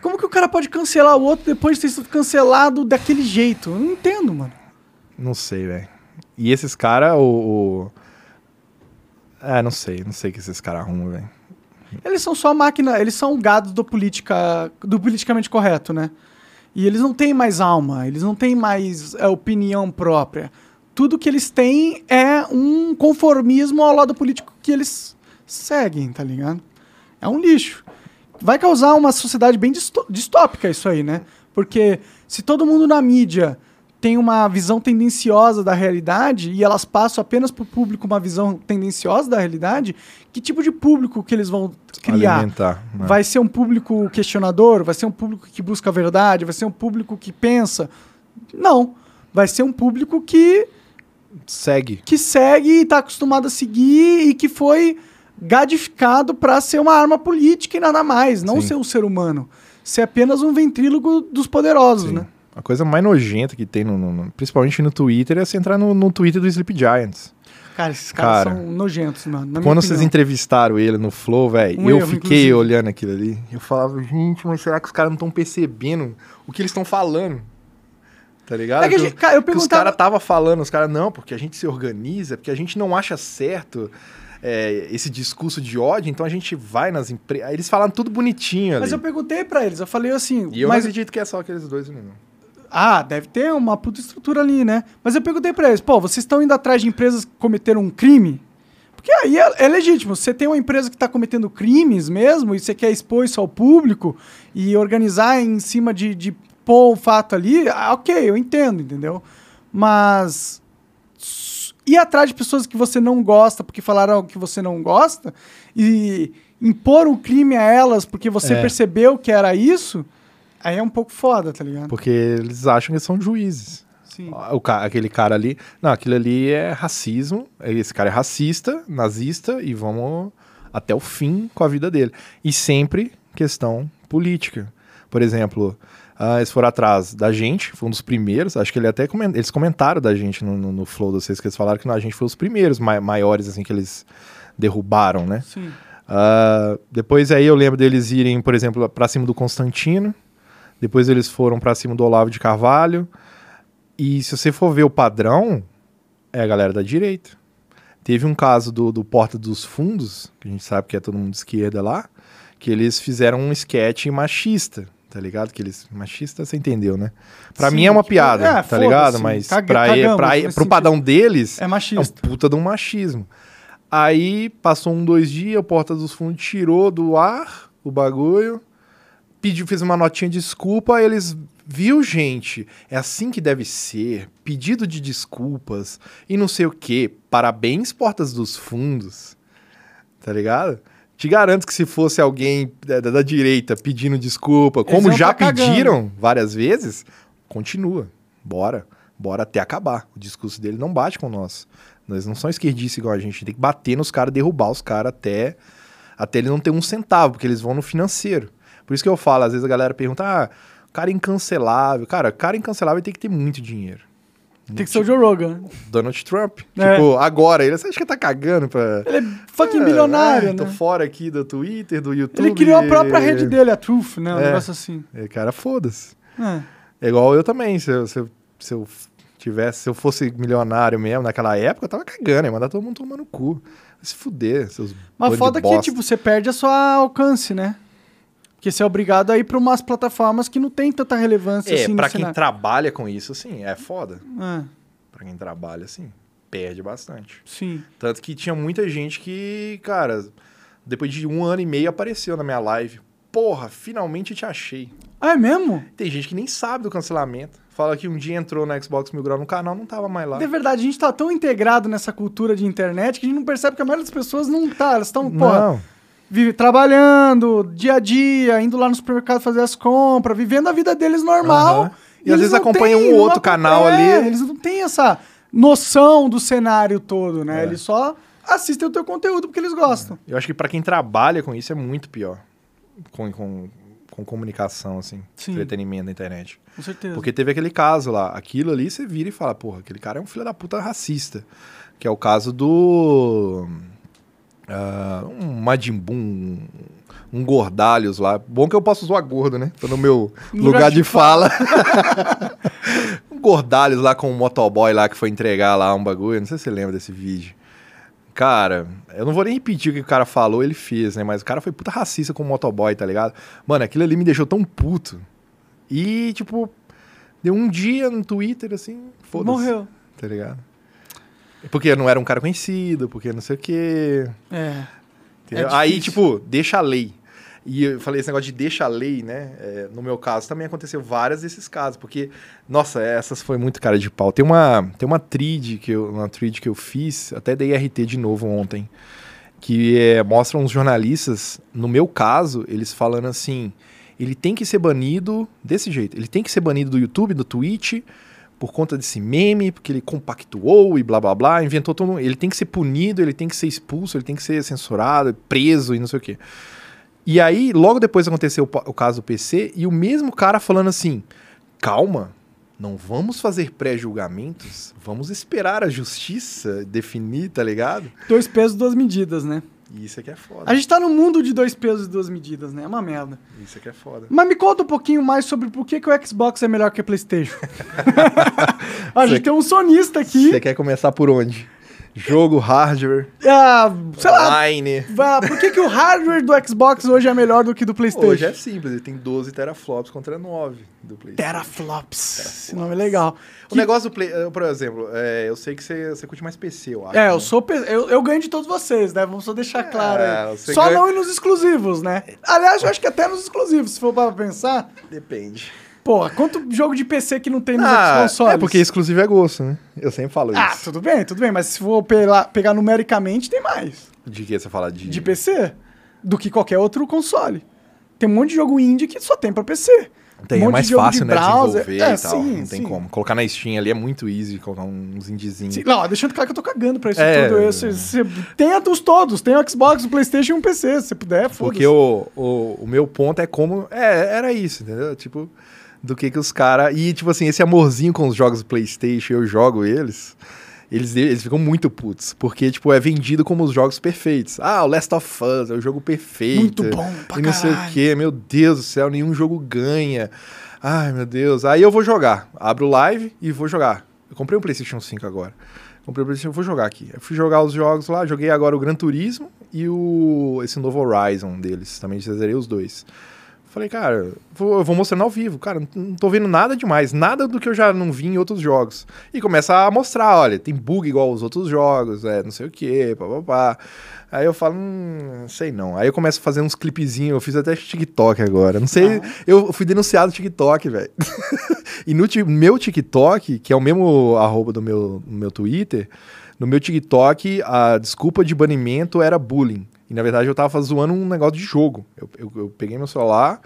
Como que o cara pode cancelar o outro depois de ter sido cancelado daquele jeito? Eu não entendo, mano. Não sei, velho. E esses caras, o, o. É, não sei, não sei o que esses caras arrumam, velho. Eles são só máquina, eles são gados do política, do politicamente correto, né? E eles não têm mais alma, eles não têm mais é, opinião própria. Tudo que eles têm é um conformismo ao lado político que eles seguem, tá ligado? É um lixo. Vai causar uma sociedade bem distópica isso aí, né? Porque se todo mundo na mídia tem uma visão tendenciosa da realidade e elas passam apenas para o público uma visão tendenciosa da realidade, que tipo de público que eles vão criar? Alimentar. né? Vai ser um público questionador? Vai ser um público que busca a verdade? Vai ser um público que pensa? Não. Vai ser um público que, Segue. que segue e está acostumado a seguir e que foi gadificado para ser uma arma política e nada mais. Não Sim. ser um ser humano. Ser apenas um ventrílogo dos poderosos, Sim. né? A coisa mais nojenta que tem, no, no- principalmente no Twitter, é você entrar no, no Twitter do Sleep Giants. Cara, esses caras Cara, são nojentos, mano. Quando vocês entrevistaram ele no Flow, velho, Um eu erro, fiquei inclusive. olhando aquilo ali. Eu falava, gente, mas será que os caras não estão percebendo o que eles estão falando? Tá ligado? É que gente- cara, eu que os perguntava- caras estavam falando, os caras, não, porque a gente se organiza, porque a gente não acha certo é, esse discurso de ódio, então a gente vai nas empresas. Eles falaram tudo bonitinho ali. Mas eu perguntei pra eles, eu falei assim... E eu mas não acredito que é só aqueles dois, não. Ah, deve ter uma puta estrutura ali, né? Mas eu perguntei pra eles, pô, vocês estão indo atrás de empresas que cometeram um crime? Porque aí é, é legítimo. Você tem uma empresa que está cometendo crimes mesmo e você quer expor isso ao público e organizar em cima de, de pôr o fato ali, ah, ok, eu entendo, entendeu? Mas ir atrás de pessoas que você não gosta porque falaram algo que você não gosta e impor um crime a elas porque você É. percebeu que era isso, aí é um pouco foda, tá ligado? Porque eles acham que são juízes. Sim. O ca- aquele cara ali. Não, aquilo ali é racismo. Esse cara é racista, nazista e vamos até o fim com a vida dele. E sempre questão política. Por exemplo, ah, eles foram atrás da gente, foi um dos primeiros. Acho que ele até comen- eles comentaram da gente no, no, no Flow de vocês, que eles falaram que não, a gente foi os primeiros ma- maiores assim que eles derrubaram, né? Sim. Ah, depois aí eu lembro deles irem, por exemplo, pra cima do Constantino. Depois eles foram pra cima do Olavo de Carvalho. E se você for ver o padrão, é a galera da direita. Teve um caso do, do Porta dos Fundos, que a gente sabe que é todo mundo de esquerda lá, que eles fizeram um sketch machista, tá ligado? Que eles. Machista, você entendeu, né? Pra Sim, mim é uma tipo, piada, é, tá ligado? Mas caga- pra, cagamos pra, nesse pro sentido. padrão deles, É é um machista. puta de um machismo. Aí passou um, dois dias, o Porta dos Fundos tirou do ar o bagulho, pediu, fez uma notinha de desculpa, eles. Viu, gente? É assim que deve ser. Pedido de desculpas e não sei o quê. Parabéns, Portas dos Fundos. Tá ligado? Te garanto que se fosse alguém da, da- da direita pedindo desculpa, Eles como já tá cagando. pediram várias vezes, continua. Bora. Bora até acabar. O discurso dele não bate com o nosso. Nós não somos esquerdistas igual a gente. Tem que bater nos caras, derrubar os caras até, até ele não ter um centavo, porque eles vão no financeiro. Por isso que eu falo, às vezes a galera pergunta, ah, cara incancelável. Cara, cara incancelável tem que ter muito dinheiro. Tem que ser o Joe Rogan. Donald Trump. É. Tipo, agora, ele, você acha que tá cagando pra... Ele é fucking É, milionário, é, Tô né? fora aqui do Twitter, do YouTube. Ele criou a própria rede dele, a Truth, né? Um É. negócio assim. É, cara, foda-se. É. É igual eu também. Se eu, se eu, se eu tivesse, se eu fosse milionário mesmo naquela época, eu tava cagando, ia mandar todo mundo tomar no cu. Vai Se fuder, seus Mas foda que, tipo, você perde a sua alcance, né? Porque você é obrigado a ir pra umas plataformas que não tem tanta relevância É, assim pra quem cenário. trabalha com isso, assim, é foda. É, Pra quem trabalha, assim, perde bastante. sim. Tanto que tinha muita gente que, cara, depois de um ano e meio apareceu na minha live. Porra, finalmente te achei. Ah, é mesmo? Tem gente que nem sabe do cancelamento. Fala que um dia entrou no Xbox Mil Grau no canal, não tava mais lá. De verdade, a gente tá tão integrado nessa cultura de internet que a gente não percebe que a maioria das pessoas não tá. Elas estão, porra, Não. Vive, trabalhando, dia a dia, indo lá no supermercado fazer as compras, vivendo a vida deles normal. Aham. E às vezes eles não acompanha têm um outro canal é, ali. Eles não têm essa noção do cenário todo, né? É. Eles só assistem o teu conteúdo porque eles gostam. Eu acho que pra quem trabalha com isso é muito pior. Com, com, com comunicação, assim, Sim. entretenimento na internet. Com certeza. Porque teve aquele caso lá. Aquilo ali você vira e fala, porra, aquele cara é um filho da puta racista. Que é o caso do. Ah, um Majin Buu, um, um Gordalhos lá. Bom que eu posso zoar gordo, né? Tô no meu lugar, de fala. um Gordalhos lá com um motoboy lá que foi entregar lá um bagulho. Não sei se você lembra desse vídeo. Cara, eu não vou nem repetir o que o cara falou, ele fez, né? Mas o cara foi puta racista com o motoboy, tá ligado? Mano, aquilo ali me deixou tão puto. E, tipo, deu um dia no Twitter, assim, foda-se. Morreu. Tá ligado? Porque não era um cara conhecido, porque não sei o quê. É. É Aí, tipo, deixa a lei. E eu falei esse negócio de deixa a lei, né? É, no meu caso também aconteceu vários desses casos, porque, nossa, essas foi muito cara de pau. Tem uma, tem uma trid que eu, uma trid que eu fiz, até dei RT de novo ontem, que é, mostra uns jornalistas, no meu caso, eles falando assim, ele tem que ser banido desse jeito, ele tem que ser banido do YouTube, do Twitch, por conta desse meme, porque ele compactuou e blá blá blá, inventou todo um- Ele tem que ser punido, ele tem que ser expulso, ele tem que ser censurado, preso e não sei o quê. E aí, logo depois aconteceu o, o caso do PC, e o mesmo cara falando assim: calma, não vamos fazer pré-julgamentos, vamos esperar a justiça definir, tá ligado? Dois pesos, duas medidas, né? Isso aqui é foda. A gente tá no mundo de dois pesos e duas medidas, né? É uma merda. Isso aqui é foda. Mas me conta um pouquinho mais sobre por que, que o Xbox é melhor que a PlayStation. a gente tem um sonista aqui. Você quer começar por onde? Jogo, hardware, Ah, sei lá. online. Por que, que o hardware do Xbox hoje é melhor do que do PlayStation? Hoje é simples, ele tem 12 teraflops contra 9 do PlayStation. Teraflops. Esse nome é legal. O negócio do Play, eh, por exemplo, é, eu sei que você, você curte mais PC, eu acho. É, né? eu sou. pe- Eu, eu ganho de todos vocês, né? Vamos só deixar claro aí. É, você Só ganha- não ir nos exclusivos, né? Aliás, eu acho que até nos exclusivos, se for para pensar. Depende. Porra, quanto jogo de PC que não tem nos Ah, consoles? é porque exclusivo é gosto, né? Eu sempre falo Ah, isso. tudo bem, tudo bem, mas se for pegar, pegar numericamente, tem mais. De que você fala de... De PC do que qualquer outro console. Tem um monte de jogo indie que só tem pra PC. Tem, um é mais de jogo fácil, de né, browser. desenvolver É, e tal. sim, não tem sim. como. Colocar na Steam ali é muito easy, colocar uns indiezinhos. Sim, Não, deixando claro que eu tô cagando pra isso É. tudo. Eu, se, se, tem os todos, tem o Xbox, o Playstation e um PC, se puder, foda-se. Porque o, o, o meu ponto é como... É, era isso, entendeu? Tipo, do que que os caras... E, tipo assim, esse amorzinho com os jogos do Playstation, eu jogo eles... eles, eles ficam muito putos. Porque, tipo, é vendido como os jogos perfeitos. Ah, o Last of Us é o jogo perfeito. Muito bom pra E não sei o caralho. quê. Meu Deus do céu, nenhum jogo ganha. Ai, meu Deus. Aí eu vou jogar. Abro o live e vou jogar. Eu comprei um PlayStation 5 agora. Comprei o PlayStation, vou jogar aqui. Eu fui jogar os jogos lá, joguei agora o Gran Turismo e o esse novo Horizon deles. Também zerei os dois. Falei, cara, vou, eu vou mostrando ao vivo. Cara, não- tô vendo nada demais. Nada do que eu já não vi em outros jogos. E começa a mostrar, olha, tem bug igual os outros jogos, é, não sei o que, papapá. Aí eu falo, hum, sei não. Aí eu começo a fazer uns clipezinhos, eu fiz até TikTok agora. Não sei, eu fui denunciado TikTok, velho. e no meu TikTok, que é o mesmo arroba do meu, no meu Twitter, no meu TikTok, a desculpa de banimento era bullying. E na verdade eu tava zoando um negócio de jogo. Eu, eu, eu peguei meu celular,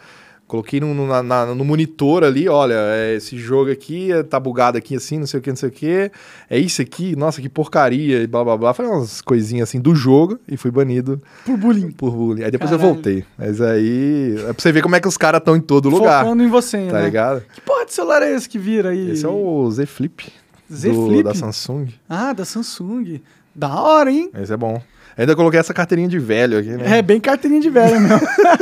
coloquei no, no, na- na- no monitor ali, olha, é, esse jogo aqui é- tá bugado aqui assim, não sei o que, não sei o que. É isso aqui, nossa, que porcaria, e blá blá blá. Falei umas coisinhas assim do jogo e fui banido Por bullying. por bullying. Aí depois eu Caralho. voltei. Mas aí. É pra você ver como é que os caras estão em todo lugar. Focando em você, Tá né? ligado? Que porra de celular é esse que vira aí? Esse é o Z Flip. Z do- Flip? Da Samsung. Ah, da Samsung. Da hora, hein? Esse é bom. Ainda coloquei essa carteirinha de velho aqui, né? É bem carteirinha de velho mesmo.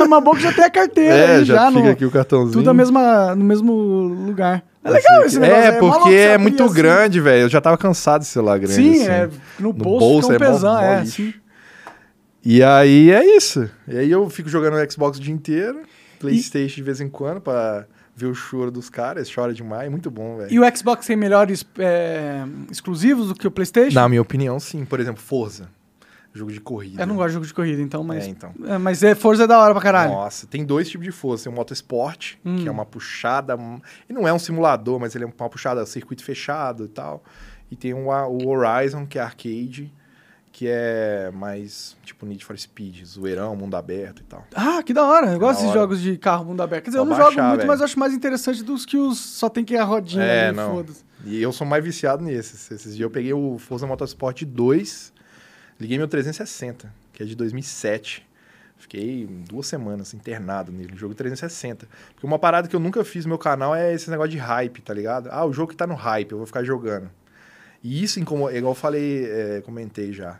Mas bom que já tem a carteira É, já, já, fica no, aqui o cartãozinho. tudo mesma, no mesmo lugar. É legal esse negócio. É, louco porque é muito assim. grande, velho. Eu já tava cansado desse celular grande. Sim, assim. é, no, No bolso, bolso fica um é pesão, mó é, sim. E aí é isso. E aí eu fico jogando no Xbox o dia inteiro, Playstation de vez em quando, pra ver o choro dos caras. Chora demais, muito bom, velho. E o Xbox tem melhores é, exclusivos do que o PlayStation? Na minha opinião, sim. Por exemplo, Forza. Jogo de corrida. Eu não gosto de jogo de corrida, então, mas. É, então. é, mas é Forza é da hora pra caralho. Nossa, tem dois tipos de Forza. Tem o Motorsport, Hum. que é uma puxada... E não é um simulador, mas ele é uma puxada circuito fechado e tal. E tem o, o Horizon, que é arcade, que é mais tipo Need for Speed, zoeirão, mundo aberto e tal. Ah, que da hora. Eu gosto da desses jogos de carro mundo aberto. Quer dizer, eu não jogo baixar, muito, velho. mas acho mais interessante dos que os só tem que ir a rodinha É, ali, não. foda-se. E eu sou mais viciado nesses. Esses dias eu peguei o Forza Motorsport 2, liguei meu 360, que é de 2007. Fiquei duas semanas internado nele, jogo 360. Porque uma parada que eu nunca fiz no meu canal é esse negócio de hype, tá ligado? Ah, o jogo que tá no hype, eu vou ficar jogando. E isso, incomoda, igual eu falei, é, comentei já.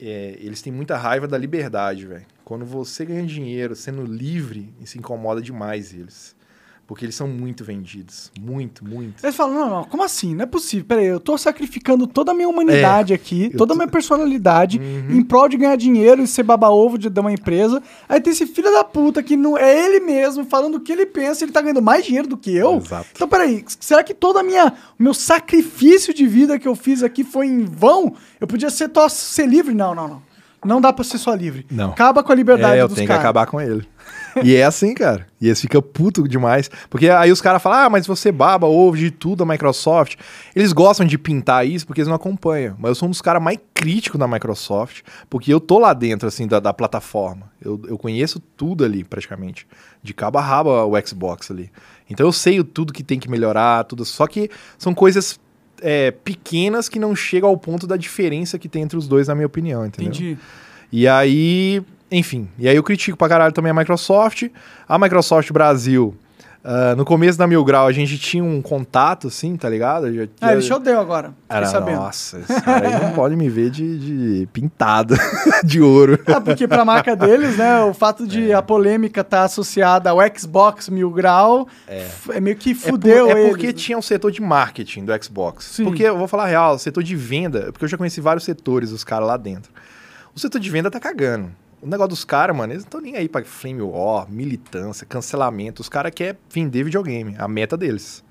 É, eles têm muita raiva da liberdade, velho. Quando você ganha dinheiro sendo livre, isso incomoda demais eles. Porque eles são muito vendidos. Muito, muito. Eles falam, não, não, como assim? Não é possível. Peraí, eu tô sacrificando toda a minha humanidade aqui, eu toda a tô- minha personalidade, Uhum. em prol de ganhar dinheiro e ser baba-ovo de, de uma empresa. Aí tem esse filho da puta que não é ele mesmo falando o que ele pensa, ele tá ganhando mais dinheiro do que eu. Exato. Então, peraí, será que toda a minha, o meu sacrifício de vida que eu fiz aqui foi em vão? Eu podia ser, tó- ser livre? Não, não, não. Não dá pra ser só livre. Não. Acaba com a liberdade É, eu dos tenho caras. que acabar com ele. E é assim, cara. E eles ficam puto demais. Porque aí os caras falam, ah, mas você baba, ouve de tudo a Microsoft. Eles gostam de pintar isso porque eles não acompanham. Mas eu sou um dos caras mais críticos da Microsoft, porque eu tô lá dentro, assim, da, da plataforma. Eu, eu conheço tudo ali, praticamente. De cabo a rabo o Xbox ali. Então eu sei o tudo que tem que melhorar, tudo. Só que são coisas é, pequenas que não chegam ao ponto da diferença que tem entre os dois, na minha opinião, entendeu? Entendi. E aí, enfim, e aí eu critico pra caralho também a Microsoft. A Microsoft Brasil, ah, no começo da Mil Grau, a gente tinha um contato, assim, tá ligado? Já, Ah, ele odeia agora. Era, sabendo. nossa, esse cara aí não pode me ver de, de pintado de ouro. Ah, porque pra marca deles, né, o fato de a polêmica estar associada ao Xbox Mil Grau é, meio que É, por- fudeu é eles, porque né? tinha um setor de marketing do Xbox. Sim. Porque, eu vou falar a real, o setor de venda, porque eu já conheci vários setores, os caras lá dentro. O setor de venda tá cagando. O negócio dos caras, mano, eles não estão nem aí pra flame war, militância, cancelamento. Os caras querem vender videogame, a meta deles.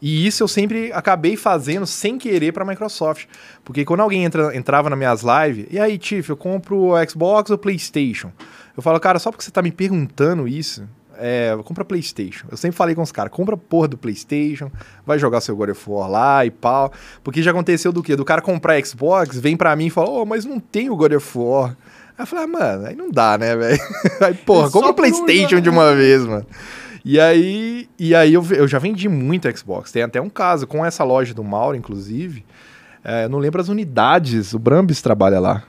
E isso eu sempre acabei fazendo sem querer pra Microsoft. Porque quando alguém entra, entrava nas minhas lives, e aí, Tiff, eu compro o Xbox ou PlayStation? Eu falo, cara, só porque você tá me perguntando isso, é, compra PlayStation. Eu sempre falei com os caras, compra porra do PlayStation, vai jogar seu God of War lá e pau. Porque já aconteceu do quê? Do cara comprar Xbox, vem pra mim e fala, ô, mas não tem o God of War. Aí eu falei, ah, mano, aí não dá, né, velho? Aí, porra, É compra o um PlayStation de uma vez, mano. E aí, e aí eu, eu já vendi muito Xbox. Tem até um caso com essa loja do Mauro, inclusive. É, eu não lembro as unidades. O Brambis trabalha lá.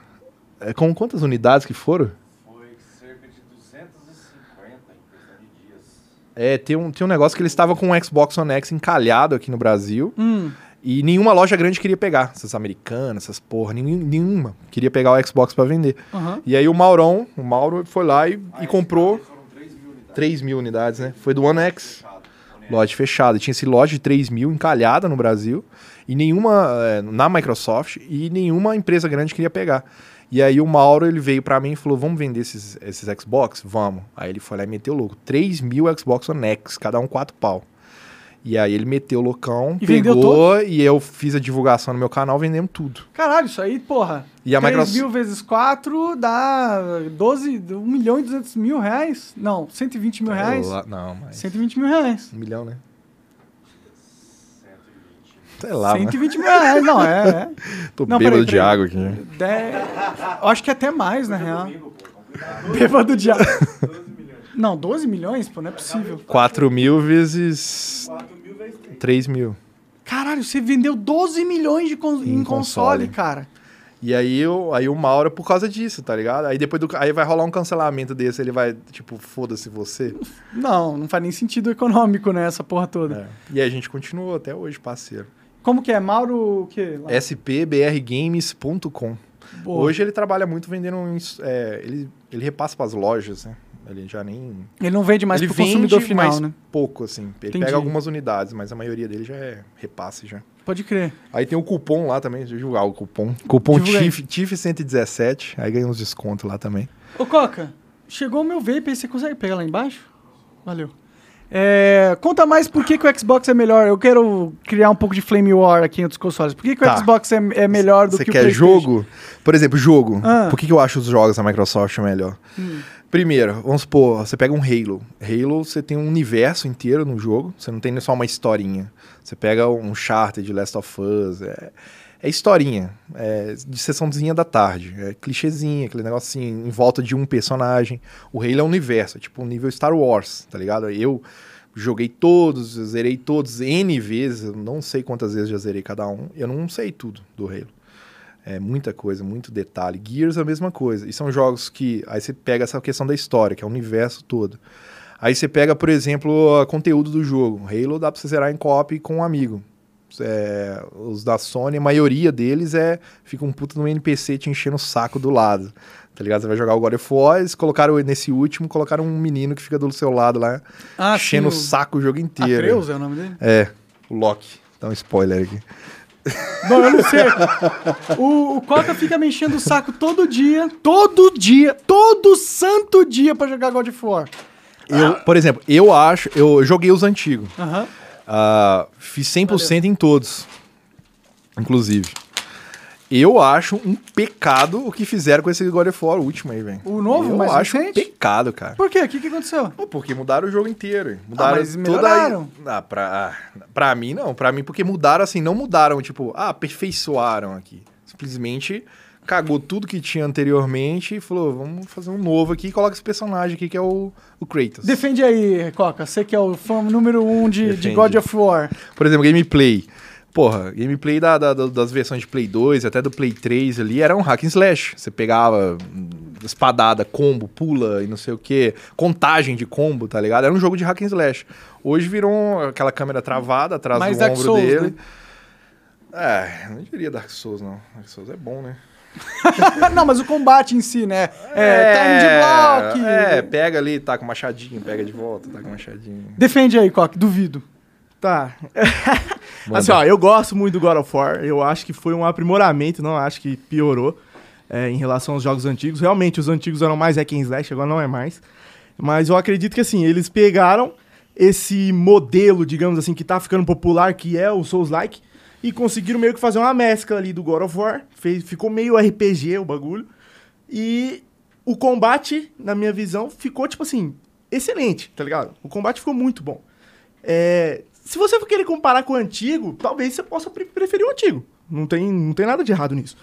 É, com quantas unidades que foram? Foi cerca de 250 em questão de dias. É, tem um, tem um negócio que ele estava com o Xbox One X encalhado aqui no Brasil. Hum, E nenhuma loja grande queria pegar, essas americanas, essas porra, nenhum- nenhuma queria pegar o Xbox pra vender. Aham. E aí o Maurão, o Mauro foi lá e, e comprou 3 mil unidades, né? Foi do One X. Lote fechado. Tinha esse lote de 3 mil encalhada no Brasil. E nenhuma, é, na Microsoft, e nenhuma empresa grande queria pegar. E aí o Mauro, ele veio pra mim e falou, vamos vender esses, esses Xbox? Vamos. Aí ele foi lá e meteu louco. 3 mil Xbox One X, cada um 4 pau. E aí ele meteu o loucão, E pegou, e eu fiz a divulgação no meu canal, vendemos tudo. Caralho, isso aí, porra. E a 3 Microsoft- mil vezes 4 dá 12, 1 milhão e 200 mil reais. Não, 120 mil reais. Lá- Não, mas... 120 mil reais. Um milhão, né? Sei lá, mano. 120 mil reais, não, é. é. Tô Não, bêbado peraí, de água aqui. Dez- Eu acho que até mais, na real. Bêbado de água. Não, 12 milhões, pô, não é possível. 4 mil vezes 3 mil. Caralho, você vendeu 12 milhões de con- em, Em console, console. cara. E aí, eu, aí o Mauro, por causa disso, tá ligado? Aí depois do, aí vai rolar um cancelamento desse, ele vai, tipo, foda-se você. Não, não faz nem sentido econômico, né, essa porra toda. É. E aí a gente continuou até hoje, parceiro. Como que é? Mauro o quê? Lá? spbrgames.com. Hoje ele trabalha muito vendendo. é, ele, ele repassa pras lojas, né? Ele já nem. Ele não vende mais ele pro consumidor vende, final, mas né? pouco, assim. Ele Entendi. pega algumas unidades, mas a maioria dele já é repasse já. Pode crer. Aí tem o cupom lá também, deixa eu divulgar o cupom. Cupom Divulga aí. TIF, TIF117, aí ganha uns descontos lá também. Ô, Coca, chegou o meu vape aí, você consegue pegar lá embaixo? Valeu. É, conta mais por que, que o Xbox é melhor. Eu quero criar um pouco de flame war aqui entre os consoles. Por que, que o Tá. Xbox é, é melhor do Você que o quer PlayStation? jogo? Por exemplo, jogo. Ah. Por que, que eu acho os jogos da Microsoft melhor? Hum. Primeiro, vamos supor, você pega um Halo. Halo, você tem um universo inteiro no jogo, você não tem só uma historinha. Você pega um Uncharted, de Last of Us, é, é historinha, é de sessãozinha da tarde, é clichêzinha, aquele negocinho em volta de um personagem. O Halo é um universo, é tipo um nível Star Wars, tá ligado? Eu joguei todos, zerei todos N vezes, não sei quantas vezes já zerei cada um, eu não sei tudo do Halo. É muita coisa, muito detalhe. Gears é a mesma coisa. E são jogos que. Aí você pega essa questão da história, que é o universo todo. Aí você pega, por exemplo, o conteúdo do jogo. Halo dá pra você zerar em co-op com um amigo. É, os da Sony, a maioria deles é. Fica um puta no NPC te enchendo o saco do lado. Tá ligado? Você vai jogar o God of War, eles colocaram nesse último, colocaram um menino que fica do seu lado lá, Ah, enchendo o sim, saco o jogo inteiro. Atreus é o nome dele? É, o Loki. Dá um spoiler aqui. Não, eu não sei. O, o Coca fica me enchendo o saco todo dia, todo dia, todo santo dia pra jogar God of War. Eu, por exemplo, eu acho. Eu joguei os antigos. Aham. Ah, fiz 100% em todos. Inclusive. Eu acho um pecado o que fizeram com esse God of War último aí, velho. O novo, Eu acho um recente? pecado, cara. Por quê? O que, que aconteceu? Pô, Porque mudaram o jogo inteiro. Mudaram mas toda melhoraram. a... ah, pra, ah, pra mim, não. Pra mim, porque mudaram assim, não mudaram, tipo, ah, aperfeiçoaram aqui. Simplesmente cagou tudo que tinha anteriormente e falou, vamos fazer um novo aqui e coloca esse personagem aqui que é o, o Kratos. Defende aí, Coca. Você que é o fã número um de, de. God of War. Por exemplo, gameplay. Porra, gameplay da, da- da- das versões de Play 2, até do Play 3 ali, era um hack and slash. Você pegava hum, espadada, combo, pula e não sei o que, contagem de combo, tá ligado? Era um jogo de hack and slash. Hoje virou aquela câmera travada atrás Mais do Dark ombro Souls, dele. né? É, não diria Dark Souls, não. Dark Souls é bom, né? não, mas o combate em si, né? É, time de block. É, pega ali, tá com machadinho, pega de volta, tá com machadinho. Defende aí, Coca. Duvido. Tá. assim, ó, eu gosto muito do God of War. Eu acho que foi um aprimoramento, não acho que piorou é, em relação aos jogos antigos. Realmente, os antigos eram mais hack and slash, agora não é mais. Mas eu acredito que, assim, eles pegaram esse modelo, digamos assim, que tá ficando popular, que é o Souls-like, e conseguiram meio que fazer uma mescla ali do God of War. Fez, ficou meio RPG o bagulho. E o combate, na minha visão, ficou, tipo assim, excelente, tá ligado? O combate ficou muito bom. É, se você for querer comparar com o antigo, talvez você possa pre- preferir o antigo. Não tem, não tem nada de errado nisso.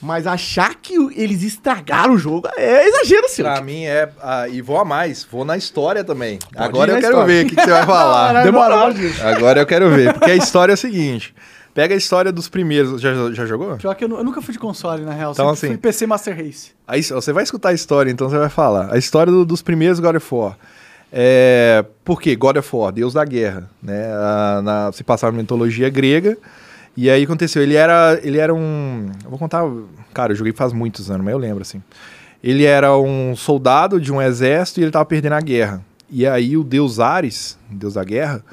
Mas achar que o- eles estragaram o jogo é exagero, seu. Pra mim é. ah, e vou a mais, vou na história também. ir Agora eu quero história. ver o que, que você vai falar. Demorou. Agora eu quero ver, porque a história é a seguinte. Pega a história dos primeiros. Já, já jogou? Pior que eu, eu nunca fui de console, na real. Então, Sempre assim- fui PC Master Race. Aí você vai escutar a história, então você vai falar. A história do- dos primeiros God of War. É, por quê? God of War, Deus da Guerra. Né? Ah, na- se passava na mitologia grega. E aí aconteceu, ele era, ele era um, vou contar, cara, eu joguei faz muitos anos, mas eu lembro assim. Ele era um soldado de um exército e ele tava perdendo a guerra. E aí o deus Ares, deus da guerra,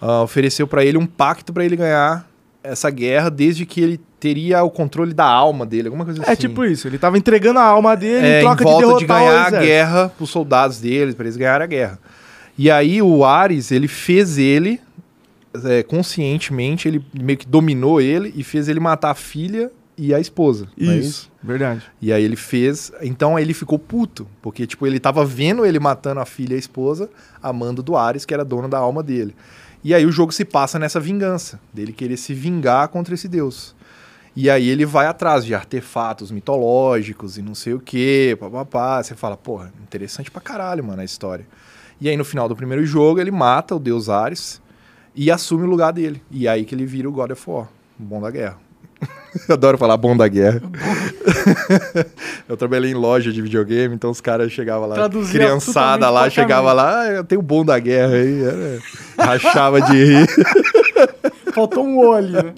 ah, ofereceu pra ele um pacto pra ele ganhar essa guerra desde que ele teria o controle da alma dele, alguma coisa É assim. tipo isso, ele tava entregando a alma dele É, em troca em volta de de, ganhar a guerra pros soldados dele, pra eles ganharem a guerra. E aí o Ares, ele fez ele, é, conscientemente, ele meio que dominou ele e fez ele matar a filha e a esposa. é Isso, verdade. E aí ele fez. Então ele ficou puto. Porque, tipo, ele tava vendo ele matando a filha e a esposa, amando do Ares, que era dono da alma dele. E aí o jogo se passa nessa vingança, dele querer se vingar contra esse deus. E aí ele vai atrás de artefatos mitológicos e não sei o quê, papapá. Você fala, porra, interessante pra caralho, mano, a história. E aí no final do primeiro jogo ele mata o deus Ares e assume o lugar dele. E aí que ele vira o God of War, o bom da guerra. Eu adoro falar bom da guerra. eu trabalhei em loja de videogame, então os caras chegavam lá, Traduzia criançada lá, chegava lá, ah, eu tenho o bom da guerra aí. era- rachava de rir. Faltou um olho, né?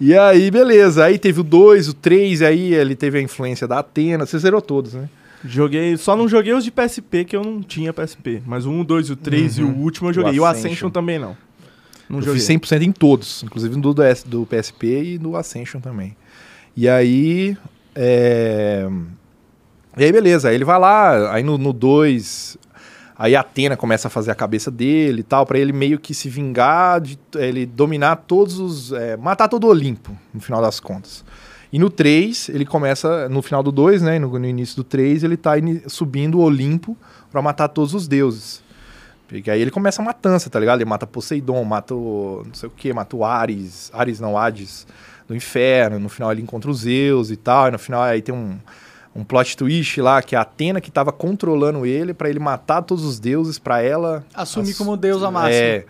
E aí, beleza. Aí teve o 2, o 3, aí ele teve a influência da Atena. Você zerou todos, né? Joguei, só não joguei os de PSP, que eu não tinha PSP. Mas o 1, 2, o 3 e o último eu joguei. E o Ascension, Ascension também não. Não eu joguei. fiz 100% em todos, inclusive no do, S- do PSP e do Ascension também. E aí. é, E aí, beleza. Aí ele vai lá, aí no 2. Aí a Atena começa a fazer a cabeça dele e tal, pra ele meio que se vingar, de ele dominar todos os. é, matar todo o Olimpo, no final das contas. E no 3, ele começa, no final do 2, né? No, no início do 3, ele tá subindo o Olimpo pra matar todos os deuses. Porque aí ele começa a matança, tá ligado? Ele mata Poseidon, mata o. não sei o que, mata o Ares. Ares não, Hades do inferno. No final ele encontra os Zeus e tal. E no final aí tem um, um plot twist lá, que é a Atena que tava controlando ele pra ele matar todos os deuses, pra ela. Assumir ass- como deusa máxima. É.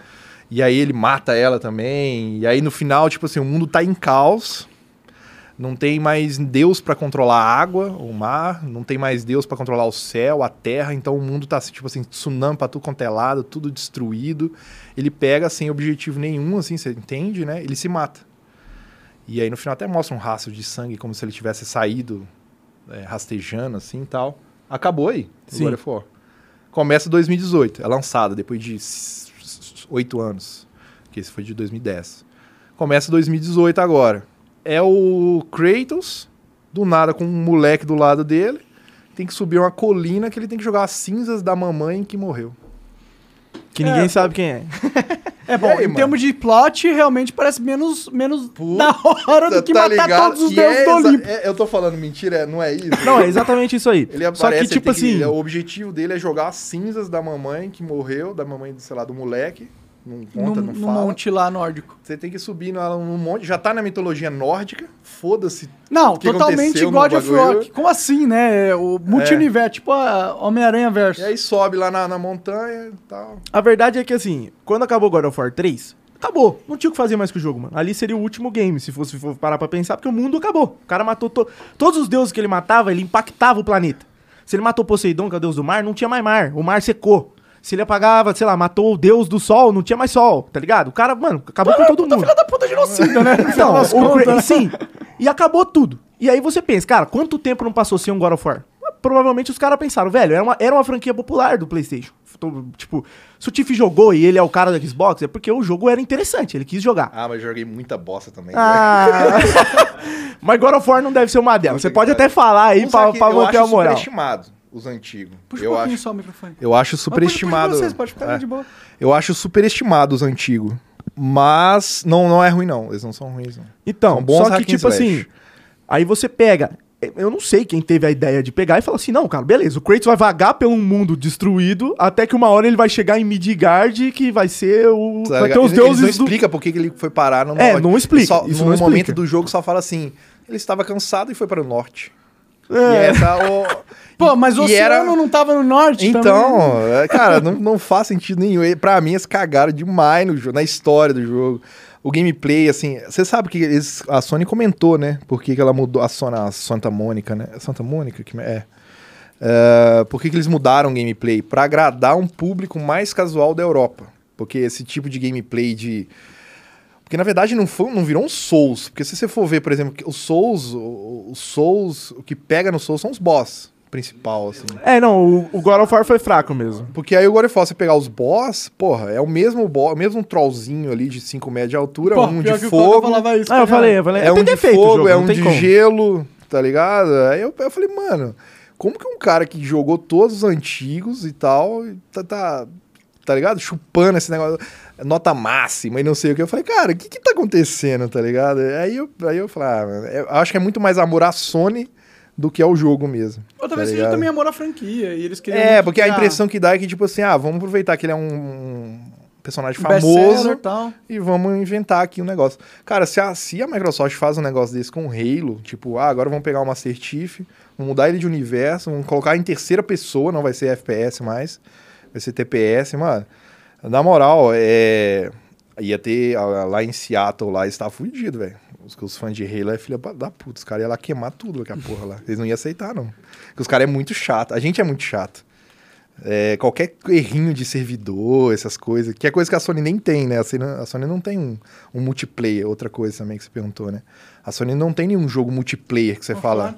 E aí ele mata ela também. E aí no final, tipo assim, o mundo tá em caos. Não tem mais Deus pra controlar a água, o mar, não tem mais Deus pra controlar o céu, a terra, então o mundo tá tipo assim, tsunami pra tudo quanto é lado, tudo destruído. Ele pega sem objetivo nenhum, assim, você entende, né? Ele se mata. E aí no final até mostra um rastro de sangue como se ele tivesse saído é, rastejando assim e tal. Acabou aí. Sim. Agora for. Começa 2018, é lançado depois de oito anos, que esse foi de 2010. Começa 2018 agora. É o Kratos, do nada com um moleque do lado dele, tem que subir uma colina que ele tem que jogar as cinzas da mamãe que morreu. Que ninguém sabe quem é. É bom, aí, em mano? termos de plot, realmente parece menos, menos da hora do que Tá matar ligado? todos os E deuses é do Olimpo. é- eu tô falando mentira, não é isso? Não, é exatamente isso aí. Ele Só aparece, que, tipo assim. o objetivo dele é jogar as cinzas da mamãe que morreu, da mamãe, sei lá, do moleque. Não conta, no, não fala. monte lá nórdico. Você tem que subir no, no monte. Já tá na mitologia nórdica. Foda-se. Não, totalmente God of bagulho. Como assim, né? O multiverso, tipo a Homem-Aranha verso. E aí sobe lá na, na montanha e tal. A verdade é que, assim, quando acabou God of War 3, acabou. Não tinha o que fazer mais com o jogo, mano. Ali seria o último game, se fosse for parar pra pensar, porque o mundo acabou. O cara matou to- todos os deuses que ele matava, ele impactava o planeta. Se ele matou Poseidon, que é o deus do mar, não tinha mais mar. O mar secou. Se ele apagava, sei lá, matou o deus do sol, não tinha mais sol, tá ligado? O cara, mano, acabou com todo mundo. Filha da puta genocida, né? Então, o sim. E acabou tudo. E aí você pensa, cara, quanto tempo não passou sem um God of War? Provavelmente os caras pensaram, velho, era uma, era uma franquia popular do PlayStation. Tipo, se o Tiff jogou e ele é o cara do Xbox, é porque o jogo era interessante, ele quis jogar. Ah, mas eu joguei muita bosta também. Ah, mas God of War não deve ser uma delas. Você pode até falar aí pra, pra eu manter a moral. superestimado os antigos. Puxa eu um acho, só o microfone. eu acho puxa- superestimado. puxa vocês, pode ficar é. de boa. Eu acho superestimado os antigos. Mas não, não é ruim, não. Eles não são ruins, não. Então, São bons só que tipo slash. assim, aí você pega, eu não sei quem teve a ideia de pegar e falar assim, não, cara, beleza, o Kratos vai vagar pelo mundo destruído, até que uma hora ele vai chegar em Midgard, que vai ser o... Tá vai ter os Eles deuses não do... explica por que que ele foi parar no É, norte. não explica, Só- isso no não momento explica. do jogo só fala assim, ele estava cansado e foi para o norte. É. E essa o... Pô, mas o E era- oceano não tava no norte Então, também. é, cara, não, não faz sentido nenhum. E Pra mim, eles cagaram demais no jogo, na história do jogo. O gameplay, assim, você sabe que eles, a Sony comentou, né? Por que, que ela mudou a, Sony, a Santa Mônica, né? Santa Mônica? Que, é. É, por que, que eles mudaram o gameplay? Pra agradar um público mais casual da Europa. Porque esse tipo de gameplay de Porque na verdade não, foi, não virou um Souls. Porque se você for ver, por exemplo, que os Souls, o- os Souls, o que pega no Souls são os boss principal, assim. É, não, o, o God of War foi fraco mesmo. Porque aí o God of War, você pegar os boss, porra, é o mesmo boss, o mesmo trollzinho ali de 5 metros de altura, Pô, um de fogo. falava isso, Ah, eu falei, eu falei. É tem um de fogo, jogo, é um de como. gelo, tá ligado? Aí eu, eu falei, mano, como que um cara que jogou todos os antigos e tal, tá, tá, tá ligado? Chupando esse negócio, nota máxima e não sei o que. Eu falei, cara, o que que tá acontecendo, tá ligado? Aí eu, aí eu falei, ah, eu acho que é muito mais amor à Sony do que ao jogo mesmo. Ou tá talvez seja ligado? também amor à franquia. E eles queriam É, porque a criar impressão que dá é que, tipo assim, ah, vamos aproveitar que ele é um personagem famoso e vamos inventar aqui um negócio. Cara, se a, se a Microsoft faz um negócio desse com o Halo, tipo, ah, agora vamos pegar o Master Chief, vamos mudar ele de universo, vamos colocar em terceira pessoa, não vai ser FPS mais, ser TPS, mano. Na moral, é. Ia ter lá em Seattle, lá, estava fudido, velho. Os, os fãs de Halo é filha da puta. Os caras iam lá queimar tudo aquela porra lá. Eles não iam aceitar, não. Porque os caras é muito chato. A gente é muito chato. É, qualquer errinho de servidor, essas coisas, que é coisa que a Sony nem tem, né? A Sony, a Sony não tem um, um multiplayer, outra coisa também que você perguntou, né? A Sony não tem nenhum jogo multiplayer que você fala.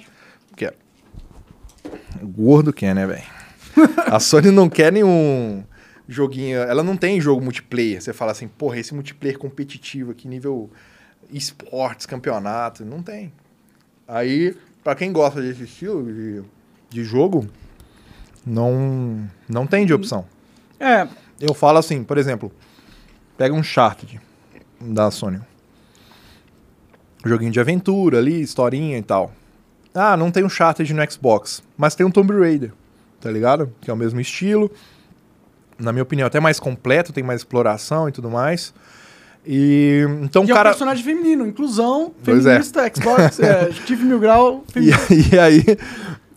Que é... Gordo que é, né, velho? a Sony não quer nenhum joguinho. Ela não tem jogo multiplayer. Você fala assim, porra, esse multiplayer competitivo aqui, nível esportes, campeonato. Não tem. Aí, pra quem gosta desse estilo de, de jogo, não, não tem de opção. É, Eu falo assim, por exemplo, pega um Uncharted da Sony. Joguinho de aventura ali, historinha e tal. Ah, não tem um Uncharted no Xbox, mas tem um Tomb Raider, tá ligado? Que é o mesmo estilo. Na minha opinião, até mais completo, tem mais exploração e tudo mais. E então, e é um cara, personagem feminino, inclusão, é. feminista, Xbox, é, Steve Mil Grau, E, feminista. e aí,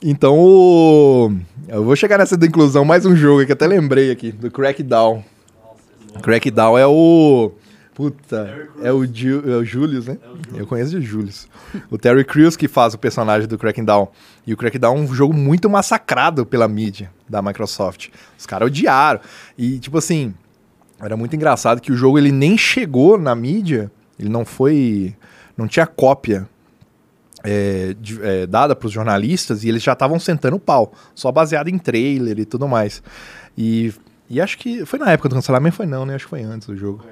então o. Eu vou chegar nessa da inclusão, mais um jogo que até lembrei aqui, do Crackdown. Crackdown é o. Puta, é o, Ju, é o Julius, né? Eu conheço de Julius. O Terry Crews que faz o personagem do Crackdown. E o Crackdown é um jogo muito massacrado pela mídia da Microsoft. Os caras odiaram. E, tipo assim, era muito engraçado que o jogo ele nem chegou na mídia, ele não foi. Não tinha cópia é, de- é, dada para os jornalistas e eles já estavam sentando o pau, só baseado em trailer e tudo mais. E, e acho que foi na época do cancelamento, foi não, né? Acho que foi antes do jogo.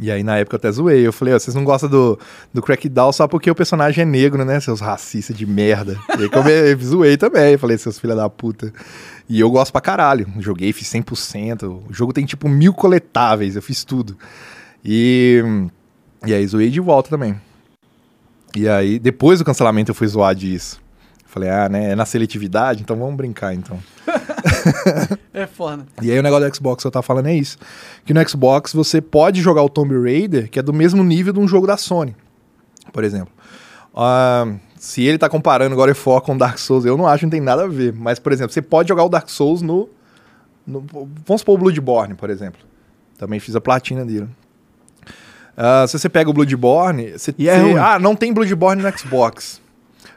E aí na época eu até zoei, eu falei, ó, vocês não gostam do, do Crackdown só porque o personagem é negro, né? Seus racistas de merda. E aí eu zoei também, falei, seus filha da puta. E eu gosto pra caralho, joguei, fiz 100%, o jogo tem tipo mil coletáveis, eu fiz tudo. E, e aí zoei de volta também. E aí, depois do cancelamento, eu fui zoar disso. Falei, ah, né? É na seletividade, então vamos brincar, então. É foda. E aí o negócio do Xbox que eu tava falando é isso. Que no Xbox você pode jogar o Tomb Raider, que é do mesmo nível de um jogo da Sony, por exemplo. Ah, se ele tá comparando God of War com Dark Souls, eu não acho que não tem nada a ver. Mas, por exemplo, você pode jogar o Dark Souls no... no vamos supor o Bloodborne, por exemplo. Também fiz a platina dele. Ah, se você pega o Bloodborne, você, E é você- ruim. ah, não tem Bloodborne no Xbox.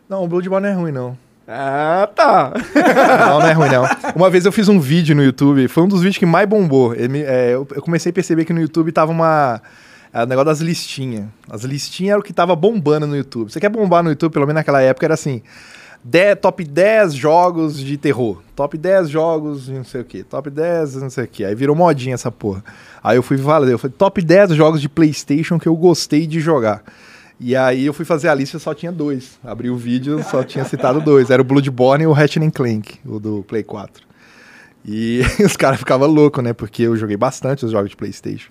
Não, o Bloodborne não é ruim, não. Ah, tá. Não, não é ruim, não. Uma vez eu fiz um vídeo no YouTube, foi um dos vídeos que mais bombou. É, eu, comecei a perceber que no YouTube tava uma. é, o negócio das listinhas. As listinhas era o que tava bombando no YouTube. Você quer bombar no YouTube, pelo menos naquela época, era assim. 10, top 10 jogos de terror. Top 10 jogos de não sei o que. Top 10 não sei o que. Aí virou modinha essa porra. Aí eu fui falar, eu falei, top 10 jogos de Playstation que eu gostei de jogar. E aí eu fui fazer a lista só tinha dois. Abri o vídeo, só tinha citado dois. Era o Bloodborne e o Ratchet Clank, o do Play 4. E os caras ficavam loucos, né? Porque eu joguei bastante os jogos de Playstation.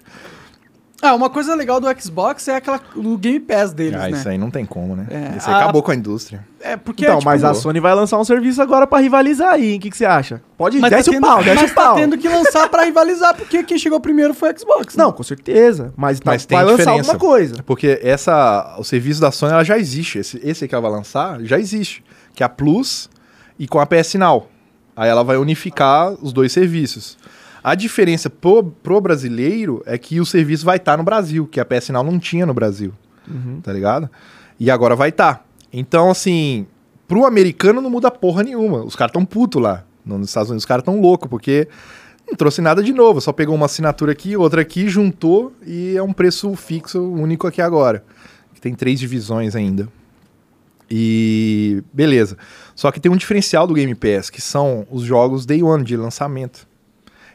Ah, uma coisa legal do Xbox é aquela o Game Pass deles, ah, né? isso aí não tem como, né? É, isso aí a- acabou com a indústria. É porque Então, tipo, mas a Sony vai lançar um serviço agora pra rivalizar aí, hein? O que, que você acha? Pode, mas desce tá o pau, tendo, desce mas o pau. tá tendo que lançar pra rivalizar, porque quem chegou primeiro foi o Xbox. né? Não, com certeza. Mas, tá- Mas tem vai lançar alguma coisa. Porque essa, o serviço da Sony ela já existe. Esse, esse que ela vai lançar já existe. Que é a Plus e com a PS Now. Aí ela vai unificar os dois serviços. A diferença pro, pro brasileiro é que o serviço vai estar no Brasil, que a PS Now não tinha no Brasil. Tá ligado? E agora vai estar. Então, assim, pro americano não muda porra nenhuma. Os caras tão putos lá. No- Nos Estados Unidos, os caras tão loucos, porque Não trouxe nada de novo, só pegou uma assinatura aqui, outra aqui, juntou e é um preço fixo, único aqui agora. Tem três divisões ainda. E beleza. Só que tem um diferencial do Game Pass, que são os jogos Day One de lançamento.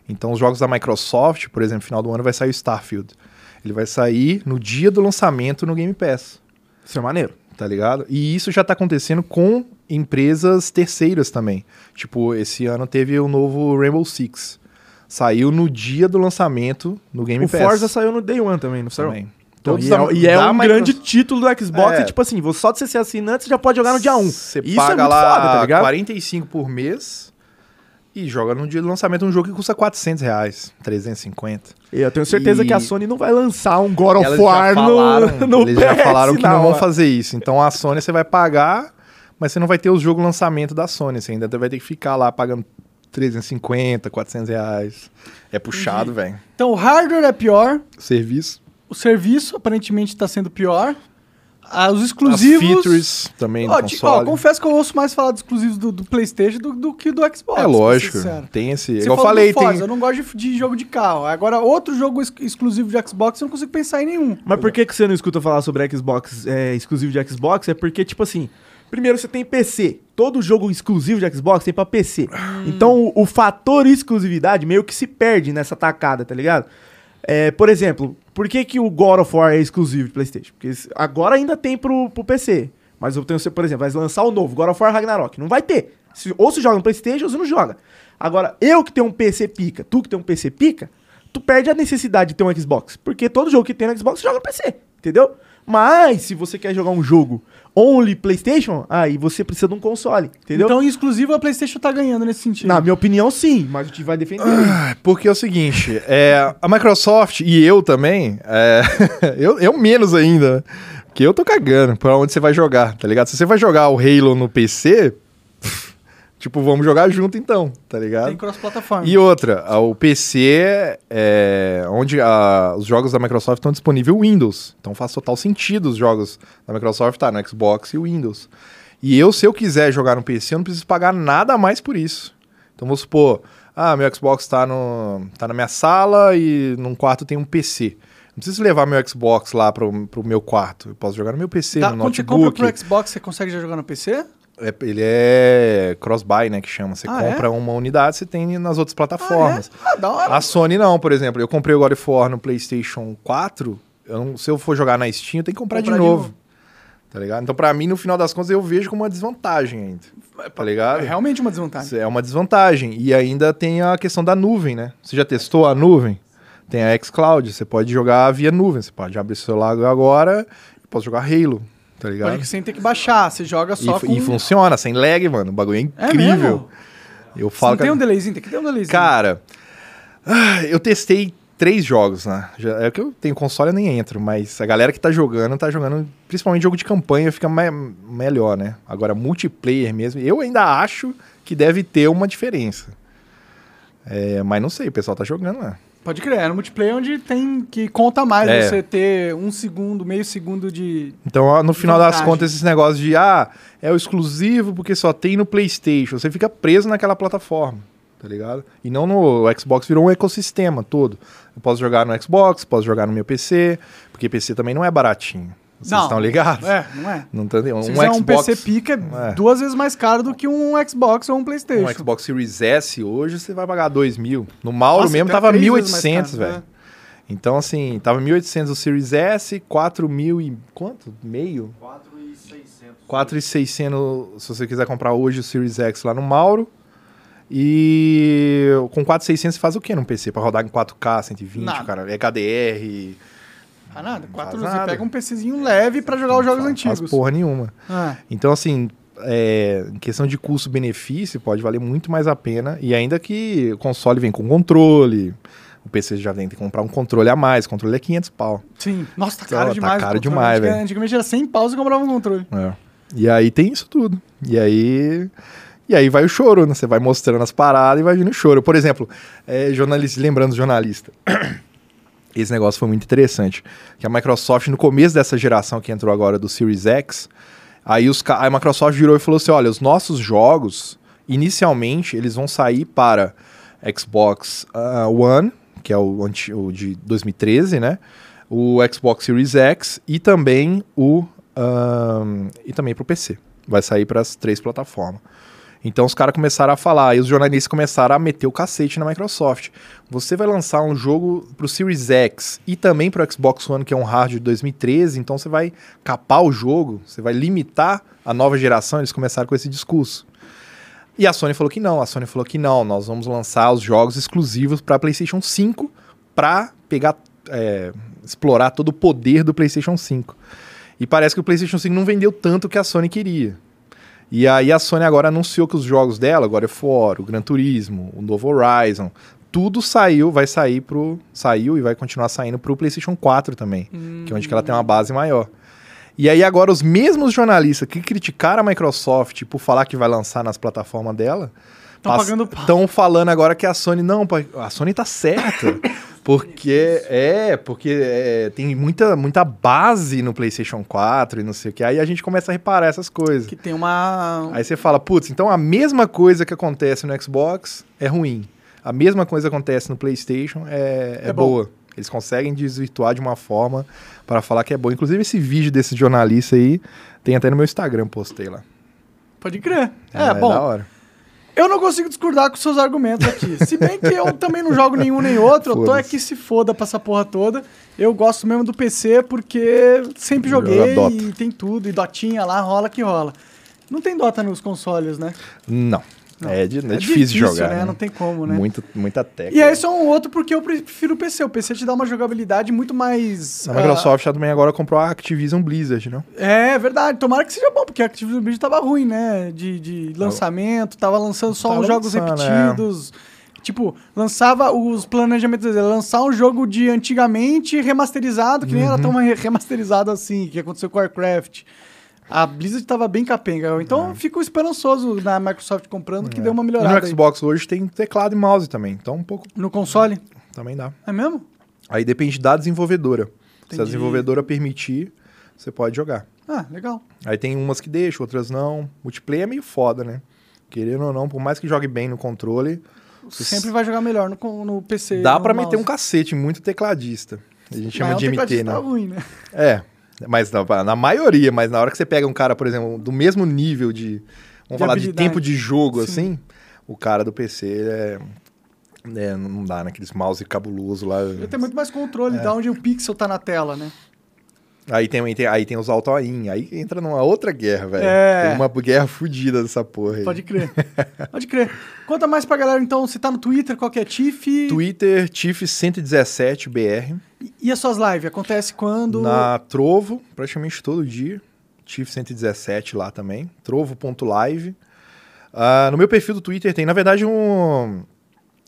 Então, os jogos da Microsoft, por exemplo, final do ano vai sair o Starfield. Ele vai sair no dia do lançamento no Game Pass. Isso é maneiro. Tá ligado? E isso já tá acontecendo com empresas terceiras também. Tipo, esse ano teve o novo Rainbow Six. Saiu no dia do lançamento no Game o Pass. Forza saiu no Day One também, não saiu? também. Então, e é, e é um Microsoft- grande título do Xbox. É. E, tipo assim, só de você ser assinante, você já pode jogar no dia 1. Você Isso paga é muito lá foda, tá ligado? 45 por mês e joga no dia do lançamento um jogo que custa 400 reais, 350. E eu tenho certeza E- que a Sony não vai lançar um God of War falaram, no, no eles já falaram que na não vão fazer isso. Então a Sony você vai pagar, mas você não vai ter o jogo lançamento da Sony. Você ainda vai ter que ficar lá pagando 350, 400 reais. É puxado, velho. Então, o hardware é pior, Serviço. o serviço aparentemente está sendo pior. Ah, os As exclusivos. features também Ó, ti- ó, confesso que eu ouço mais falar dos exclusivos do, do PlayStation do, do que do Xbox. é lógico. Tem esse. Você igual eu falei, Forza, tem. Eu não gosto de, de jogo de carro. Agora, outro jogo ex- exclusivo de Xbox, eu não consigo pensar em nenhum. Mas por que, que você não escuta falar sobre Xbox é, exclusivo de Xbox? É porque, tipo assim, primeiro você tem PC. Todo jogo exclusivo de Xbox tem pra PC. Então o, o fator exclusividade meio que se perde nessa tacada, tá ligado? É, por exemplo, por que, que o God of War é exclusivo de PlayStation? Porque agora ainda tem pro, pro PC. Mas eu tenho, por exemplo, vai lançar o novo, God of War Ragnarok. Não vai ter. Se- ou se joga no PlayStation ou se não joga. Agora, eu que tenho um PC pica, tu que tem um PC pica, tu perde a necessidade de ter um Xbox. Porque todo jogo que tem no Xbox joga no PC, entendeu? Mas, se você quer jogar um jogo only PlayStation, aí você precisa de um console, entendeu? Então, em exclusivo, a PlayStation tá ganhando nesse sentido. Na minha opinião, sim, mas a gente vai defender. Ah, Porque é o seguinte, é, a Microsoft e eu também, é, eu, eu menos ainda, porque eu tô cagando pra onde você vai jogar, tá ligado? Se você vai jogar o Halo no PC, tipo, vamos jogar junto então, tá ligado? Tem cross-plataforma. E outra, o PC, é, onde a- os jogos da Microsoft estão disponíveis Windows. Então faz total sentido os jogos da Microsoft tá no Xbox e Windows. E eu, se eu quiser jogar no PC, eu não preciso pagar nada mais por isso. Então vamos supor, ah, meu Xbox tá, no, tá na minha sala e num quarto tem um PC. Não preciso levar meu Xbox lá pro, pro meu quarto. Eu posso jogar no meu PC, Dá- no quando você notebook. compra pro Xbox, você consegue já jogar no PC? É, ele é cross-buy, né, que chama. Você Ah, é? compra uma unidade, você tem nas outras plataformas. Ah, da hora. A Sony não, por exemplo. Eu comprei o God of War no PlayStation 4. eu não- se eu for jogar na Steam, eu tenho que comprar, Comprar de, de novo, novo. Tá ligado? Então, pra mim, no final das contas, eu vejo como uma desvantagem ainda. Tá ligado? É realmente uma desvantagem. É uma desvantagem. E ainda tem a questão da nuvem, né? Você já testou a nuvem? Tem a xCloud, você pode jogar via nuvem. Você pode abrir o celular agora e pode jogar Halo, tá ligado? Pode que sem ter que baixar, você joga E, só fu- com... e funciona, sem lag, mano. O bagulho é É incrível. mesmo? eu falo não tem que- um delayzinho, tem que ter um delayzinho. Cara, ah, eu testei três jogos, né? É que eu tenho console, eu nem entro, mas a galera que tá jogando, tá jogando, principalmente jogo de campanha, fica me- melhor, né? Agora, multiplayer mesmo, eu ainda acho que deve ter uma diferença. É, mas não sei, o pessoal tá jogando, né? Pode crer, é no multiplayer onde tem que conta mais É. você ter um segundo, meio segundo de... Então, no final das contas, esses negócios de, ah, é o exclusivo porque só tem no PlayStation, você fica preso naquela plataforma, tá ligado? E não no o Xbox, virou um ecossistema todo. Eu posso jogar no Xbox, posso jogar no meu PC, porque PC também não é baratinho. Vocês Não. estão ligados? É, não é. Não tá, um Se quiser um Xbox, PC pica, É. é duas vezes mais caro do que um Xbox ou um Playstation. um Xbox Series S hoje você vai pagar 2 mil. No Mauro Nossa, mesmo tava três vezes mais 1.800, caro, velho. né? Então, assim, tava 1.800 o Series S, 4 mil e... quanto? Meio? 4,600 se você quiser comprar hoje o Series X lá no Mauro. E com 4,600 você faz o que num PC? Pra rodar em 4K, 120, Nada. cara? É HDR, Ah, nada. Quatro, faz você nada. pega um PCzinho leve pra jogar os jogos faz, antigos. faz porra nenhuma. Ah, Então, assim, é, em questão de custo-benefício, pode valer muito mais a pena. E ainda que o console vem com controle, o PC já tem que comprar um controle a mais. O controle é 500 pau. sim. Nossa, tá Então, caro tá demais. o caro demais, velho. Antigamente era 100 paus e comprava um controle. É. E aí tem isso tudo. E aí. E aí vai o choro, né? Você vai mostrando as paradas e vai vindo o choro. Por exemplo, é, jornalista, lembrando os jornalistas. Esse negócio foi muito interessante. Que a Microsoft, no começo dessa geração que entrou agora do Series X, aí os, a Microsoft virou e falou assim: olha, os nossos jogos, inicialmente, eles vão sair para Xbox ah, One, que é o, o de 2013, né? O Xbox Series X e também o ahn, e também para o PC. Vai sair para as três plataformas. Então os caras começaram a falar, e os jornalistas começaram a meter o cacete na Microsoft. Você vai lançar um jogo pro Series X e também pro Xbox One, que é um hardware de 2013, então você vai capar o jogo, você vai limitar a nova geração. Eles começaram com esse discurso. E a Sony falou que não, a Sony falou que não, nós vamos lançar os jogos exclusivos para PlayStation 5 para pegar, é, explorar todo o poder do PlayStation 5. E parece que o PlayStation 5 não vendeu tanto que a Sony queria. E aí a Sony agora anunciou que os jogos dela, agora é fora, o Gran Turismo, o novo Horizon, tudo saiu, vai sair pro. Saiu e vai continuar saindo pro PlayStation 4 também. Que é onde que ela tem uma base maior. E aí agora os mesmos jornalistas que criticaram a Microsoft por falar que vai lançar nas plataformas dela, Tão pagando pau. estão falando agora que a Sony não, a Sony tá certa. Porque é, porque é, tem muita, muita base no PlayStation 4 e não sei o que. Aí a gente começa a reparar essas coisas. Que tem uma. Aí você fala, putz, então a mesma coisa que acontece no Xbox é ruim. A mesma coisa que acontece no PlayStation é, é, É boa. Eles conseguem desvirtuar de uma forma para falar que é boa. Inclusive, esse vídeo desse jornalista aí tem até no meu Instagram, postei lá. Pode crer. É, É, bom. da hora. Eu não consigo discordar com seus argumentos aqui. Se bem que eu também não jogo nenhum nem outro, eu tô Foda-se. aqui se foda pra essa porra toda. Eu gosto mesmo do PC porque sempre joguei e tem tudo. E Dotinha lá, rola que rola. Não tem Dota nos consoles, né? Não. Não. É, de- é É difícil, difícil, jogar. né? né? Não tem como, né? Muita, muita técnica. E esse é um outro porque eu prefiro o PC. O PC te dá uma jogabilidade muito mais. A ah, Microsoft já também agora comprou a Activision Blizzard, não? É verdade, tomara que seja bom, porque a Activision Blizzard tava ruim, né? De, de lançamento, tava lançando só uns jogos lançando, repetidos. Tipo, lançava os planejamentos lançar um jogo de antigamente remasterizado, que nem Uhum. era tão re- remasterizado assim, que aconteceu com Warcraft. A Blizzard tava bem capenga, então eu fico esperançoso na Microsoft comprando que deu uma É. Melhorada. no aí. Xbox hoje tem teclado e mouse também, então um pouco No console? também dá. É mesmo? Aí depende da desenvolvedora. Se a Entendi. desenvolvedora permitir, você pode jogar. Ah, legal. Aí tem umas que deixam, outras não. Multiplayer é meio foda, né? Querendo ou não, por mais que jogue bem no controle, você Sempre vai jogar melhor no, no PC. dá no pra meter um cacete muito tecladista. A gente chama Mas de é um MT, né? tecladista ruim, né? É, mas na, na maioria, mas na hora que você pega um cara, por exemplo, do mesmo nível de, vamos De falar, de habilidade. tempo de jogo, Sim. assim, o cara do PC é, é, não dá, né? Aqueles mouse cabuloso lá. Ele tem muito mais controle É. de onde o pixel tá na tela, né? Aí tem, tem- aí tem os auto-aim, aí entra numa outra guerra, velho. É. Tem uma guerra fodida dessa porra aí. Pode crer. Pode crer. Conta mais pra galera, então, você tá no Twitter, qual que é Tiff? Twitter, Tiff117BR. E as suas lives? Acontece quando? Na Trovo, praticamente todo dia. Tiff 117 lá também. Trovo.live. Ah, no meu perfil do Twitter tem, na verdade, um.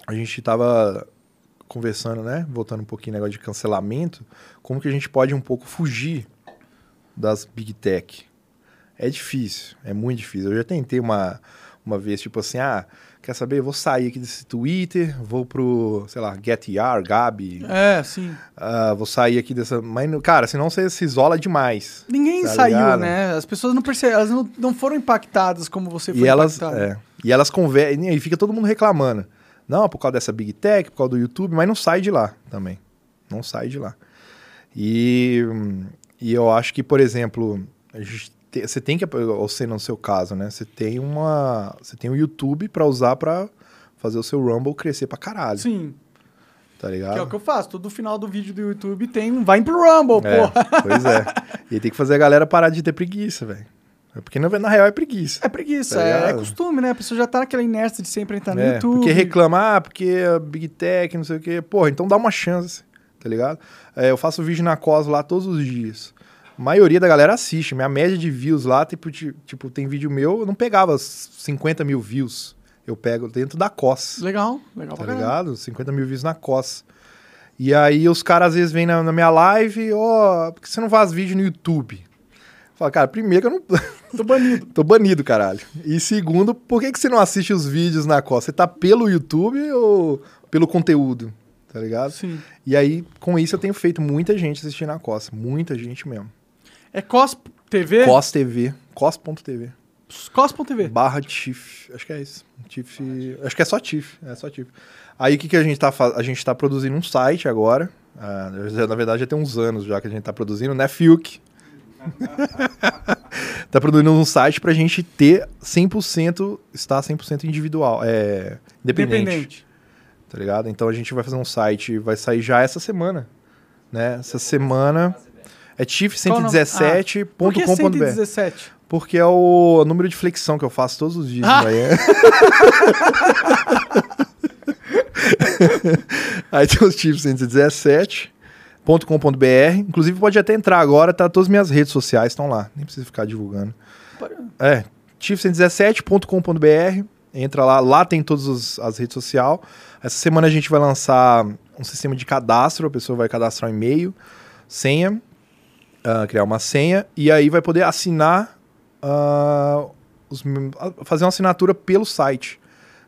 A gente tava conversando, né? Voltando um pouquinho no negócio de cancelamento. Como que a gente pode um pouco fugir das Big Tech? É difícil, é muito difícil. Eu já tentei uma, uma vez, tipo assim, ah, quer saber? Eu vou sair aqui desse Twitter, vou pro, sei lá, GetYar, Gabi, É, sim. ah, vou sair aqui dessa. Mas, cara, senão você se isola demais. Ninguém Tá saiu, ligado? né? As pessoas não perceberam, elas não, não foram impactadas como você foi E elas, é, e elas conversam. E fica todo mundo reclamando. Não, por causa dessa Big Tech, por causa do YouTube, mas não sai de lá também. Não sai de lá. E, e eu acho que, por exemplo, te- você tem que, ou sei no seu caso, né? Você tem uma. Você tem o YouTube pra usar pra fazer o seu Rumble crescer pra caralho. Sim, Tá ligado? que é o que eu faço. Todo final do vídeo do YouTube tem um vai pro Rumble, É, porra. pois é. E tem que fazer a galera parar de ter preguiça, velho. É Porque na, na real é preguiça. É preguiça, Tá é, é costume, né? A pessoa já tá naquela inércia de sempre entrar no É, YouTube. Porque reclama, ah, porque a Big Tech, não sei o quê. Porra, então dá uma chance, tá ligado? É, eu faço vídeo na COS lá todos os dias. A maioria da galera assiste. Minha média de views lá, tipo, ti- tipo tem vídeo meu, eu não pegava 50 mil views. Eu pego dentro da COS. Legal, legal Tá pra ligado? 50 mil views na COS. E aí os caras às vezes vêm na, na minha live, ó, por que você não faz vídeo no YouTube? Fala, cara, primeiro que eu não. Tô banido. Tô banido, caralho. E segundo, por que, que você não assiste os vídeos na COS? Você tá pelo YouTube ou pelo conteúdo? Tá ligado? Sim. E aí, com isso, eu tenho feito muita gente assistindo na COS. Muita gente mesmo. É COS TV? COS TV. COS.tv. cos.tv. Barra TIFF. Acho que é isso. TIFF. Acho que é só TIFF. É só TIFF. Aí o que, que a gente tá fazendo? A gente tá produzindo um site agora. Ah, na verdade, já tem uns anos já que a gente tá produzindo, né, Fiuk? tá produzindo um site pra gente ter 100%, estar 100% individual, é, independente. Dependente. Tá ligado? Então a gente vai fazer um site, vai sair já essa semana, né? Essa semana é tiff117.com.br. Por Porque é o número de flexão que eu faço todos os dias ah. Aí tem os tips 117. .com.br. Inclusive, pode até entrar agora, tá? Todas as minhas redes sociais estão lá. Nem precisa ficar divulgando. É, tif117.com.br. Entra lá, lá tem todas as redes sociais. Essa semana a gente vai lançar um sistema de cadastro, a pessoa vai cadastrar um e-mail, senha, uh, criar uma senha, e aí vai poder assinar, uh, os, fazer uma assinatura pelo site,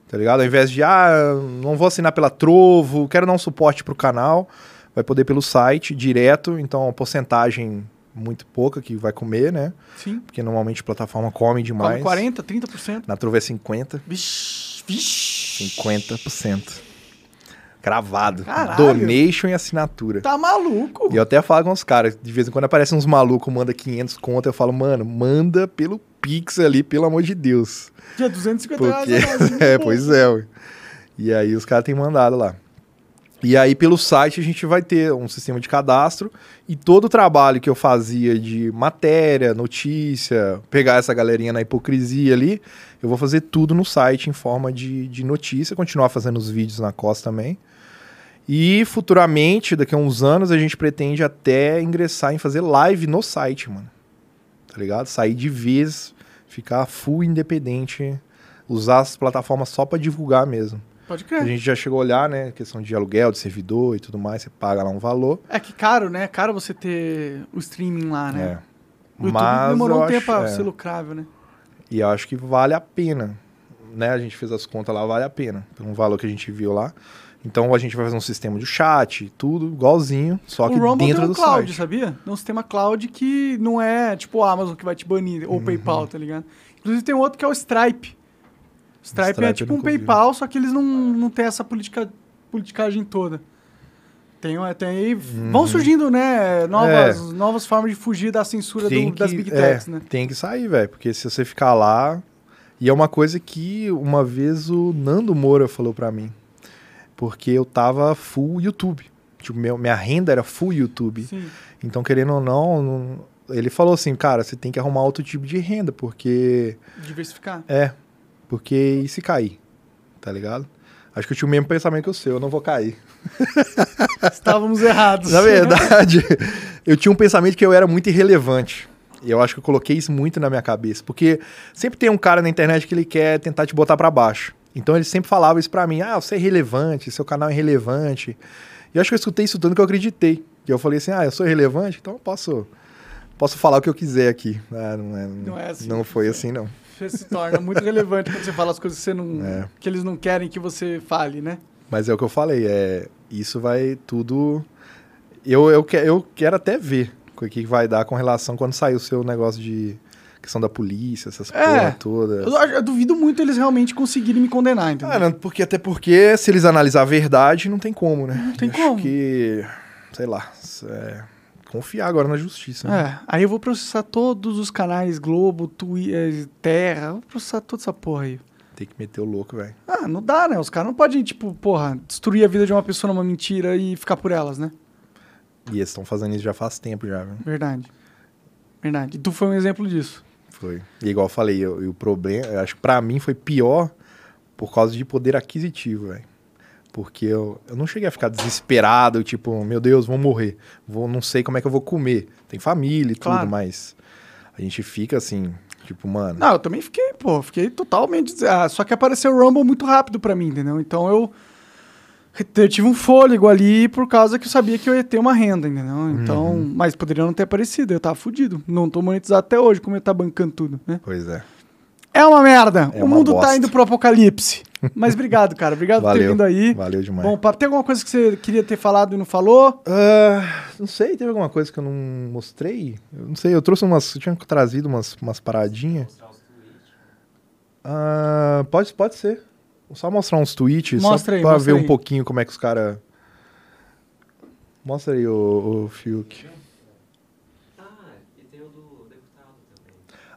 tá ligado? Ao invés de, ah, não vou assinar pela Trovo, quero dar um suporte pro canal, vai poder pelo site direto, então a porcentagem muito pouca que vai comer, né? Sim. Porque normalmente a plataforma come demais. Come 40, 30%. Na Trovo é 50. Vixe, vixe. 50%. Cravado. Caralho. Donation e assinatura. Tá maluco? E eu até falo com os caras, de vez em quando aparecem uns malucos, manda 500 conto, eu falo, mano, manda pelo Pix ali, pelo amor de Deus. Dia 250 Porque, reais. mais, é, pois é. ué. E aí os caras têm mandado lá. E aí pelo site a gente vai ter um sistema de cadastro e todo o trabalho que eu fazia de matéria, notícia, pegar essa galerinha na hipocrisia ali, eu vou fazer tudo no site em forma de, de notícia, continuar fazendo os vídeos na costa também. E futuramente, daqui a uns anos, a gente pretende até ingressar em fazer live no site, mano. Tá ligado? Sair de vez, ficar full independente, usar as plataformas só pra divulgar mesmo. Pode A crer. gente já chegou a olhar, né? Questão de aluguel, de servidor e tudo mais, você paga lá um valor. É que caro, né? É caro você ter o streaming lá, né? É. O YouTube Mas demorou um tempo pra é. ser lucrável, né? E eu acho que vale a pena. Né? A gente fez as contas lá, vale a pena. Pelo valor que a gente viu lá. Então a gente vai fazer um sistema de chat, tudo igualzinho, só que o Rumble dentro tem um do cloud, site. sabia? Tem um sistema cloud que não é tipo o Amazon que vai te banir, Uhum. ou o PayPal, tá ligado? Inclusive tem outro que é o Stripe. Stripe, Stripe é tipo um vi. PayPal, só que eles não, não têm essa politica, politicagem toda. Tem, tem aí. Vão surgindo, né? Novas, novas formas de fugir da censura do- Uhum. Tem das que- Big é, Techs, né? Tem que sair, velho. Porque se você ficar lá. E é uma coisa que uma vez o Nando Moura falou pra mim. Porque eu tava full YouTube. Tipo, meu, minha renda era full YouTube. Sim. Então, querendo ou não, não- ele falou assim, cara, você tem que arrumar outro tipo de renda, porque. Diversificar. É. Porque e se cair? Tá ligado? Acho que eu tinha o mesmo pensamento que o seu, eu não vou cair. Estávamos errados. Na verdade, eu tinha um pensamento que eu era muito irrelevante. E eu acho que eu coloquei isso muito na minha cabeça. Porque sempre tem um cara na internet que ele quer tentar te botar pra baixo. Então ele sempre falava isso pra mim: ah, você é irrelevante, seu canal é irrelevante. E eu acho que eu escutei isso tanto que eu acreditei. E eu falei assim: ah, eu sou irrelevante, então eu posso, posso falar o que eu quiser aqui. Ah, não, é, Não é assim. não foi assim, não. Você se torna muito relevante quando você fala as coisas que, não, É. que eles não querem que você fale, né? Mas é o que eu falei, é isso vai tudo. Eu, eu, que, eu quero até ver o que vai dar com relação quando sair o seu negócio de questão da polícia, essas É. porra toda. Eu, acho- eu duvido muito eles realmente conseguirem me condenar, entendeu? Ah, não, porque até porque se eles analisar a verdade, não tem como, né? Não tem Acho como. que, sei lá, é, confiar agora na justiça. né? É, aí eu vou processar todos os canais Globo, Twitter, Terra, eu vou processar toda essa porra aí. Tem que meter o louco, velho. Ah, não dá, né? Os caras não podem, tipo, porra, destruir a vida de uma pessoa numa mentira e ficar por elas, né? E eles estão fazendo isso já faz tempo já, viu? Verdade. Verdade. E tu foi um exemplo disso. Foi. E igual eu falei, eu- e o problema, eu acho que pra mim foi pior por causa de poder aquisitivo, velho. Porque eu, eu não cheguei a ficar desesperado, tipo, meu Deus, vou morrer. Vou, não sei como é que eu vou comer. Tem família e Claro. tudo, mas a gente fica assim, tipo, mano. Não, eu também fiquei, pô, fiquei totalmente. Ah, só que apareceu o Rumble muito rápido pra mim, entendeu? Então eu. Eu tive um fôlego ali por causa que eu sabia que eu ia ter uma renda, entendeu? Então, Uhum. mas poderia não ter aparecido, eu tava fudido. Não tô monetizado até hoje, como eu tá bancando tudo, né? Pois é. É uma merda. É o mundo tá bosta. indo pro apocalipse. Mas obrigado, cara. Obrigado por ter Valeu. vindo aí. Valeu demais. Bom. Tem alguma coisa que você queria ter falado e não falou? Ah, não sei, teve alguma coisa que eu não mostrei? Eu não sei, eu trouxe umas. Eu tinha trazido umas, umas paradinhas. Ah, pode, pode ser. Vou só mostrar uns tweets Mostra só aí, pra ver aí. um pouquinho como é que os caras. Mostra aí o, o Fiuk.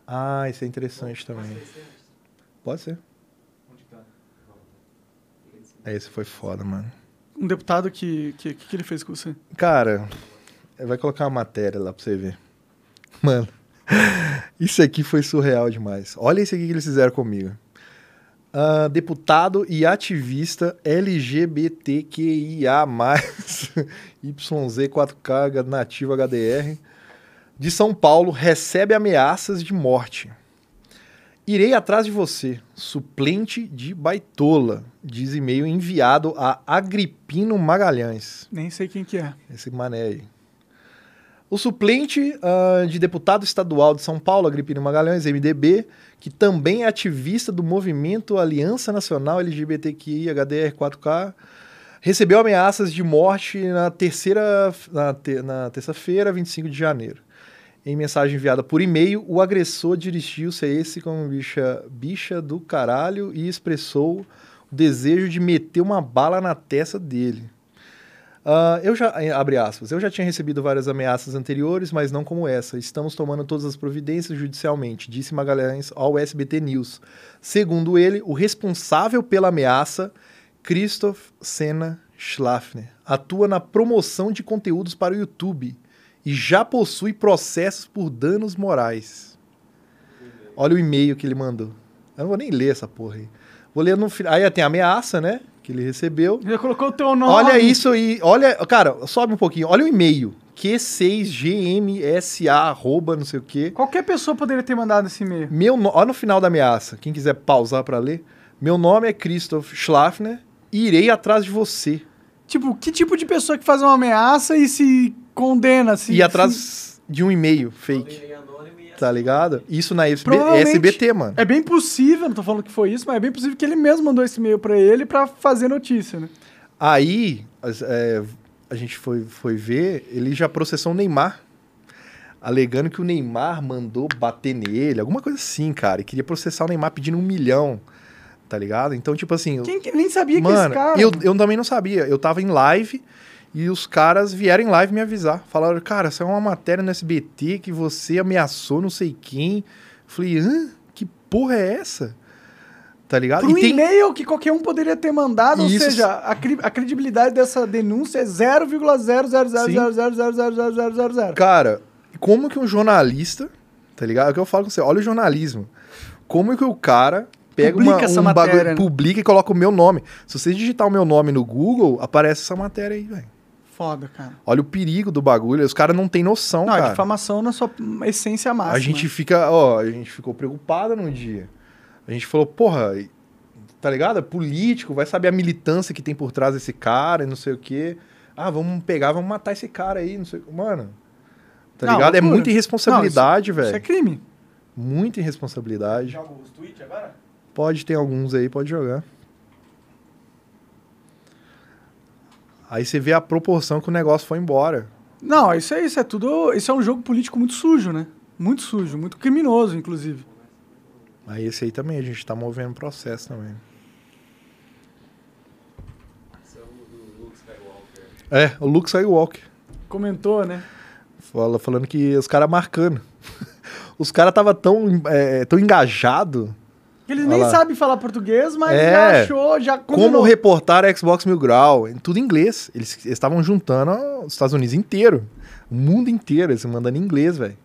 Ah, isso é interessante também. Pode ser. É, Esse foi foda, mano. Um deputado que, que, que, que ele fez com você? Cara, vai colocar uma matéria lá pra você ver. Mano, isso aqui foi surreal demais. Olha isso aqui que eles fizeram comigo. Ah, deputado e ativista LGBTQIA+, YZ4K nativo HDR, de São Paulo, recebe ameaças de morte. Irei atrás de você, suplente de Baitola, diz e-mail enviado a Agripino Magalhães. Nem sei quem que é. Esse mané aí. O suplente ah, de deputado estadual de São Paulo, Agripino Magalhães, MDB, que também é ativista do movimento Aliança Nacional LGBTQI HDR 4K, recebeu ameaças de morte na terceira na, te- na terça-feira, 25 de janeiro. Em mensagem enviada por e-mail, o agressor dirigiu-se a esse como bicha, bicha do caralho e expressou o desejo de meter uma bala na testa dele. Ah, eu já, eh, abre aspas, eu já tinha recebido várias ameaças anteriores, mas não como essa. Estamos tomando todas as providências judicialmente, disse Magalhães ao SBT News. Segundo ele, o responsável pela ameaça, Christoph Senna Schlafner, atua na promoção de conteúdos para o YouTube e já possui processos por danos morais. Olha o e-mail que ele mandou. Eu não vou nem ler essa porra aí. Vou ler no final. Aí tem a ameaça, né? Que ele recebeu. Já colocou o teu nome. Olha isso aí, olha, cara, sobe um pouquinho, olha o e-mail, Q6GMSA, arroba, não sei o quê. Qualquer pessoa poderia ter mandado esse e-mail. Meu, no- olha no final da ameaça, quem quiser pausar pra ler. Meu nome é Christoph Schlafner e irei atrás de você. Tipo, que tipo de pessoa que faz uma ameaça e se condena? Se, e atrás de um e-mail fake. Tá ligado? Isso na SB, SBT, mano. É bem possível, não tô falando que foi isso, mas é bem possível que ele mesmo mandou esse e-mail pra ele pra fazer notícia, né? Aí, é, a gente foi, foi ver, ele já processou o Neymar, alegando que o Neymar mandou bater nele, alguma coisa assim, cara, e queria processar o Neymar pedindo um milhão, tá ligado? Então, tipo assim... Quem que nem sabia que mano, esse cara... eu, eu também não sabia, eu tava em live e os caras vieram em live me avisar, falaram, cara, é uma matéria no SBT que você ameaçou não sei quem. Falei, hã? Que porra é essa? Tá ligado? Pro E tem- e-mail que qualquer um poderia ter mandado, Isso. ou seja, a, cri- a credibilidade dessa denúncia é 0,00000000000. Cara, como que um jornalista, tá ligado? É o que eu falo com você, olha o jornalismo. Como que o cara pega Publica uma, essa um matéria, bagulho, né? publica e coloca o meu nome. Se você digitar o meu nome no Google, aparece essa matéria aí, velho. Foda, cara. Olha o perigo do bagulho, os caras não têm noção, Não, a cara. difamação na sua essência máxima. A gente fica, ó, a gente ficou preocupado num dia. A gente falou, porra, tá ligado? É político, vai saber a militância que tem por trás desse cara e não sei o quê. Ah, vamos pegar, vamos matar esse cara aí, não sei. Mano, tá Não, ligado? É loucura. muita irresponsabilidade, Não, isso- velho. Isso é crime. Muita irresponsabilidade. Joga os tweets agora? Pode ter alguns aí, pode jogar. Aí você vê a proporção que o negócio foi embora. Não, isso é isso, é tudo. Isso é um jogo político muito sujo, né? Muito sujo, muito criminoso, inclusive. Aí esse aí também, a gente tá movendo processo também. É, o Luke Skywalker. Comentou, né? Fala, falando que os caras marcando. Os caras tava tão, é, tão engajado Eles Olha nem lá. sabem falar português, mas É. já achou, já como combinou. reportar a Xbox Mil Grau, em tudo em inglês. Eles estavam juntando os Estados Unidos inteiro, o mundo inteiro, eles mandando em inglês, velho.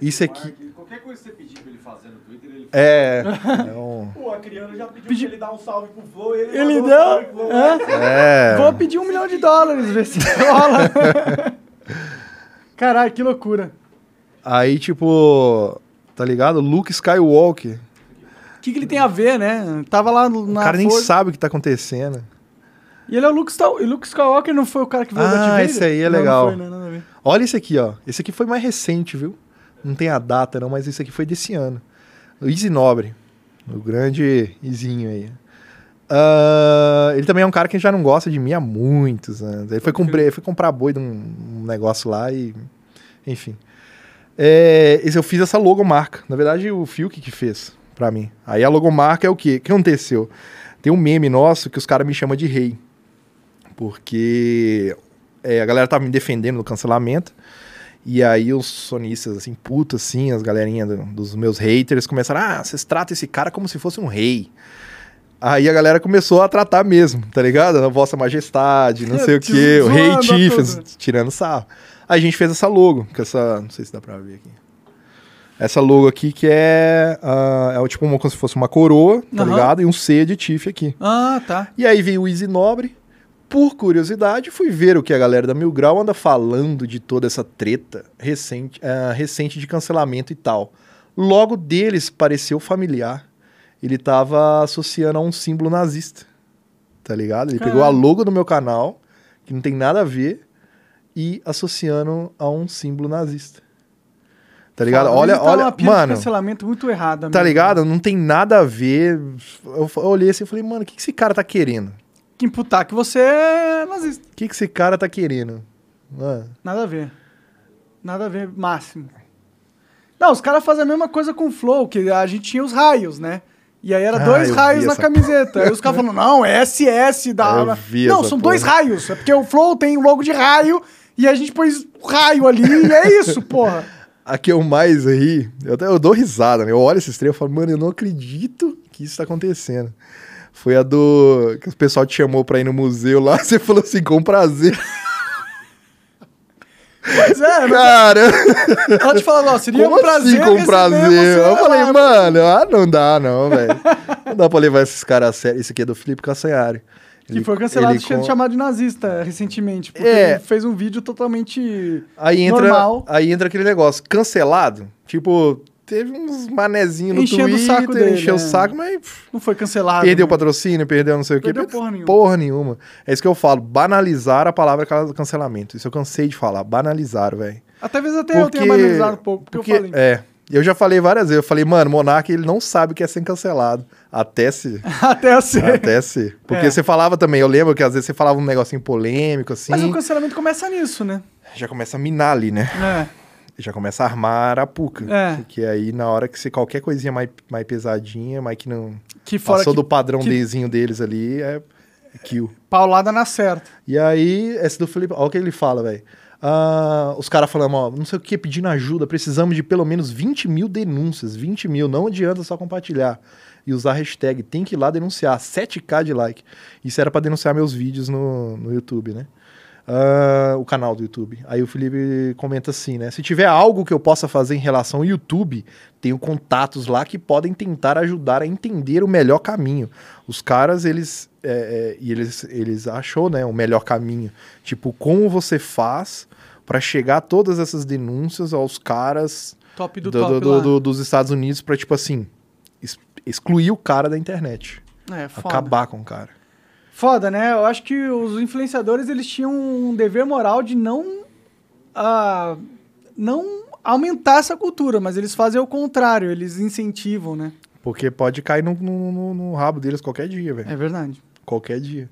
Isso aqui Qualquer coisa que você pedir pra ele fazer no Twitter, ele é, é um, Pô, a criança já pediu pra ele dar um salve pro Flow e ele, Ele um deu? salve pro Flow. É? é. Vou pedir um milhão de dólares, ver se rola. Caralho, que loucura. Aí tipo, tá ligado? Luke Skywalker. O que, que ele tem a ver, né? Tava lá no- O na cara nem força- sabe o que tá acontecendo. E ele é o Luke, Star... e Luke Skywalker, não foi o cara que veio Ah, da Darth Vader? esse aí é Não, legal. Não, foi, né? Olha esse aqui, ó. Esse aqui foi mais recente, viu? Não tem a data, não, mas esse aqui foi desse ano. O Easy Nobre. O grande Izinho aí. Ah, ele também é um cara que já não gosta de mim há muitos anos. Ele foi, comprar, foi comprar boi de um, um negócio lá e. Enfim. É, esse eu fiz essa logomarca. Na verdade, o Fiuk que fez. Pra mim. Aí a logomarca é o quê? O que aconteceu? Tem um meme nosso que os caras me chamam de rei. Porque é, a galera tava me defendendo no cancelamento. E aí os sonistas, assim, puto, assim, as galerinhas do- dos meus haters começaram, ah, vocês tratam esse cara como se fosse um rei. Aí a galera começou a tratar mesmo, tá ligado? A Vossa Majestade, não sei o quê, o Rei Tiffany, tirando sarro. Aí a gente fez essa logo, que essa, não sei se dá pra ver aqui. Essa logo aqui que é, ah, é tipo uma, como se fosse uma coroa, tá Aham. ligado? E um C de Tiff aqui. Ah, tá. E aí veio o Easy Nobre. Por curiosidade, fui ver o que a galera da Mil Grau anda falando de toda essa treta recente, ah, recente de cancelamento e tal. Logo deles pareceu familiar. Ele tava associando a um símbolo nazista. Tá ligado? Ele pegou a logo do meu canal, que não tem nada a ver, e associando a um símbolo nazista. Tá ligado? Olha, tá olha, mano. cancelamento muito errada. Tá mesmo. ligado? Não tem nada a ver. Eu, eu olhei assim e falei, mano, o que, que esse cara tá querendo? Que imputar que você é nazista. O que, que esse cara tá querendo? Ah, Nada a ver. Nada a ver, máximo. Não, os caras fazem a mesma coisa com o Flow, que a gente tinha os raios, né? E aí era Ah, dois raios na camiseta. Aí os caras falando, não, é SS da. Eu vi não, são porra. dois raios. É porque o Flow tem o logo de raio e a gente pôs raio ali e é isso, porra. a que eu mais ri, eu, até- eu dou risada, né? Eu olho esse trem e falo, mano, eu não acredito que isso tá acontecendo. Foi a do. que o pessoal te chamou pra ir no museu lá, você falou assim, com prazer. Pois é, Cara, ela te falou, ó, seria como um prazer. assim com prazer? você Eu falei, lá. mano, ah, não dá, não, velho. Não dá pra levar esses caras a sério. Esse aqui é do Felipe Cassanhari. Que foi cancelado ele sendo com- chamado de nazista recentemente. Porque É. ele fez um vídeo totalmente Aí entra, normal. aí entra aquele negócio, cancelado. Tipo, teve uns manezinhos no Enchendo o Twitter, saco dele, encheu o é. saco, mas Não foi cancelado. perdeu o né? patrocínio, perdeu não sei o quê. Perdeu Perdeu porra nenhuma. Porra nenhuma. É isso que eu falo, banalizar a palavra ca- cancelamento. Isso eu cansei de falar, banalizar, velho. Até vezes até eu tenho banalizado um pouco, porque, porque eu falei. É, eu já falei várias vezes, eu falei, mano, Monark, ele não sabe o que é ser cancelado. Até se... Até assim. Até se. Porque É. você falava também, eu lembro que às vezes você falava um negocinho polêmico, assim, Mas o cancelamento começa nisso, né? já começa a minar ali, né? É. já começa a armar arapuca. É. Porque aí, na hora que você qualquer coisinha mais, mais pesadinha, mais que não Que fora passou que do padrão que- Dzinho deles ali, é, é kill. paulada na certa. E aí, esse do Felipe, olha o que ele fala, velho. Ah, os caras falando, ó, não sei o que, pedindo ajuda, precisamos de pelo menos 20 mil denúncias. 20 mil, não adianta só compartilhar. E usar a hashtag, tem que ir lá denunciar. 7k de like. Isso era pra denunciar meus vídeos no, no YouTube, né? Ah, o canal do YouTube. Aí o Felipe comenta assim, né? Se tiver algo que eu possa fazer em relação ao YouTube, tenho contatos lá que podem tentar ajudar a entender o melhor caminho. Os caras, eles. é, é, e eles, eles achou, né? O melhor caminho. Tipo, como você faz para chegar a todas essas denúncias aos caras Top do, do- top do- do- dos Estados Unidos pra, tipo assim, ex- excluir o cara da internet. É, foda. Acabar com o cara. Foda, né? Eu acho que os influenciadores, eles tinham um dever moral de não... ah, não aumentar essa cultura, mas eles fazem o contrário, eles incentivam, né? Porque pode cair no, no- no- no rabo deles qualquer dia, velho. É verdade. Qualquer dia.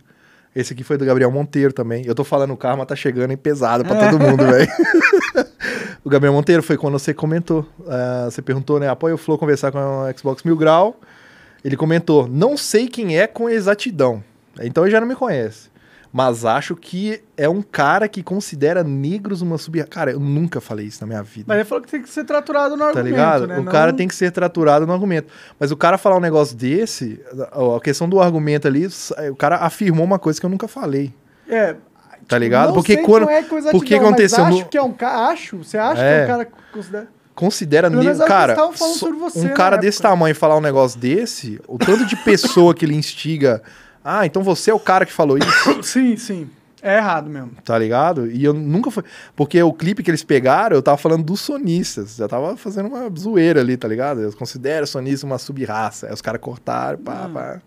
Esse aqui foi do Gabriel Monteiro também. Eu tô falando, o karma tá chegando em pesado pra todo mundo, velho. o Gabriel Monteiro foi quando você comentou. ah, você perguntou, né? Apoia o Flow conversar com a Xbox Mil Grau. Ele comentou: Não sei quem é com exatidão. Então ele já não me conhece. Mas acho que é um cara que considera negros uma sub. Cara, eu nunca falei isso na minha vida. Mas ele falou que tem que ser traturado no Tá argumento, ligado? né? O Não- cara tem que ser traturado no argumento. Mas o cara falar um negócio desse, a questão do argumento ali, o cara afirmou uma coisa que eu nunca falei. É, Tá ligado? não Porque quando. é coisa porque atidão, aconteceu Mas no- acho que é um cara... Acho? Você acha que É. é um cara que considera... Considera negro. Cara, você um cara desse época. tamanho falar um negócio desse, o tanto de pessoa que ele instiga. Ah, então você é o cara que falou isso, Sim, sim. É errado mesmo. tá ligado? E eu nunca fui. Porque o clipe que eles pegaram, eu tava falando dos sonistas. Já tava fazendo uma zoeira ali, tá ligado? Eu considero sonista uma sub-raça. Aí os caras cortaram, pá, pá.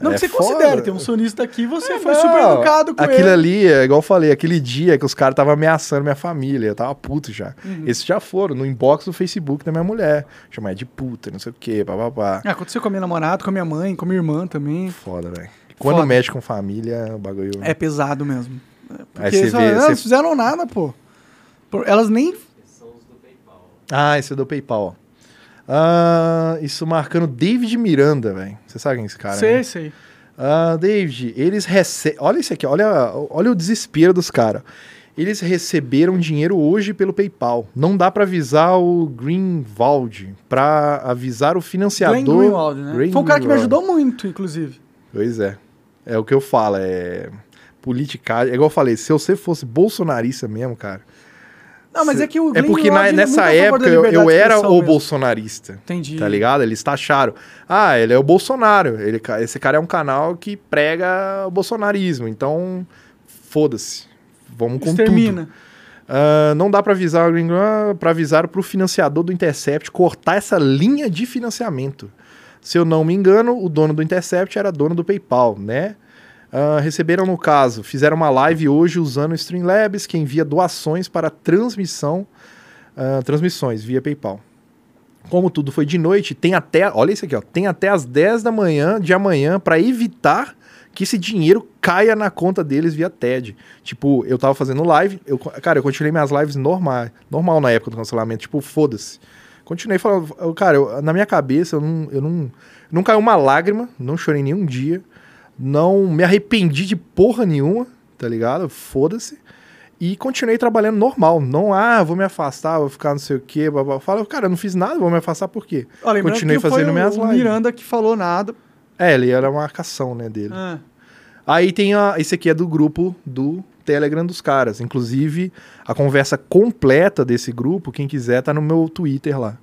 Não É que você foda. considere, tem um sonista aqui, você foi Não, super educado com Aquilo ele. ali, é igual eu falei, aquele dia que os caras estavam ameaçando minha família, eu tava puto já. Uhum. Esses já foram no inbox do Facebook da minha mulher. Chamar de puta, não sei o quê, papapá. Ah, aconteceu com a minha namorada, com a minha mãe, com a minha irmã também. Foda, velho. Quando Foda. mexe com família, o bagulho. É pesado mesmo. É, Aí Porque você eles vê, falam, "Não, você- não fizeram nada, pô. Elas nem. Ah, esse é do PayPal, Ah, isso marcando David Miranda, velho. Você sabe quem é esse cara? sei, né? sei. Ah, David, eles recebem. Olha isso aqui, olha, olha o desespero dos caras. Eles receberam dinheiro hoje pelo PayPal. Não dá pra avisar o Greenwald, pra avisar o financiador. Glenn Greenwald, né? Glenn Foi um cara que me Greenwald. ajudou muito, inclusive. Pois é. É o que eu falo, é politicagem. É igual eu falei, se você fosse bolsonarista mesmo, cara. Não, mas é que o É Glenn porque Greenwald, na- é nessa época eu, eu era o mesmo. bolsonarista. Entendi. Tá ligado? Eles taxaram. Ah, ele é o Bolsonaro. Ele, esse cara é um canal que prega o bolsonarismo. Então, foda-se. Vamos com tudo. Extermina. Ah, não dá pra avisar o Green ah, pra avisar pro financiador do Intercept cortar essa linha de financiamento. Se eu não me engano, o dono do Intercept era dono do PayPal, né? Ah, receberam no caso, fizeram uma live hoje usando o Streamlabs que envia doações para transmissão, ah, transmissões via PayPal. Como tudo foi de noite, tem até, olha isso aqui, ó, tem até as 10 da manhã de amanhã para evitar que esse dinheiro caia na conta deles via TED. Tipo, eu tava fazendo live, eu, cara, eu continuei minhas lives normal, normal na época do cancelamento, tipo, foda-se. Continuei falando, cara, eu- na minha cabeça eu não, eu não, não caiu uma lágrima, não chorei nenhum dia, não me arrependi de porra nenhuma, tá ligado? Foda-se. E continuei trabalhando normal. Não, ah, vou me afastar, vou ficar não sei o quê. Blá, blá. Fala, cara, eu não fiz nada, vou me afastar por quê? Continuei fazendo foi minhas o lives. Miranda que falou nada. É, ele era uma marcação, né, dele. Ah, Aí tem a, esse aqui é do grupo do Telegram dos caras. Inclusive, a conversa completa desse grupo, quem quiser, tá no meu Twitter lá.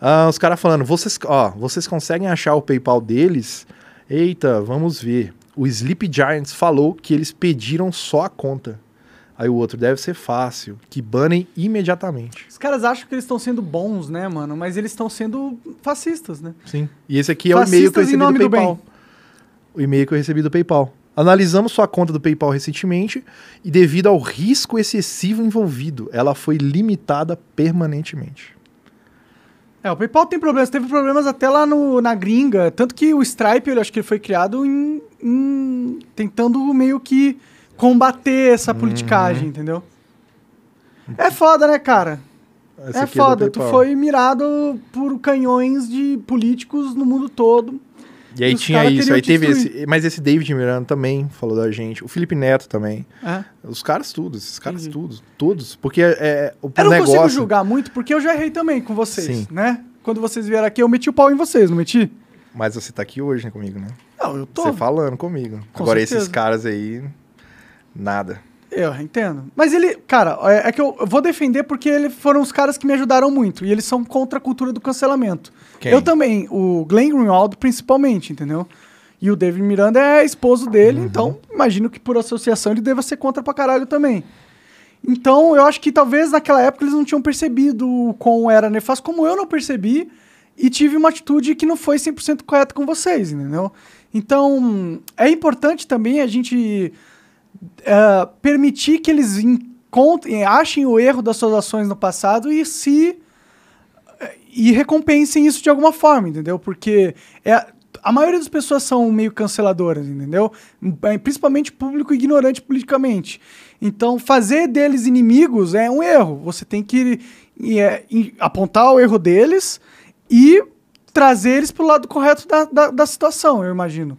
Ah, os caras falando, vocês, ó, vocês conseguem achar o PayPal deles? Eita, vamos ver. O Sleep Giants falou que eles pediram só a conta. Aí o outro, deve ser fácil, que banem imediatamente. os caras acham que eles estão sendo bons, né, mano? Mas eles estão sendo fascistas, né? Sim. E esse aqui é o e-mail que eu Fascistas recebi do nome do PayPal. bem. O e-mail que eu recebi do PayPal. Analisamos sua conta do PayPal recentemente e, devido ao risco excessivo envolvido, ela foi limitada permanentemente. É, o PayPal tem problemas. Teve problemas até lá no, na gringa. Tanto que o Stripe, eu acho que ele foi criado em, em- tentando meio que combater essa Uhum. politicagem, entendeu? É foda, né, cara? É do foda. tu PayPal. foi mirado por canhões de políticos no mundo todo. E aí os tinha isso, aí te teve destruir. esse. Mas esse David Miranda também falou da gente. O Felipe Neto também. É. Os caras todos, esses caras todos. Todos. Porque é, é, o Eu não negócio. consigo julgar muito, porque eu já errei também com vocês, Sim. né? Quando vocês vieram aqui, eu meti o pau em vocês, não meti? Mas você tá aqui hoje, né, comigo, né? Não, eu tô. Você falando comigo. Com Agora certeza. esses caras aí. Nada. Eu entendo. Mas ele, cara, é, é que eu eu vou defender porque eles foram os caras que me ajudaram muito. E eles são contra a cultura do cancelamento. Quem? Eu também, o Glenn Greenwald principalmente, entendeu? E o David Miranda é esposo dele, Uhum. então imagino que por associação ele deva ser contra pra caralho também. Então eu acho que talvez naquela época eles não tinham percebido o quão era nefasto, como eu não percebi, e tive uma atitude que não foi 100% correta com vocês, entendeu? Então é importante também a gente eh, permitir que eles encontrem, achem o erro das suas ações no passado e se eh, e recompensem isso de alguma forma, entendeu? Porque é, a maioria das pessoas são meio canceladoras, entendeu? Principalmente público ignorante politicamente. Então, fazer deles inimigos é um erro. Você tem que apontar o erro deles e trazer eles pro lado correto da, da, da situação, eu imagino.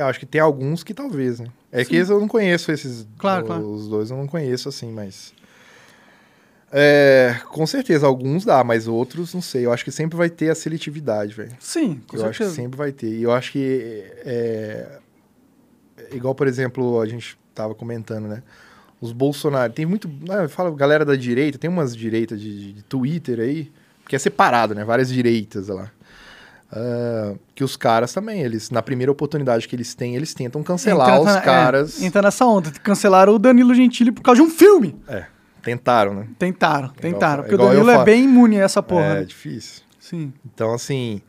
Acho que tem alguns que talvez, né? É que Sim. esses eu não conheço esses. Claro, os claro. dois eu não conheço assim, mas. É, com certeza, alguns dá, mas outros não sei. Eu acho que sempre vai ter a seletividade, velho. Sim, com Eu acho que certeza. sempre vai ter. E eu acho que é, igual, por exemplo, a gente tava comentando, né? Os Bolsonaro, tem muito, né, fala galera da direita, tem umas direitas de, de Twitter aí, que é separado, né? Várias direitas lá. Ah, que os caras também, eles na primeira oportunidade que eles têm, eles tentam cancelar Entra os na- caras. É, entra nessa onda. Cancelaram o Danilo Gentili por causa de um filme. É, tentaram, né? Tentaram, tentaram. Porque o Danilo é bem imune a essa porra. É né? difícil. Sim. Então, assim.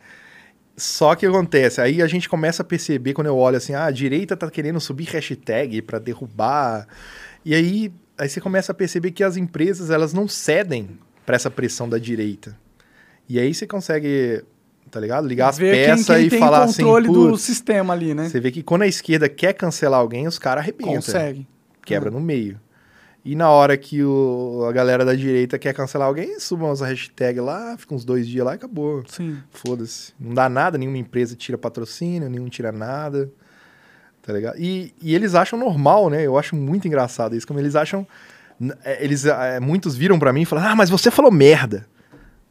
Só que acontece, aí a gente começa a perceber quando eu olho assim, ah, a direita tá querendo subir hashtag pra derrubar. E aí, aí você começa a perceber que as empresas, elas não cedem pra essa pressão da direita. E aí você consegue, tá ligado? Ligar as Ver quem, peças quem e tem falar assim, controle do sistema ali, né? você vê que quando a esquerda quer cancelar alguém, os caras arrebentam. Consegue. Quebra É. no meio. E na hora que o, a galera da direita quer cancelar alguém, suba umas hashtag lá, fica uns dois dias lá e acabou. Sim. Foda-se. Não dá nada, nenhuma empresa tira patrocínio, nenhum tira nada. Tá ligado? E, e eles acham normal, né? Eu acho muito engraçado isso. Como eles acham. é, Eles, é, muitos viram pra mim e falaram: Ah, mas você falou merda.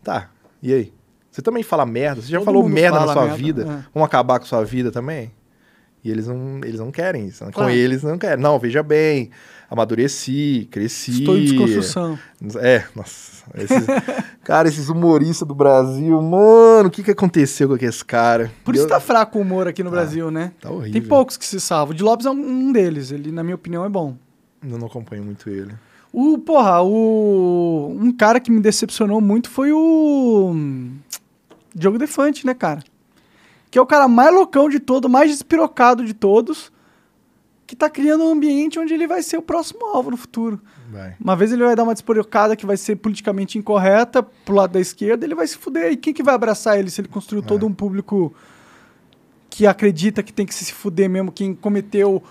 Tá, e aí? Você também fala merda? Você já Todo falou merda na sua merda, vida? é. Vamos acabar com sua vida também? E eles não, eles não querem isso. né? Com Claro. eles não querem. Não, veja bem, amadureci, cresci. Estou em desconstrução. É, nossa. esses- cara, esses humoristas do Brasil, mano, o que, que aconteceu com aqueles caras? Por isso tá fraco o humor aqui no Brasil, né? Tá horrível. Tem poucos que se salvam. O de Lopes é um- um deles. Ele, na minha opinião, é bom. Eu não acompanho muito ele. O, porra, o. Um cara que me decepcionou muito foi o. Diogo Defante, né, cara? Que é o cara mais loucão de todo, mais despirocado de todos, que tá criando um ambiente onde ele vai ser o próximo alvo no futuro. Vai. Uma vez ele vai dar uma despirocada que vai ser politicamente incorreta pro lado da esquerda, ele vai se fuder. E quem que vai abraçar ele se ele construiu todo um público que acredita que tem que se fuder mesmo, quem cometeu.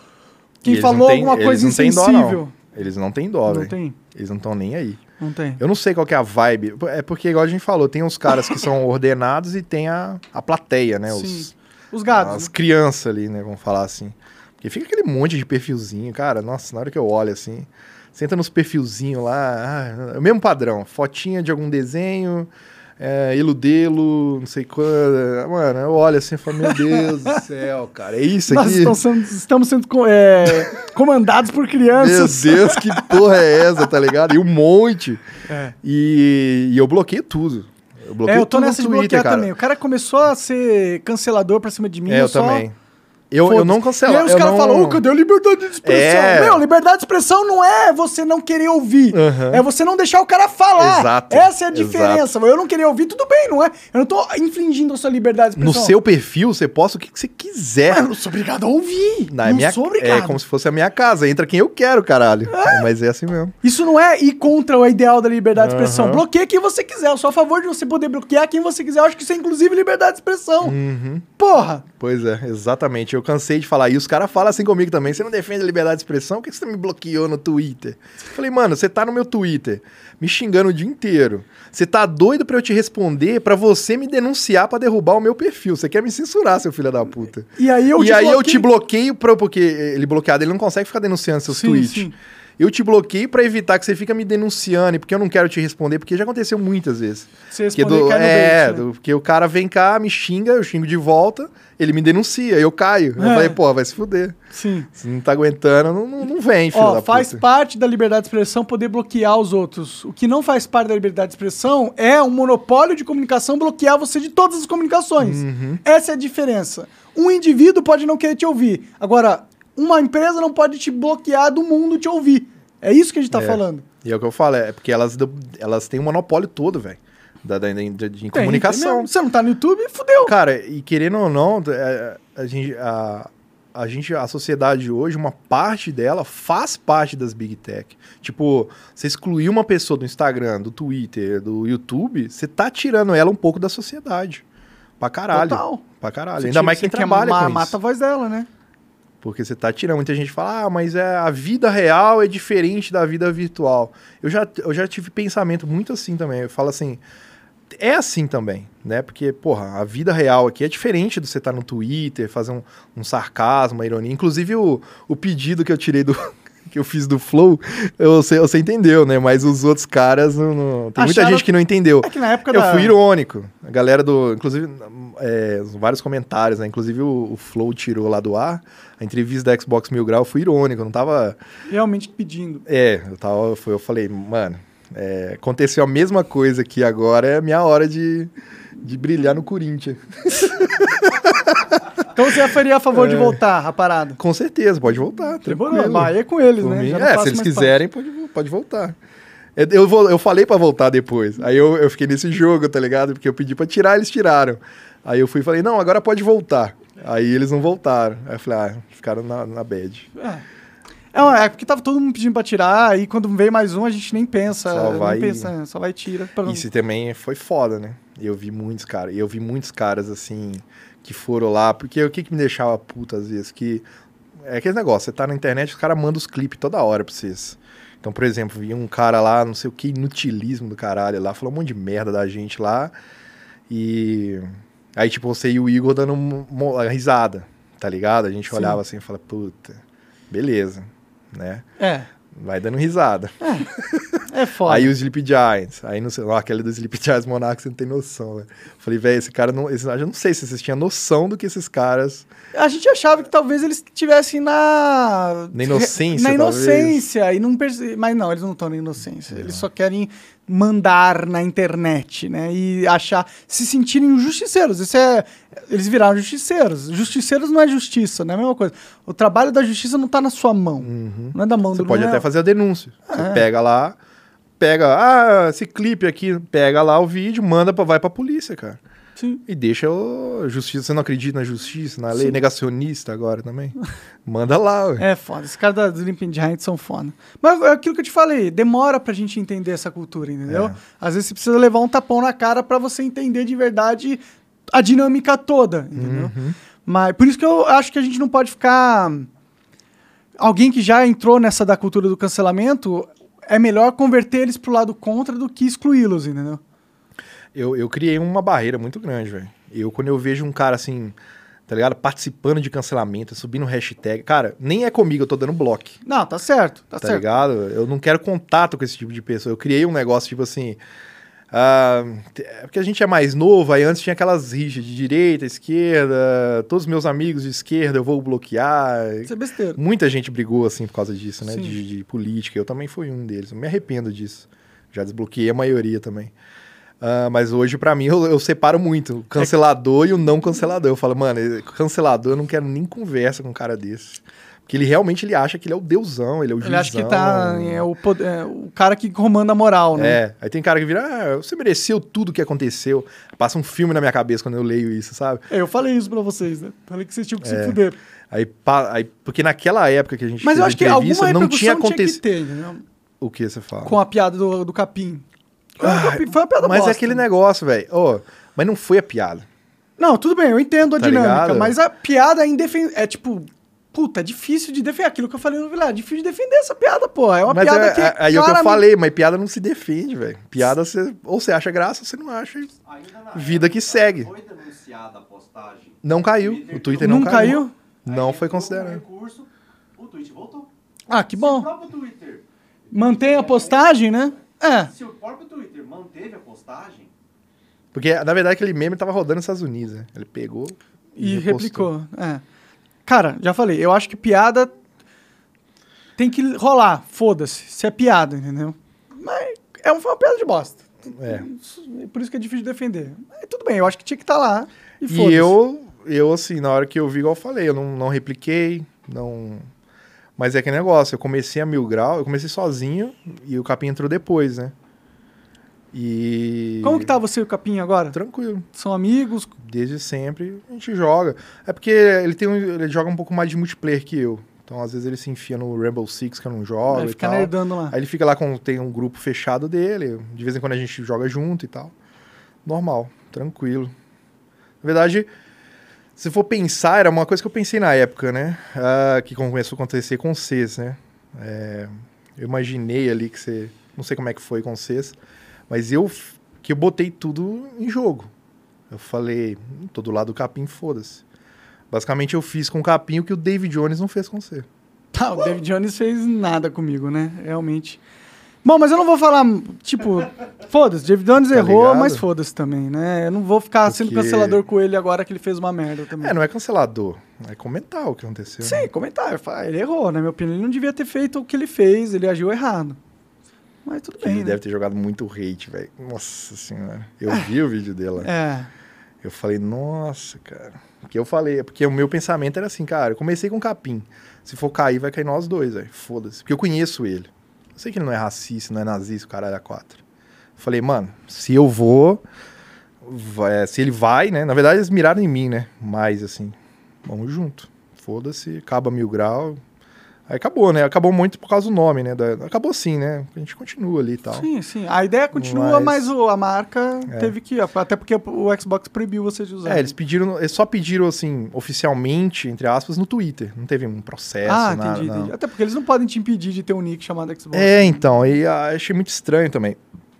Quem falou têm- alguma coisa insensível. não. Eles não têm dó, Não velho. tem? Eles não estão nem aí. Não tem. Eu não sei qual é a vibe. É porque, igual a gente falou, tem os caras que são ordenados e tem a, a plateia, né? Os, Sim. Os gados. As né? crianças ali, né? Vamos falar assim. Porque fica aquele monte de perfilzinho, cara. Nossa, na hora que eu olho assim, entra nos perfilzinhos lá, ah, é o mesmo padrão. Fotinha de algum desenho, é, iludelo, não sei quando. Mano, eu olho assim e falo, meu Deus do céu, cara, é isso Nós aqui? sendo, estamos sendo é, comandados por Meu crianças. Deus, que porra é essa, tá ligado? E um monte. É. E, e eu bloqueio tudo. Eu bloqueio É, eu tô nessa de bloquear cara. também. O cara começou a ser cancelador pra cima de mim. É, eu só- também. Eu, eu não cancelo. E aí os caras não... falam, ô, cadê a liberdade de expressão? É. Meu, liberdade de expressão não é você não querer ouvir. Aham. É você não deixar o cara falar. Exato, Essa é a diferença. Eu não querer ouvir, tudo bem, não é? Eu não tô infringindo a sua liberdade de No expressão. seu perfil, você posta o que, você quiser. Mas eu não sou obrigado a ouvir. Na não minha, sou obrigado. É como se fosse a minha casa. Entra quem eu quero, caralho. Mas é assim mesmo. Isso não é ir contra o ideal da liberdade de expressão. Bloqueia quem você quiser. Eu sou a favor de você poder bloquear quem você quiser. Eu acho que isso é inclusive liberdade de expressão. Uhum. Porra! Pois é, exatamente. Eu cansei de falar. E os caras falam assim comigo também. Você não defende a liberdade de expressão? Por que você me bloqueou no Twitter? Eu falei, mano, você tá no meu Twitter me xingando o dia inteiro. Você tá doido pra eu te responder pra você me denunciar pra derrubar o meu perfil. Você quer me censurar, seu filho da puta. E aí eu e te aí eu bloqueio- te bloqueio pra, porque ele bloqueado, ele não consegue ficar denunciando seus Sim, tweets. sim. Eu te bloqueio pra evitar que você fica me denunciando, e porque eu não quero te responder, porque já aconteceu muitas vezes. Você responder, do, é, bait, né? do- porque o cara vem cá, me xinga, eu xingo de volta, ele me denuncia, eu caio. Eu É. falei, pô, vai se fuder. Sim. Se não tá aguentando, não, não, não vem, filho Ó, da faz puta. parte da liberdade de expressão poder bloquear os outros. O que não faz parte da liberdade de expressão é um monopólio de comunicação bloquear você de todas as comunicações. Uhum. Essa é a diferença. Um indivíduo pode não querer te ouvir. Agora, uma empresa não pode te bloquear do mundo te ouvir. É isso que a gente tá É. falando. E é o que eu falo, é porque elas, elas têm um monopólio todo, velho. Da, da, de, de Tem, comunicação. tem. Você não tá no YouTube, fudeu. Cara, e querendo ou não, é, a gente, a, a gente, a sociedade hoje, uma parte dela faz parte das big tech. Tipo, você excluir uma pessoa do Instagram, do Twitter, do YouTube, você tá tirando ela um pouco da sociedade. Pra caralho. Total. Pra caralho. Você Ainda mais quem trabalha ma- com Mata isso. a voz dela, né? Porque você tá tirando. Muita gente fala, ah, mas é, a vida real é diferente da vida virtual. Eu já, eu já tive pensamento muito assim também. Eu falo assim, é assim também, né? Porque, porra, a vida real aqui é diferente do você estar no Twitter, fazer um, um sarcasmo, uma ironia. Inclusive, o, o pedido que eu tirei do. Que eu fiz do Flow, eu sei, você entendeu, né? Mas os outros caras não. não- Tem muita Acharam- gente que não entendeu. É que na época Eu da... fui irônico. A galera do. Inclusive, é, vários comentários, né? Inclusive o, o Flow tirou lá do ar. A entrevista da Xbox Mil Grau fui irônico. Eu não tava. Realmente pedindo. É, eu tava. Foi, eu falei, mano, é, aconteceu a mesma coisa aqui agora, é a minha hora de, de brilhar no Corinthians. Então você faria a favor de É. voltar a parada? Com certeza, pode voltar. Demorou, tranquilo. Bahia é com eles, Por né? mim, é, se eles quiserem, pode, pode voltar. É, Eu, vou- eu falei pra voltar depois. Aí eu, eu fiquei nesse jogo, tá ligado? Porque eu pedi pra tirar, eles tiraram. Aí eu fui e falei, não, agora pode voltar. Aí eles não voltaram. Aí eu falei, ah, ficaram na, na bad. É, uma- é porque tava todo mundo pedindo pra tirar, aí quando vem mais um a gente nem pensa. Só nem vai- pensa, só vai e tira. pra não- Isso também foi foda, né? Eu vi muitos caras. Eu vi muitos caras assim que foram lá. Porque o que, que me deixava puto às vezes? Que é aquele negócio, você tá na internet, os caras mandam os clipes toda hora pra vocês. Então, por exemplo, vi um cara lá, não sei o que, inutilismo do caralho lá, falou um monte de merda da gente lá. E aí, tipo, você e o Igor dando uma risada, tá ligado? A gente Sim. olhava assim e falava, puta, beleza, né? É. Vai dando risada. É foda. Aí o Sleep Giants. Aí não sei, ó, aquele do Sleep Giants Monarch, você não tem noção, velho. Falei, velho, esse cara não. Esse, eu não sei se vocês tinham noção do que esses caras. A gente achava que talvez eles estivessem na. Na inocência, Na talvez. inocência. E não perce... Mas não, eles não estão na inocência. Eles só querem mandar na internet, né? E achar. Se sentirem justiceiros. Isso é. Eles viraram justiceiros. Justiceiros não é justiça, não é a mesma coisa. O trabalho da justiça não tá na sua mão. Não é da mão Você do pode até fazer a denúncia. Você É. pega lá, pega, ah, esse clipe aqui, pega lá o vídeo, manda pra, vai pra polícia, cara. Sim. E deixa o justiça. Você não acredita na justiça, na lei? Sim. Negacionista agora também? Manda lá, ué. É foda. Esses caras da Sleeping Giants são foda. Mas é aquilo que eu te falei, demora pra gente entender essa cultura, entendeu? É. Às vezes você precisa levar um tapão na cara pra você entender de verdade a dinâmica toda, entendeu? Uhum. Mas por isso que eu acho que a gente não pode ficar. Alguém que já entrou nessa da cultura do cancelamento, é melhor converter eles pro lado contra do que excluí-los, entendeu? Eu, eu criei uma barreira muito grande, velho. Eu, quando eu vejo um cara assim, tá ligado? Participando de cancelamento, subindo hashtag. Cara, nem é comigo, eu tô dando bloco. Não, tá certo, tá, Tá, certo. ligado? Eu não quero contato com esse tipo de pessoa. Eu criei um negócio tipo assim. é porque a gente é mais novo, aí antes tinha aquelas rixas de direita, esquerda, todos os meus amigos de esquerda eu vou bloquear. Isso é besteira. Muita gente brigou assim por causa disso, né? De, de política. Eu também fui um deles. Eu me arrependo disso. Já desbloqueei a maioria também. Ah, mas hoje, pra mim, eu, eu separo muito o cancelador e o não cancelador. Eu falo, mano, cancelador eu não quero nem conversa com um cara desse. Porque ele realmente ele acha que ele é o deusão, ele é o Ele acha que juizão. tá. É o, é o cara que comanda a moral, né? É, aí tem cara que vira, ah, você mereceu tudo que aconteceu. Passa um filme na minha cabeça quando eu leio isso, sabe? É, Eu falei isso pra vocês, né? Falei que vocês tinham que se É. fuder. Aí, aí, porque naquela época que a gente Mas eu acho que alguma não tinha tinha, que acontecido. ter, entendeu? O que você fala? Com a piada do, do capim. Ah, Foi uma piada mas bosta. é aquele negócio, velho. Ô, mas não foi a piada. Não, tudo bem, eu entendo a Tá dinâmica, ligado? mas a piada é indefensável. É tipo, puta, é difícil de defender. Aquilo que eu falei no Vilar, é difícil de defender essa piada, pô. É uma mas piada é, que. é- aí é o que eu falei, mas piada não se defende, velho. Piada você, ou você acha graça ou você não acha. Vida que segue. Foi denunciada a postagem. Não caiu. O Twitter não, Não caiu? Não foi considerado. recurso, o tweet voltou. Ah, que bom. próprio Twitter, Mantém a postagem, né? É. se o próprio Twitter manteve a postagem, Porque, na verdade, aquele meme tava rodando nos Estados Unidos, né? Ele pegou E repostou. replicou. É. Cara, já falei, eu acho que piada tem que rolar, foda-se, se é piada, entendeu? Mas é uma, foi uma piada de bosta. É. Isso- Por isso que é difícil de defender. Mas tudo bem, eu acho que tinha que estar lá. E, E foda-se. eu, eu, assim, na hora que eu vi, igual eu falei, eu não, não repliquei, não... Mas é que negócio, eu comecei a mil grau, eu comecei sozinho e o Capim entrou depois, né? E... Como que tá você e o Capim agora? Tranquilo. São amigos? Desde sempre a gente joga. É porque ele tem um- ele joga um pouco mais de multiplayer que eu. Então, às vezes, ele se enfia no Rainbow Six, que eu não jogo Aí e fica tal. nerdando lá. Aí ele fica lá com. Tem um grupo fechado dele. De vez em quando a gente joga junto e tal. Normal, tranquilo. Na verdade, se for pensar, era uma coisa que eu pensei na época, né? Ah, que começou a acontecer com vocês, né? É, eu imaginei ali que você. Não sei como é que foi com vocês, mas eu que eu botei tudo em jogo. Eu falei, "Hum, tô do lado do capim, foda-se. Basicamente eu fiz com o capim o que o David Jones não fez com você. Tá, o David Jones fez nada comigo, né? Realmente. Bom, mas eu não vou falar, tipo, foda-se, David Jones Tá errou, ligado? mas foda-se também, né? Eu não vou ficar sendo Porque- cancelador com ele agora que ele fez uma merda também. É, não é cancelador, é comentar o que aconteceu. né? Sim, comentário. fala, Ele errou, na minha opinião. Ele não devia ter feito o que ele fez, ele agiu errado. Mas tudo bem, ele né? deve ter jogado muito hate, velho. Nossa senhora. Eu vi o vídeo dela. É. Eu falei, nossa, cara. Porque eu falei, porque o meu pensamento era assim, cara, eu comecei com o capim. Se for cair, vai cair nós dois, velho. Foda-se. Porque eu conheço ele. Eu sei que ele não é racista, não é nazista, o caralho é quatro. Falei, mano, se eu vou. vai- se ele vai, né? Na verdade, eles miraram em mim, né? Mas assim, vamos junto. Foda-se, acaba mil grau. Aí acabou, né? Acabou muito por causa do nome, né? Da- Acabou sim, né? A gente continua ali e tal. Sim, sim. A ideia continua, Mas- mas, o- a marca É. teve que. Até porque o Xbox proibiu você de usar. É, eles pediram, eles só pediram assim, oficialmente, entre aspas, no Twitter. Não teve um processo, Ah, nada, entendi, não. entendi. Até porque eles não podem te impedir de ter um nick chamado Xbox. É, então, e ah, achei muito estranho também.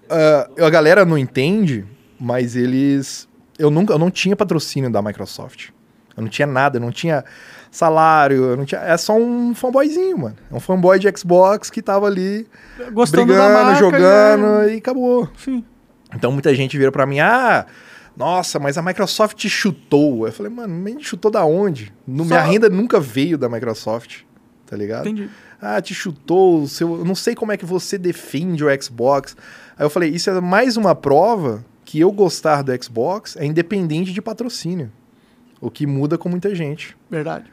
Ah, a galera não entende, mas eles. Eu nunca, eu não tinha patrocínio da Microsoft. Eu não tinha nada, eu não tinha salário, não tinha. É só um fanboyzinho, mano. É um fanboy de Xbox que tava ali Gostando da brigando, marca, jogando e- e acabou. Sim. Então muita gente vira pra mim, ah. Nossa, mas a Microsoft te chutou. Eu falei, mano, me chutou da onde? No, Minha Só- renda nunca veio da Microsoft, tá ligado? Entendi. Ah, te chutou, seu, eu não sei como é que você defende o Xbox. Aí eu falei, isso é mais uma prova que eu gostar do Xbox é independente de patrocínio. O que muda com muita gente. Verdade.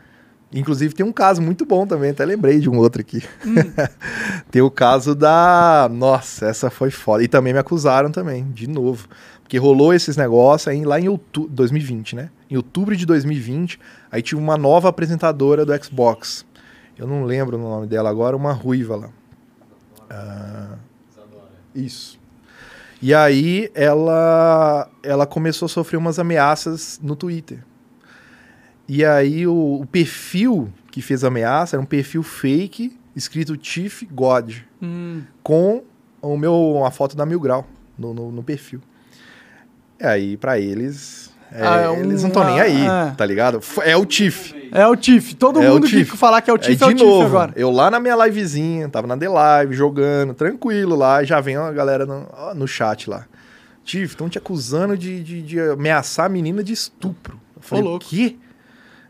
Inclusive tem um caso muito bom também, até lembrei de um outro aqui. tem o caso da. Nossa, essa foi foda. E também me acusaram também, de novo. Porque rolou esses negócios aí lá em outubro, 2020, né? Em outubro de 2020, aí tinha uma nova apresentadora do Xbox. Eu não lembro o nome dela agora, uma ruiva lá. Ah, isso. E aí ela, ela começou a sofrer umas ameaças no Twitter. E aí o, o perfil que fez a ameaça era um perfil fake, escrito Chief God, Hum. com o meu, uma foto da Mil Grau no, no, no perfil. E aí, pra eles, é, Ah, é um- eles não estão nem aí, ah, é. tá ligado? É o Chief. É o Tiff. Todo É mundo que falar que é o Tiff é, Aí, o Tiff agora. eu lá na minha livezinha, tava na The Live, jogando, tranquilo lá, já vem a galera no, ó, no chat lá. Tiff, estão te acusando de, de, de ameaçar a menina de estupro. Eu falei, o quê?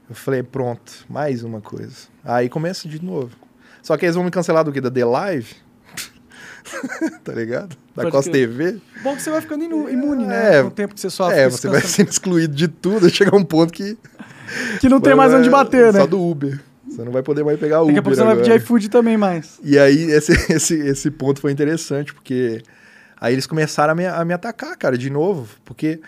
Eu falei, pronto, mais uma coisa. Aí começa de novo. Só que eles vão me cancelar do quê? Da The Live? tá ligado? Da Pode Costa. TV? Bom que você vai ficando imune, né? É, o tempo que você sofre. É, você vai sendo excluído de tudo, chega um ponto que... Que não tem mais onde bater, né? Só do Uber. Você não vai poder mais pegar Uber Daqui a pouco você vai agora. pedir iFood também mais. E aí, esse, esse, esse ponto foi interessante, porque aí eles começaram a me, a me atacar, cara, de novo. Porque,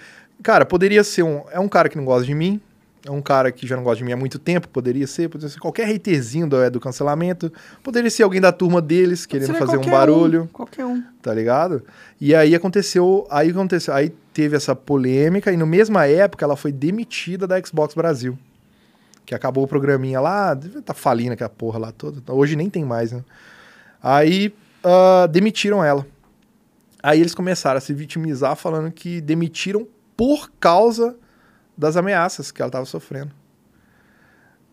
cara, poderia ser um. É um cara que não gosta de mim, é um cara que já não gosta de mim há muito tempo, poderia ser, poderia ser qualquer haterzinho do, é, do cancelamento, poderia ser alguém da turma deles querendo fazer um barulho qualquer um. tá ligado? E aí aconteceu, aí aconteceu, aí teve essa polêmica e no mesma época ela foi demitida da Xbox Brasil. Que acabou o programinha lá, tá falindo aquela porra lá toda. Hoje nem tem mais, né? Aí ah, demitiram ela. Aí eles começaram a se vitimizar falando que demitiram por causa das ameaças que ela estava sofrendo.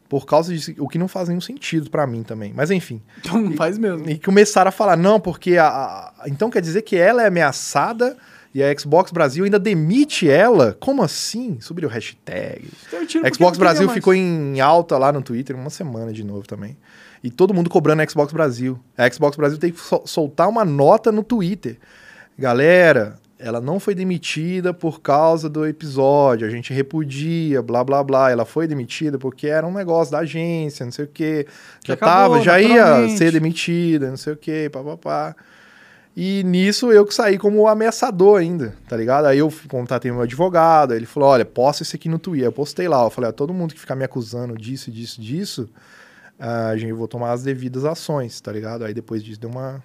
Por causa disso, o que não faz nenhum sentido pra mim também. Mas enfim. Então não faz mesmo. E começaram a falar, não, porque a, a- então quer dizer que ela é ameaçada e a Xbox Brasil ainda demite ela? Como assim? Subiu o hashtag. Então Xbox Brasil ficou em alta lá no Twitter uma semana de novo também. E todo mundo cobrando a Xbox Brasil. A Xbox Brasil tem que sol- soltar uma nota no Twitter. Galera, ela não foi demitida por causa do episódio, a gente repudia, blá blá blá. Ela foi demitida porque era um negócio da agência, não sei o quê. Que Já acabou, tava, já ia ser demitida, não sei o quê, papapá. E nisso eu que saí como ameaçador ainda, tá ligado? Aí eu contatei meu advogado, aí ele falou: olha, posta isso aqui no Twitter. Eu postei lá, eu falei: ó, todo mundo que ficar me acusando disso, disso, disso, ah, a gente vou tomar as devidas ações, tá ligado? Aí depois disso deu uma.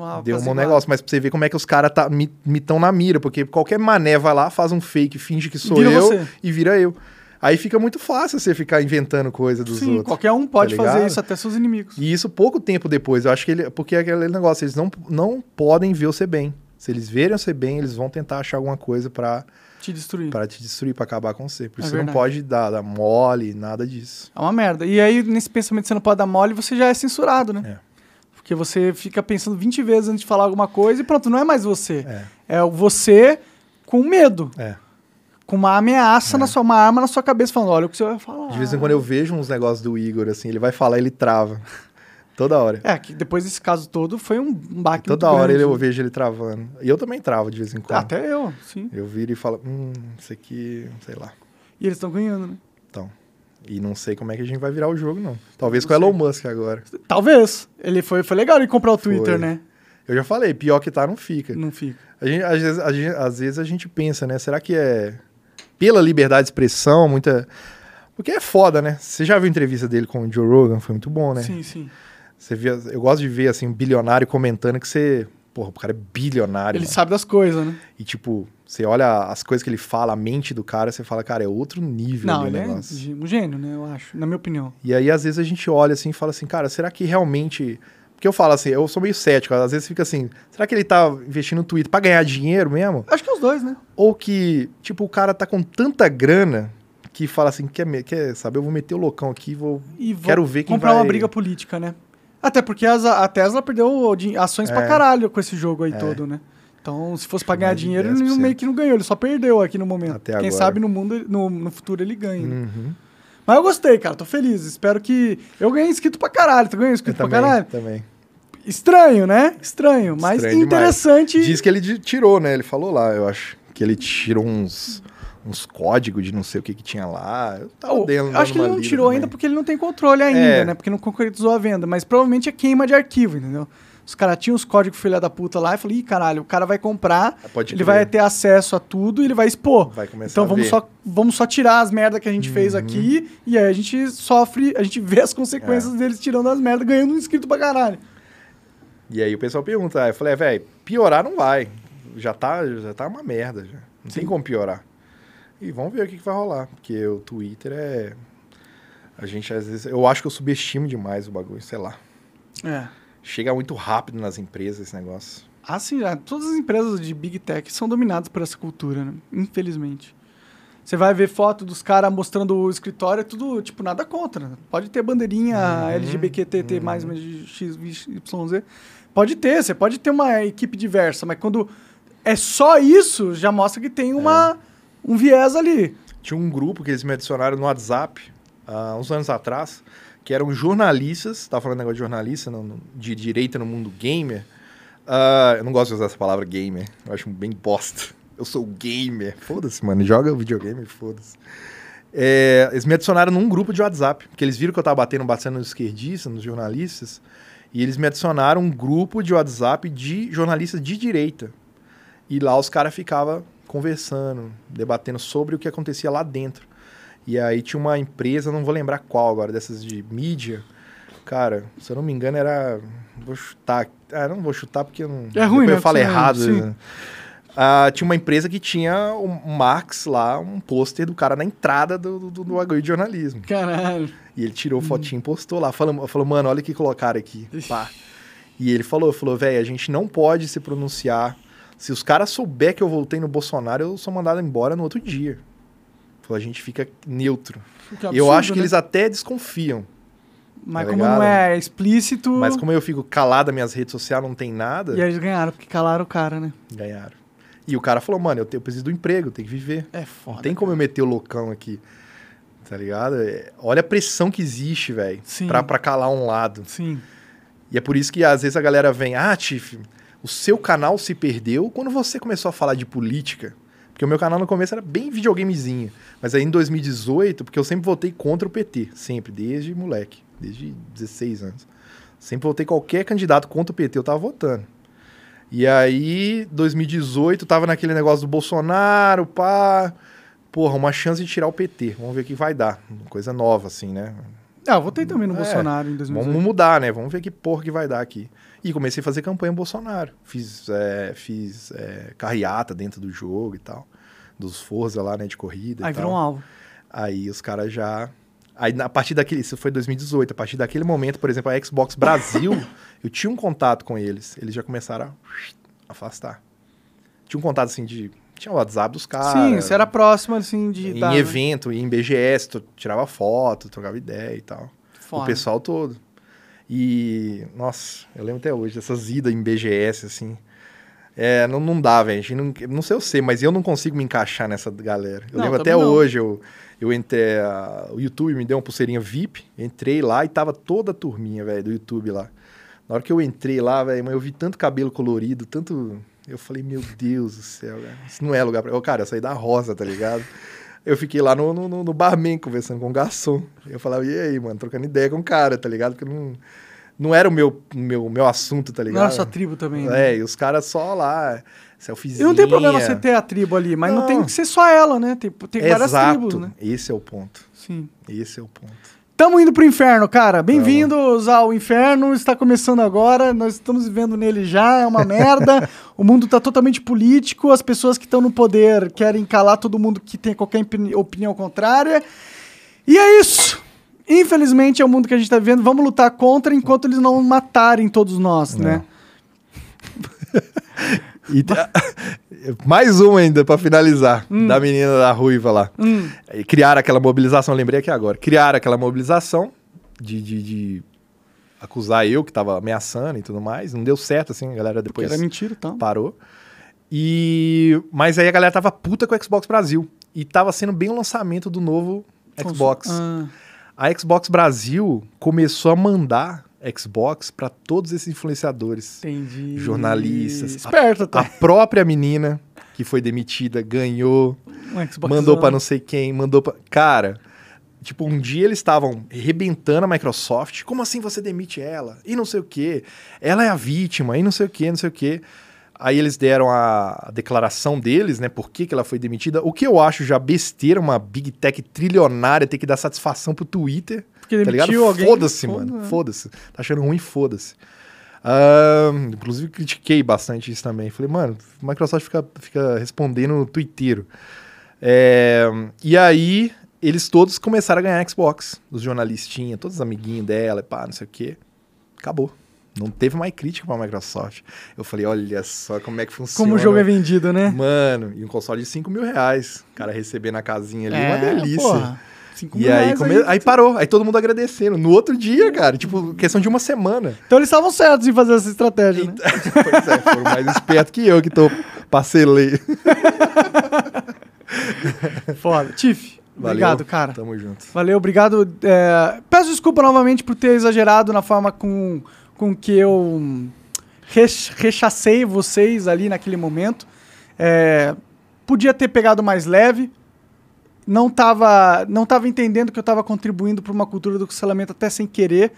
Uma deu um apaziguada. negócio, mas pra você ver como é que os caras tá, me estão na mira, porque qualquer mané vai lá, faz um fake, finge que sou Vira eu você. e vira eu. Aí fica muito fácil você ficar inventando coisa dos Sim, outros. qualquer um pode tá fazer isso, até seus inimigos. E isso pouco tempo depois. Eu acho que ele. Porque é aquele negócio, eles não, não podem ver você bem. Se eles verem você bem, eles vão tentar achar alguma coisa pra, Te destruir. pra te destruir, pra acabar com você. Por É isso você não pode dar, dar mole, nada disso. É uma merda. E aí, nesse pensamento você não pode dar mole, você já é censurado, né? É. Porque você fica pensando 20 vezes antes de falar alguma coisa e pronto, não é mais você. É. É você com medo. É. Com uma ameaça na sua, uma arma na sua cabeça, falando, olha o que você vai falar. De vez em quando eu vejo uns negócios do Igor, assim, ele vai falar, ele trava. Toda hora. É, que depois desse caso todo foi um baque Toda muito hora grande. ele, eu vejo ele travando. E eu também travo de vez em quando. Até eu, sim. Eu viro e falo, hum, isso aqui, sei lá. E eles estão ganhando, né? Então. E não sei como é que a gente vai virar o jogo, não. Talvez Não com o Elon. Musk agora. Talvez. Ele foi, foi legal ele comprar o Twitter, Foi. né? Eu já falei, pior que tá, não fica. Não fica. A gente, às, vezes, a gente- às vezes a gente pensa, né? Será que é pela liberdade de expressão, muita, Porque é foda, né? Você já viu a entrevista dele com o Joe Rogan? Foi muito bom, né? Sim, sim. Você via, eu gosto de ver, assim, um bilionário comentando que você... Porra, o cara é bilionário. Ele mano. sabe das coisas, né? E, tipo, você olha as coisas que ele fala, a mente do cara, você fala, cara, é outro nível Não, ele é negócio. gê- um gênio, né? Eu acho, na minha opinião. E aí, às vezes, a gente olha assim e fala assim, cara, será que realmente. Porque eu falo assim, eu sou meio cético, às vezes fica assim, será que ele tá investindo no Twitter pra ganhar dinheiro mesmo? Acho que os dois, né? Ou que, tipo, o cara tá com tanta grana que fala assim, quer, quer saber, eu vou meter o loucão aqui, vou. E vou Quero ver quem comprar vai... uma briga política, né? Até porque a Tesla perdeu ações pra É. caralho com esse jogo aí É. todo, né? Então, se fosse pra ganhar dinheiro, ele 10%. meio que não ganhou, ele só perdeu aqui no momento. Até Quem agora. sabe no mundo, no, no futuro ele ganha. né? Uhum. Mas eu gostei, cara, tô feliz. Espero que. Eu ganhei inscrito pra caralho. Tu ganhou Eu inscrito pra também, caralho? também. Estranho, né? Estranho, mas Estranho demais. interessante. Diz que ele tirou, né? Ele falou lá, eu acho. Que ele tirou uns, uns códigos de não sei o que que tinha lá. Eu tava Oh, dando, acho que ele não tirou também. ainda porque ele não tem controle ainda, É. né? Porque não concretizou a venda. Mas provavelmente é queima de arquivo, entendeu? Os caras tinham os códigos filha da puta lá e falei, ih, caralho, o cara vai comprar, Pode ele vai ter acesso a tudo e ele vai expor. Vai começar Então a vamos ver. só, vamos só tirar as merdas que a gente fez Uhum. aqui e aí a gente sofre, a gente vê as É. consequências deles tirando as merdas, ganhando um inscrito pra caralho. E aí o pessoal pergunta, eu falei, velho, piorar não vai. Já tá, já tá uma merda, já. Não tem como piorar. E vamos ver o que, que vai rolar. Porque o Twitter é. A gente às vezes. Eu acho que eu subestimo demais o bagulho, sei lá. É. Chega muito rápido nas empresas esse negócio. Assim, todas as empresas de Big Tech são dominadas por essa cultura, né? Infelizmente. Você vai ver foto dos caras mostrando o escritório, é tudo, tipo, nada contra. Pode ter bandeirinha Uhum, LGBTT, mais XYZ. Pode ter, você pode ter uma equipe diversa, mas quando é só isso, já mostra que tem uma, um viés ali. Tinha um grupo que eles me adicionaram no WhatsApp há uns anos atrás, que eram jornalistas, tava falando negócio de jornalista, não, de direita no mundo gamer. Ah, eu não gosto de usar essa palavra gamer, eu acho bem bosta. Eu sou gamer. Foda-se, mano, joga videogame, foda-se. É, eles me adicionaram num grupo de WhatsApp, porque eles viram que eu tava batendo bastante nos esquerdistas, nos jornalistas, e eles me adicionaram um grupo de WhatsApp de jornalistas de direita. E lá os caras ficavam conversando, debatendo sobre o que acontecia lá dentro. E aí tinha uma empresa, não vou lembrar qual agora, dessas de mídia. Cara, se eu não me engano era... Vou chutar... Ah, não vou chutar porque eu não... É ruim, né? eu falo errado. né? Ah, tinha uma empresa que tinha um Marx lá, um pôster do cara na entrada do, do, do bagulho de jornalismo. Caralho. E ele tirou fotinho e postou lá. Falou, falou, mano, olha o que colocaram aqui. Pá. E ele falou, falou, velho, a gente não pode se pronunciar. Se os caras souber que eu voltei no Bolsonaro, eu sou mandado embora no outro dia. A gente fica neutro. Eu absurdo, acho que né? eles até desconfiam. Mas tá como ligado? não é explícito. Mas como eu fico calado nas minhas redes sociais, não tem nada, E aí eles ganharam, porque calaram o cara, né? ganharam. E o cara falou, mano, eu, te- eu preciso do emprego, eu tenho que viver. É foda. Não tem como eu meter o loucão aqui. Tá ligado? É, olha a pressão que existe, velho. Pra, pra calar um lado. Sim. E é por isso que às vezes a galera vem, ah, Tiff, o seu canal se perdeu quando você começou a falar de política. Porque o meu canal no começo era bem videogamezinho. Mas aí em 2018, porque eu sempre votei contra o PT, sempre, desde moleque, desde 16 anos. Sempre votei qualquer candidato contra o PT, eu tava votando. E aí, 2018, tava naquele negócio do Bolsonaro, pá. Porra, uma chance de tirar o PT. Vamos ver o que vai dar. Coisa nova, assim, né? Ah, eu votei também no É, Bolsonaro em 2018. Vamos mudar, né? Vamos ver que porra que vai dar aqui. E comecei a fazer campanha Bolsonaro. Fiz, é, fiz é, carreata dentro do jogo e tal. Dos Forza lá, né? De corrida Aí e tal. virou um alvo. Aí os caras já... Aí, a partir daquele... Isso foi 2018. A partir daquele momento, por exemplo, a Xbox Brasil, eu tinha um contato com eles. Eles já começaram a afastar. Tinha um contato, assim, de... Tinha o WhatsApp dos caras. Sim, você era próximo, assim, de. Em dar, né? evento, em BGS, tu tirava foto, trocava ideia e tal. Foda. O pessoal todo. E, nossa, eu lembro até hoje dessas idas em BGS, assim. É, não, não dá, velho. Não, não sei eu sei, mas eu não consigo me encaixar nessa galera. Eu Não, lembro até não. hoje, eu, eu entrei. a- o YouTube me deu uma pulseirinha VIP, entrei lá e tava toda a turminha, velho, do YouTube lá. Na hora que eu entrei lá, velho, mas eu vi tanto cabelo colorido, tanto. Eu falei, meu Deus do céu, velho. Isso não é lugar pra. Eu, cara, eu saí da rosa, tá ligado? Eu fiquei lá no, no, no- barman conversando com o garçom. Eu falava, e aí, mano, trocando ideia com o cara, tá ligado? Porque eu não, não era o meu, meu, meu assunto, tá ligado? Não era sua tribo também, né? É, e os caras só lá, selfiezinha. E não tem problema você ter a tribo ali, mas não, Não. tem que ser só ela, né? Tem, tem várias Exato. tribos, né? Esse é o ponto. Sim. Esse é o ponto. Tamo indo pro inferno, cara. Bem-vindos ao inferno. Está começando agora. Nós estamos vivendo nele já. É uma merda. o mundo tá totalmente político. As pessoas que estão no poder querem calar todo mundo que tem qualquer opini- opinião contrária. E é isso. Infelizmente é o mundo que a gente tá vivendo. Vamos lutar contra enquanto eles não matarem todos nós, né? E mais uma ainda pra finalizar, Hum. da menina da ruiva lá. Hum. E criaram aquela mobilização, lembrei aqui agora. Criaram aquela mobilização de, de, de acusar eu que tava ameaçando e tudo mais. Não deu certo, assim, a galera depois Era mentira, então. parou. E mas aí a galera tava puta com o Xbox Brasil e tava sendo bem o lançamento do novo Xbox. Ah, A Xbox Brasil começou a mandar Xbox pra todos esses influenciadores, entendi. jornalistas, Esperto, a tá? própria menina que foi demitida ganhou, Um mandou pra não sei quem, mandou pra. Cara, tipo, um dia eles estavam rebentando a Microsoft. Como assim você demite ela? E não sei o quê. Ela é a vítima, e não sei o quê, não sei o quê. Aí eles deram a, a declaração deles, né? Por que, que ela foi demitida. O que eu acho já besteira, uma Big Tech trilionária ter que dar satisfação pro Twitter. Porque tá ligado? demitiu alguém. Foda-se, Foda, mano. Foda-se. Tá achando ruim, foda-se. Inclusive, critiquei bastante isso também. Falei, mano, a Microsoft fica, fica respondendo no Twitter. É, e aí, eles todos começaram a ganhar Xbox. Os jornalistinhas, todos os amiguinhos dela, pá, não sei o quê. Acabou. Não teve mais crítica pra Microsoft. Eu falei, olha só como é que funciona. Como o jogo é vendido, né? Mano, e um console de 5 mil reais. O cara receber na casinha ali, uma É, delícia. porra. Cinco E aí, come- aí. aí parou, aí todo mundo agradecendo. No outro dia, cara, tipo, questão de uma semana. Então eles estavam certos em fazer essa estratégia, né? pois é, foram mais espertos que eu que tô parcelei. Foda. Tiff, obrigado, cara. Tamo junto. Valeu, obrigado. É, peço desculpa novamente por ter exagerado na forma com, com que eu rech- rechacei vocês ali naquele momento. É, podia ter pegado mais leve. Não tava, não tava entendendo que eu estava contribuindo para uma cultura do cancelamento até sem querer.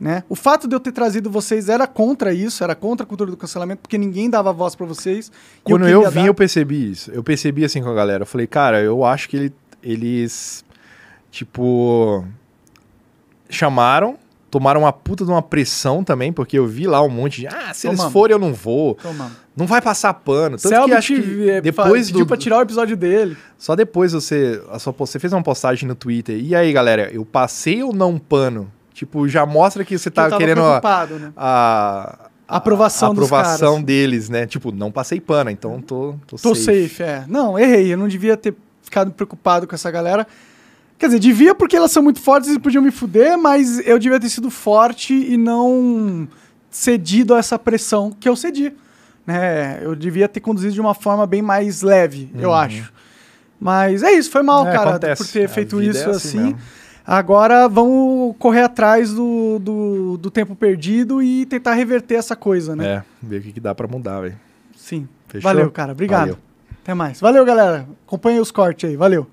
Né? O fato de eu ter trazido vocês era contra isso, era contra a cultura do cancelamento, porque ninguém dava voz para vocês. Quando eu, queria vim, dar. eu percebi isso. Eu percebi assim com a galera. Eu falei, cara, eu acho que ele- eles, tipo, chamaram, tomaram uma puta de uma pressão também, porque eu vi lá um monte de, ah, se eles Tomamos. forem eu não vou. Tomamos. Não vai passar pano. Tanto que Selbit, acho que depois pediu do, pra tirar o episódio dele. Só depois você, a sua, você fez uma postagem no Twitter. E aí, galera, eu passei ou não pano? Tipo, já mostra que você tá querendo a, né? a, A aprovação a aprovação deles, né? Tipo, não passei pano, então tô, tô, Tô safe. safe. é. Não, errei. Eu não devia ter ficado preocupado com essa galera. Quer dizer, devia porque elas são muito fortes e podiam me fuder, mas eu devia ter sido forte e não cedido a essa pressão que eu cedi. Né? Eu devia ter conduzido de uma forma bem mais leve, eu acho. Mas é isso, foi mal, É, cara, acontece. por ter A feito vida isso é assim. assim. Agora vamos correr atrás do, do, do tempo perdido e tentar reverter essa coisa, né? É, ver o que, que dá pra mudar, velho. Sim. Fechou? Valeu, cara. Obrigado. Valeu. Até mais. Valeu, galera. Acompanha os cortes aí. Valeu.